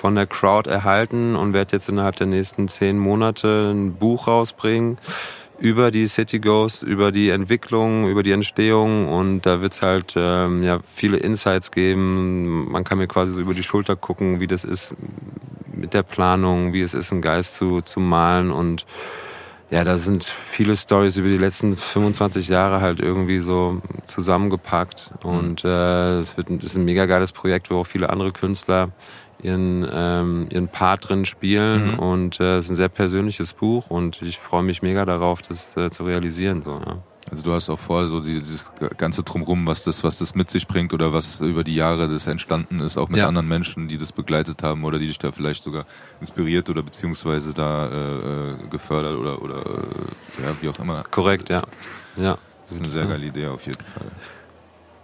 von der Crowd erhalten und werde jetzt innerhalb der nächsten zehn Monate ein Buch rausbringen über die City Ghost, über die Entwicklung, über die Entstehung. Und da wird's halt ähm, ja viele Insights geben. Man kann mir quasi so über die Schulter gucken, wie das ist mit der Planung, wie es ist, einen Geist zu, zu malen. Und ja, da sind viele Stories über die letzten 25 Jahre halt irgendwie so zusammengepackt. Und äh, es wird ein, ist ein mega geiles Projekt, wo auch viele andere Künstler ihren ähm, ihren Part drin spielen Mhm. und äh, es ist ein sehr persönliches Buch und ich freue mich mega darauf, das äh, zu realisieren so. Ja. Also du hast auch vor, so die- dieses ganze Drumrum, was das, was das mit sich bringt oder was über die Jahre das entstanden ist, auch mit Ja. anderen Menschen, die das begleitet haben oder die dich da vielleicht sogar inspiriert oder beziehungsweise da äh, äh, gefördert oder oder äh, ja, wie auch immer. Korrekt, ja. Ja. Das ist eine sehr geile Idee auf jeden Fall.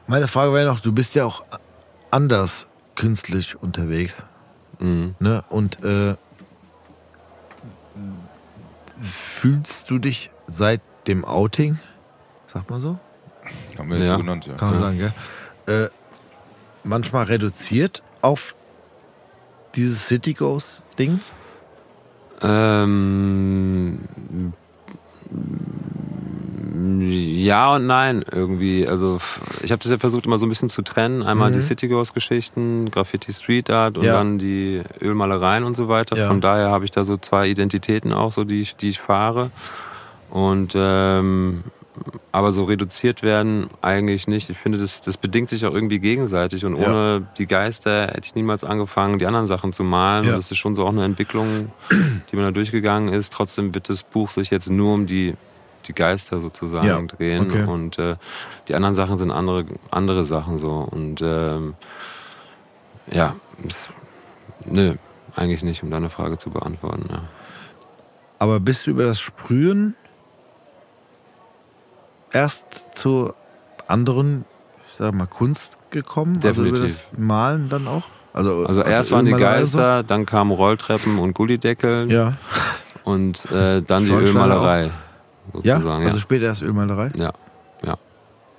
Meine Frage wäre noch, du bist ja auch anders künstlich unterwegs. Mhm. Ne? Und äh, fühlst du dich seit dem Outing, sagt man so? Haben wir Ja. so genannt, ja. Kann man sagen, gell? Äh, manchmal reduziert auf dieses City Ghost Ding? Ähm, ja und nein irgendwie. Also ich habe das ja versucht immer so ein bisschen zu trennen. Einmal Mhm. die City Ghost Geschichten, Graffiti Street Art und Ja. dann die Ölmalereien und so weiter. Ja. Von daher habe ich da so zwei Identitäten auch, so die ich, die ich fahre. Und ähm, aber so reduziert werden eigentlich nicht. Ich finde, das, das bedingt sich auch irgendwie gegenseitig. Und Ja. ohne die Geister hätte ich niemals angefangen, die anderen Sachen zu malen. Ja. Und das ist schon so auch eine Entwicklung, die man da durchgegangen ist. Trotzdem wird das Buch sich jetzt nur um die, die Geister sozusagen Ja, drehen. okay. Und äh, die anderen Sachen sind andere, andere Sachen so. Und ähm, ja, es, nö, eigentlich nicht, um deine Frage zu beantworten. Ja. Aber bist du über das Sprühen erst zu anderen, ich sag mal, Kunst gekommen? Also über das Definitiv. Malen dann auch? Also, Also erst waren die Ölmalerei so? Geister, dann kamen Rolltreppen und Gullideckel Ja. und äh, dann die Ölmalerei. Ja, Sozusagen, also später erst Ölmalerei? ja. ja.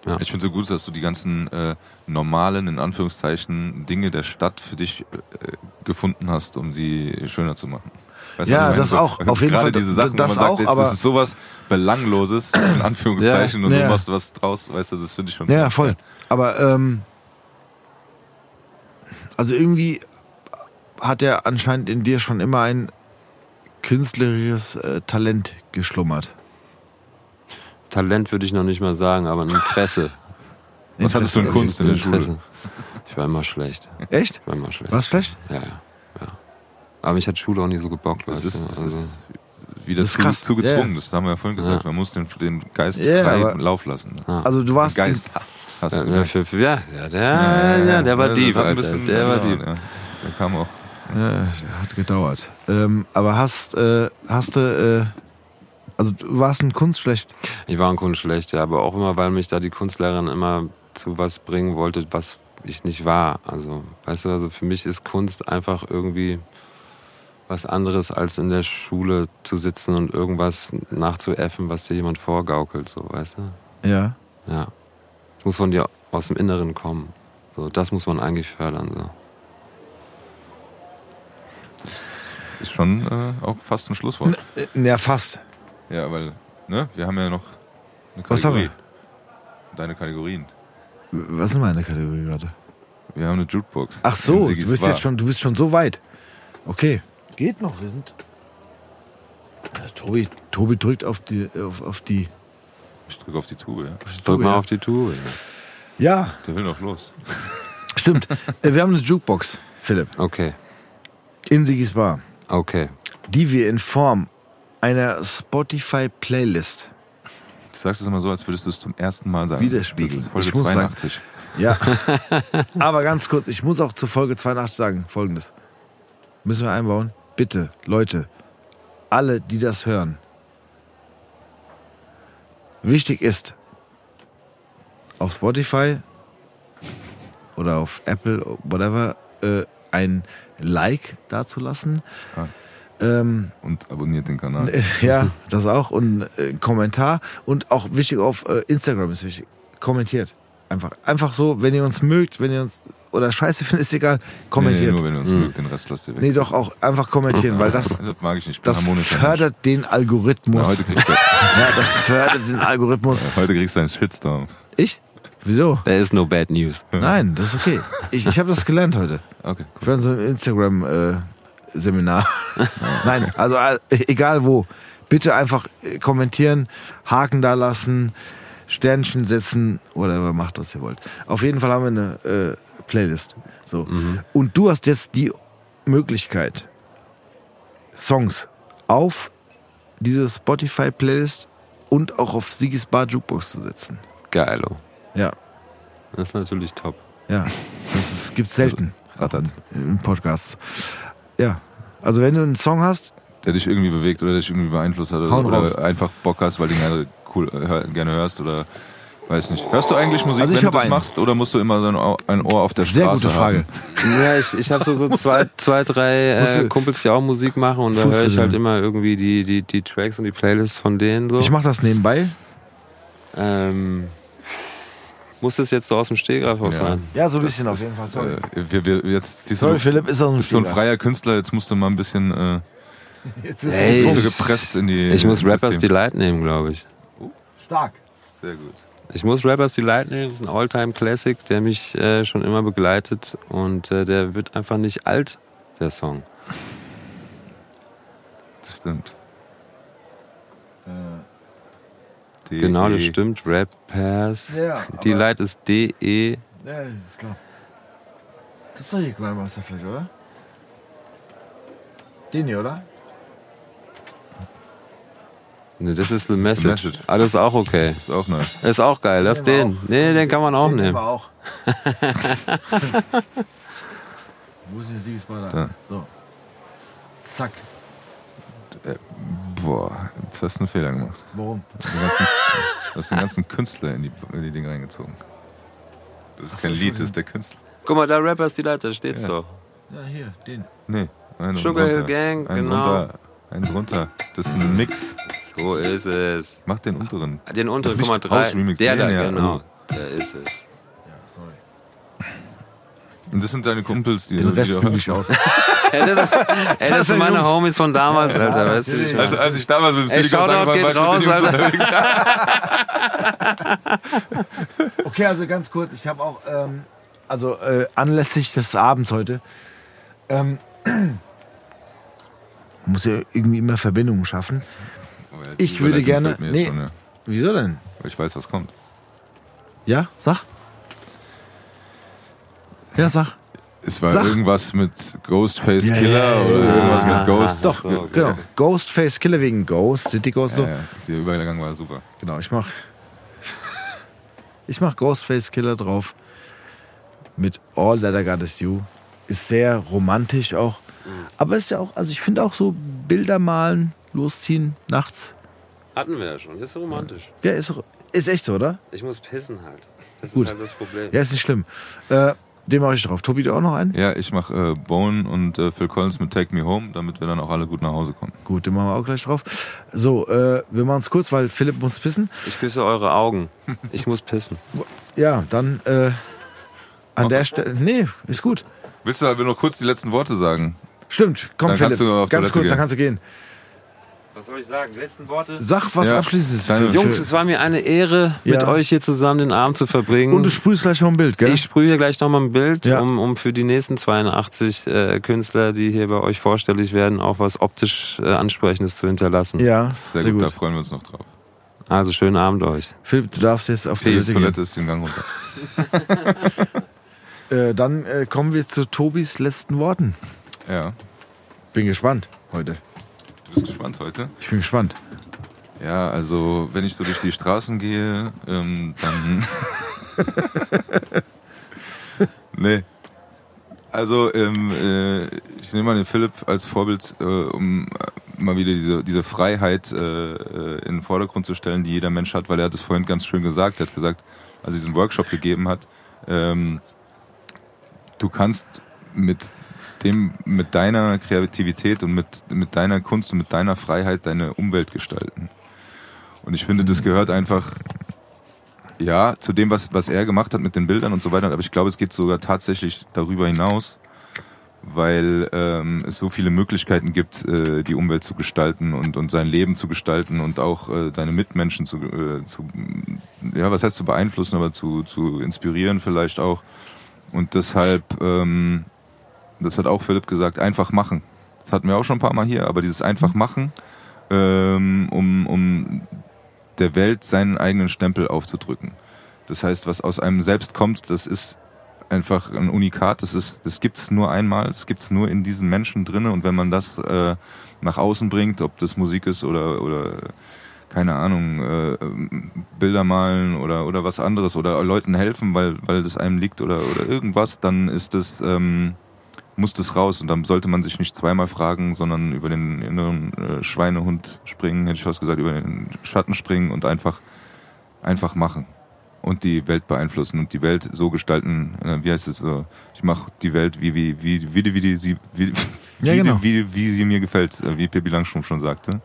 Ja. Ich finde so gut, dass du die ganzen äh, normalen, in Anführungszeichen, Dinge der Stadt für dich äh, gefunden hast, um sie schöner zu machen. Weißt Ja, was ich meine? das So, auch, auf jeden gerade Fall, diese Sachen, das wo man sagt, auch, jetzt, aber- das ist sowas Belangloses, in Anführungszeichen, und Ja. du machst was draus, weißt du, das finde ich schon Ja, voll. geil. Aber ähm, also irgendwie hat er anscheinend in dir schon immer ein künstlerisches äh, Talent geschlummert. Talent würde ich noch nicht mal sagen, aber ein Interesse. Was hattest du in Kunst in der Schule? Interesse. Ich war immer schlecht. Echt? Ich war immer schlecht. Was schlecht? Ja, ja. ja. Aber mich hat Schule auch nie so gebockt. Das weißt ist, du, das also. ist wieder Das ist krass. zu gezwungen. Ja. Das haben wir ja vorhin gesagt. Ja. Man muss den, den Geist Ja, frei Lauf lassen. Ja. Also du warst Den Geist hast Ja, du. ja, für, für, ja, ja, der, ja, der war das ein Alter. bisschen Der war. Ja. Der kam auch. Ja, hat gedauert. Ähm, aber hast, äh, hast du, äh, also du warst in Kunst schlecht. Ich war in Kunst schlecht, ja, aber auch immer, weil mich da die Kunstlehrerin immer zu was bringen wollte, was ich nicht war. Also, weißt du, also für mich ist Kunst einfach irgendwie was anderes, als in der Schule zu sitzen und irgendwas nachzuäffen, was dir jemand vorgaukelt, so, weißt du? Ja. Ja. Es muss von dir aus dem Inneren kommen. So, das muss man eigentlich fördern, so. Ist schon äh, auch fast ein Schlusswort. Äh, Ja, fast. Ja, weil, ne, wir haben ja noch eine Was haben Kategorie. Deine Kategorien. Was ist meine Kategorie gerade? Wir haben eine Jukebox. Ach so, du bist Bar. jetzt schon, du bist schon so weit. Okay. Geht noch, wir sind. Ja, Tobi, Tobi drückt auf die, auf, auf die. Ich drücke auf die Tube, ja. Drück mal ja. auf die Tube. Ja, Der will noch los. stimmt. Äh, wir haben eine Jukebox, Philipp, Okay, in Sigis Bar, okay. die wir in Form einer Spotify-Playlist Du sagst es immer so, als würdest du es zum ersten Mal sagen. Widerspiegeln. Das ist Folge Ich muss sagen- 82. Ja. Aber ganz kurz, ich muss auch zu Folge 82 sagen, folgendes. Müssen wir einbauen? Bitte, Leute, alle, die das hören. Wichtig ist, auf Spotify oder auf Apple, whatever, äh, ein Like dazulassen. Ah. Ähm, Und abonniert den Kanal. ja, das auch. Und äh, Kommentar. Und auch wichtig auf äh, Instagram ist wichtig. Kommentiert. Einfach, einfach so, wenn ihr uns mögt, wenn ihr uns oder scheiße findet, ist egal. Nee, nee, Kommentiert. nur wenn ihr uns mögt, den Rest lasst ihr weg. Nee, doch auch einfach kommentieren, weil das, Das mag ich nicht. Das fördert den Ja, Algorithmus. heute, kriegst du, Ja, das fördert den Algorithmus. heute kriegst du einen Shitstorm. Ich? Wieso? There is no bad news. Nein, das ist okay. Ich, ich habe das gelernt heute. Okay, Ich war in so einem Instagram-Seminar. Nein, also äh, egal wo. Bitte einfach äh, kommentieren, Haken da lassen, Sternchen setzen, whatever, macht, was ihr wollt. Auf jeden Fall haben wir eine äh, Playlist. So. Und du hast jetzt die Möglichkeit, Songs auf diese Spotify-Playlist und auch auf Sigis Bar Jukebox zu setzen. Geilo. Ja, Das ist natürlich top. ja. Das, das gibt's selten. Rattert. Im Podcast. Ja. Also wenn du einen Song hast, Der dich irgendwie bewegt oder dich irgendwie beeinflusst hat oder, oder einfach Bock hast, weil du ihn gerne, cool, äh, hör- gerne hörst oder weiß nicht. Hörst du eigentlich Musik, Also ich wenn du das einen. machst oder musst du immer so ein Au- ein Ohr auf der sehr Straße gute Frage. haben? Ja, ich, ich habe so, so zwei, zwei, drei äh, Kumpels, die auch Musik machen und da höre ich halt immer irgendwie die, die, die Tracks und die Playlists von denen so. Ich mache das nebenbei. ähm, muss das jetzt so aus dem Stegreif aus Ja. sein? Ja, so ein Das bisschen auf jeden Fall. Sorry. Äh, wir, wir, jetzt, Sorry, du, Philipp, ist auch ein bist so ein freier Künstler, jetzt musst du mal ein bisschen äh, Jetzt bist Ey, du du ich- gepresst in die. Ich muss Rappers System. Delight nehmen, glaube ich. stark. Sehr gut. Ich muss Rappers Delight nehmen, das ist ein Alltime Classic, der mich äh, schon immer begleitet und äh, der wird einfach nicht alt, der Song. Das stimmt. Die- Genau, das stimmt. Rappers Ja, aber- Delight ist E D-E. Ja, ist klar. Das ist doch hier Grandmaster vielleicht, oder? Den hier, oder? Ne, das ist The Message. Message. Alles auch okay. Ist auch nice. Ist auch geil, lass wir den. Nee, den kann man auch den nehmen. wir auch. Wo ist denn der Siegesball? Da. So. Zack. Boah, jetzt hast du einen Fehler gemacht. Warum? Den du hast den ganzen Künstler in die, in die Dinge reingezogen. Das ist kein Lied, das ist der Künstler. Guck mal, da Rappers Delight, da steht's Ja. doch. Ja, hier, den. Nee, einen Sugar Hill. Gang, einen genau. Runter, einen drunter. Das ist ein Mix. So ist es. Mach den unteren. Den unteren, Das guck mal, ist drei. Der da, ja. genau. Der ist es. Ja. Und das sind deine Kumpels, die Den Rest hörst. ich aus. Ey, das, ist, ey, das sind meine Jungs. Homies von damals, Alter. Weißt du, wie ich meine? Also als ich damals mit dem Silicon geht war, ich mit raus, Alter. Okay, also ganz kurz, ich habe auch, ähm, also äh, anlässlich des Abends heute, ähm, muss ja irgendwie immer Verbindungen schaffen. Oh ja, Ich würde gerne- nee. Schon, ja. Wieso denn? Weil ich weiß, was kommt. Ja, sag. Ja, sag. Es war Sag. irgendwas mit Ghostface Ja, Killer ja, ja, oder ja. irgendwas mit Ghost. Doch, so, okay. Genau. Ghostface Killer wegen Ghost, City Ghost. So. Ja, ja, der Übergang war super. Genau, ich mach. Ich mach Ghostface Killer drauf. Mit All That I Got Is You. Ist sehr romantisch auch. Aber ist ja auch, also ich finde auch so Bilder malen, losziehen, nachts. Hatten wir ja schon. Ist romantisch. Ja, ist, ist echt so, oder? Ich muss pissen halt. Das Gut. ist halt das Problem. Ja, ist nicht schlimm. Äh, den mache ich drauf. Tobi, du auch noch einen? Ja, ich mache äh, Bone und äh, Phil Collins mit Take Me Home, damit wir dann auch alle gut nach Hause kommen. Gut, den machen wir auch gleich drauf. So, äh, wir machen es kurz, weil Philipp muss pissen. Ich küsse eure Augen. Ich muss pissen. Ja, dann äh, an der Stelle. Nee, ist gut. Willst du aber noch kurz die letzten Worte sagen? Stimmt, komm, Dann kannst Philipp. du auf Ganz Toilette kurz, dann gehen. kannst du gehen. Was soll ich sagen? Letzten Worte? Sag was Ja, Abschließendes. deine- Jungs, es war mir eine Ehre, Ja. mit euch hier zusammen den Abend zu verbringen. Und du sprühst gleich noch ein Bild, gell? ich sprühe hier gleich nochmal ein Bild, Ja. um, um für die nächsten 82 äh, Künstler, die hier bei euch vorstellig werden, auch was optisch äh, Ansprechendes zu hinterlassen. ja, Sehr, sehr, gut, gut. da freuen wir uns noch drauf. Also schönen Abend euch. Philipp, du darfst jetzt auf Die Toilette Toilette ist den Gang runter. Äh, dann äh, kommen wir zu Tobis letzten Worten. Ja. Bin gespannt heute. Du bist gespannt heute? Ich bin gespannt. Ja, also wenn ich so durch die Straßen gehe, ähm, dann. nee. Also ähm, äh, ich nehme mal den Philipp als Vorbild, äh, um äh, mal wieder diese, diese Freiheit äh, äh, in den Vordergrund zu stellen, die jeder Mensch hat, weil er hat es vorhin ganz schön gesagt. Er hat gesagt, als er diesen Workshop gegeben hat, ähm, du kannst mit dem, mit deiner Kreativität und mit, mit deiner Kunst und mit deiner Freiheit deine Umwelt gestalten. Und ich finde, das gehört einfach, ja, zu dem, was, was er gemacht hat mit den Bildern und so weiter. Aber ich glaube, es geht sogar tatsächlich darüber hinaus, weil ähm, es so viele Möglichkeiten gibt, äh, die Umwelt zu gestalten und, und sein Leben zu gestalten und auch äh, deine Mitmenschen zu, äh, zu, ja, was heißt zu beeinflussen, aber zu, zu inspirieren vielleicht auch. Und deshalb, ähm, das hat auch Philipp gesagt, einfach machen. Das hatten wir auch schon ein paar Mal hier, aber dieses einfach machen, ähm, um, um der Welt seinen eigenen Stempel aufzudrücken. Das heißt, was aus einem selbst kommt, das ist einfach ein Unikat. Das ist, das gibt's nur einmal. Das gibt's nur in diesen Menschen drinne. Und wenn man das äh, nach außen bringt, ob das Musik ist oder oder keine Ahnung, äh, Bilder malen oder oder was anderes oder Leuten helfen, weil weil das einem liegt oder oder irgendwas, dann ist das ähm, muss das raus und dann sollte man sich nicht zweimal fragen, sondern über den inneren äh, Schweinehund springen, hätte ich fast gesagt, über den Schatten springen und einfach einfach machen und die Welt beeinflussen und die Welt so gestalten, äh, wie heißt es so, ich mache die Welt wie wie wie wie, wie, sie wie, Ja, wie, genau. wie, wie sie mir gefällt, äh, wie Pippi Langstrumpf schon sagte.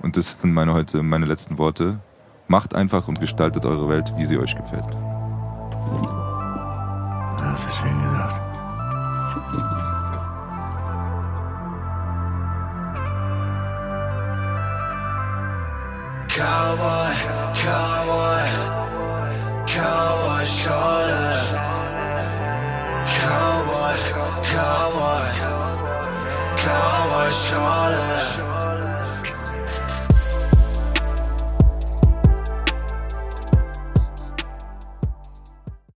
Und das sind meine heute meine letzten Worte. Macht einfach und gestaltet eure Welt, wie sie euch gefällt. Das ist schön gesagt. Cowboy, cowboy, cowboy shoulder. Cowboy, cowboy, cowboy shoulder.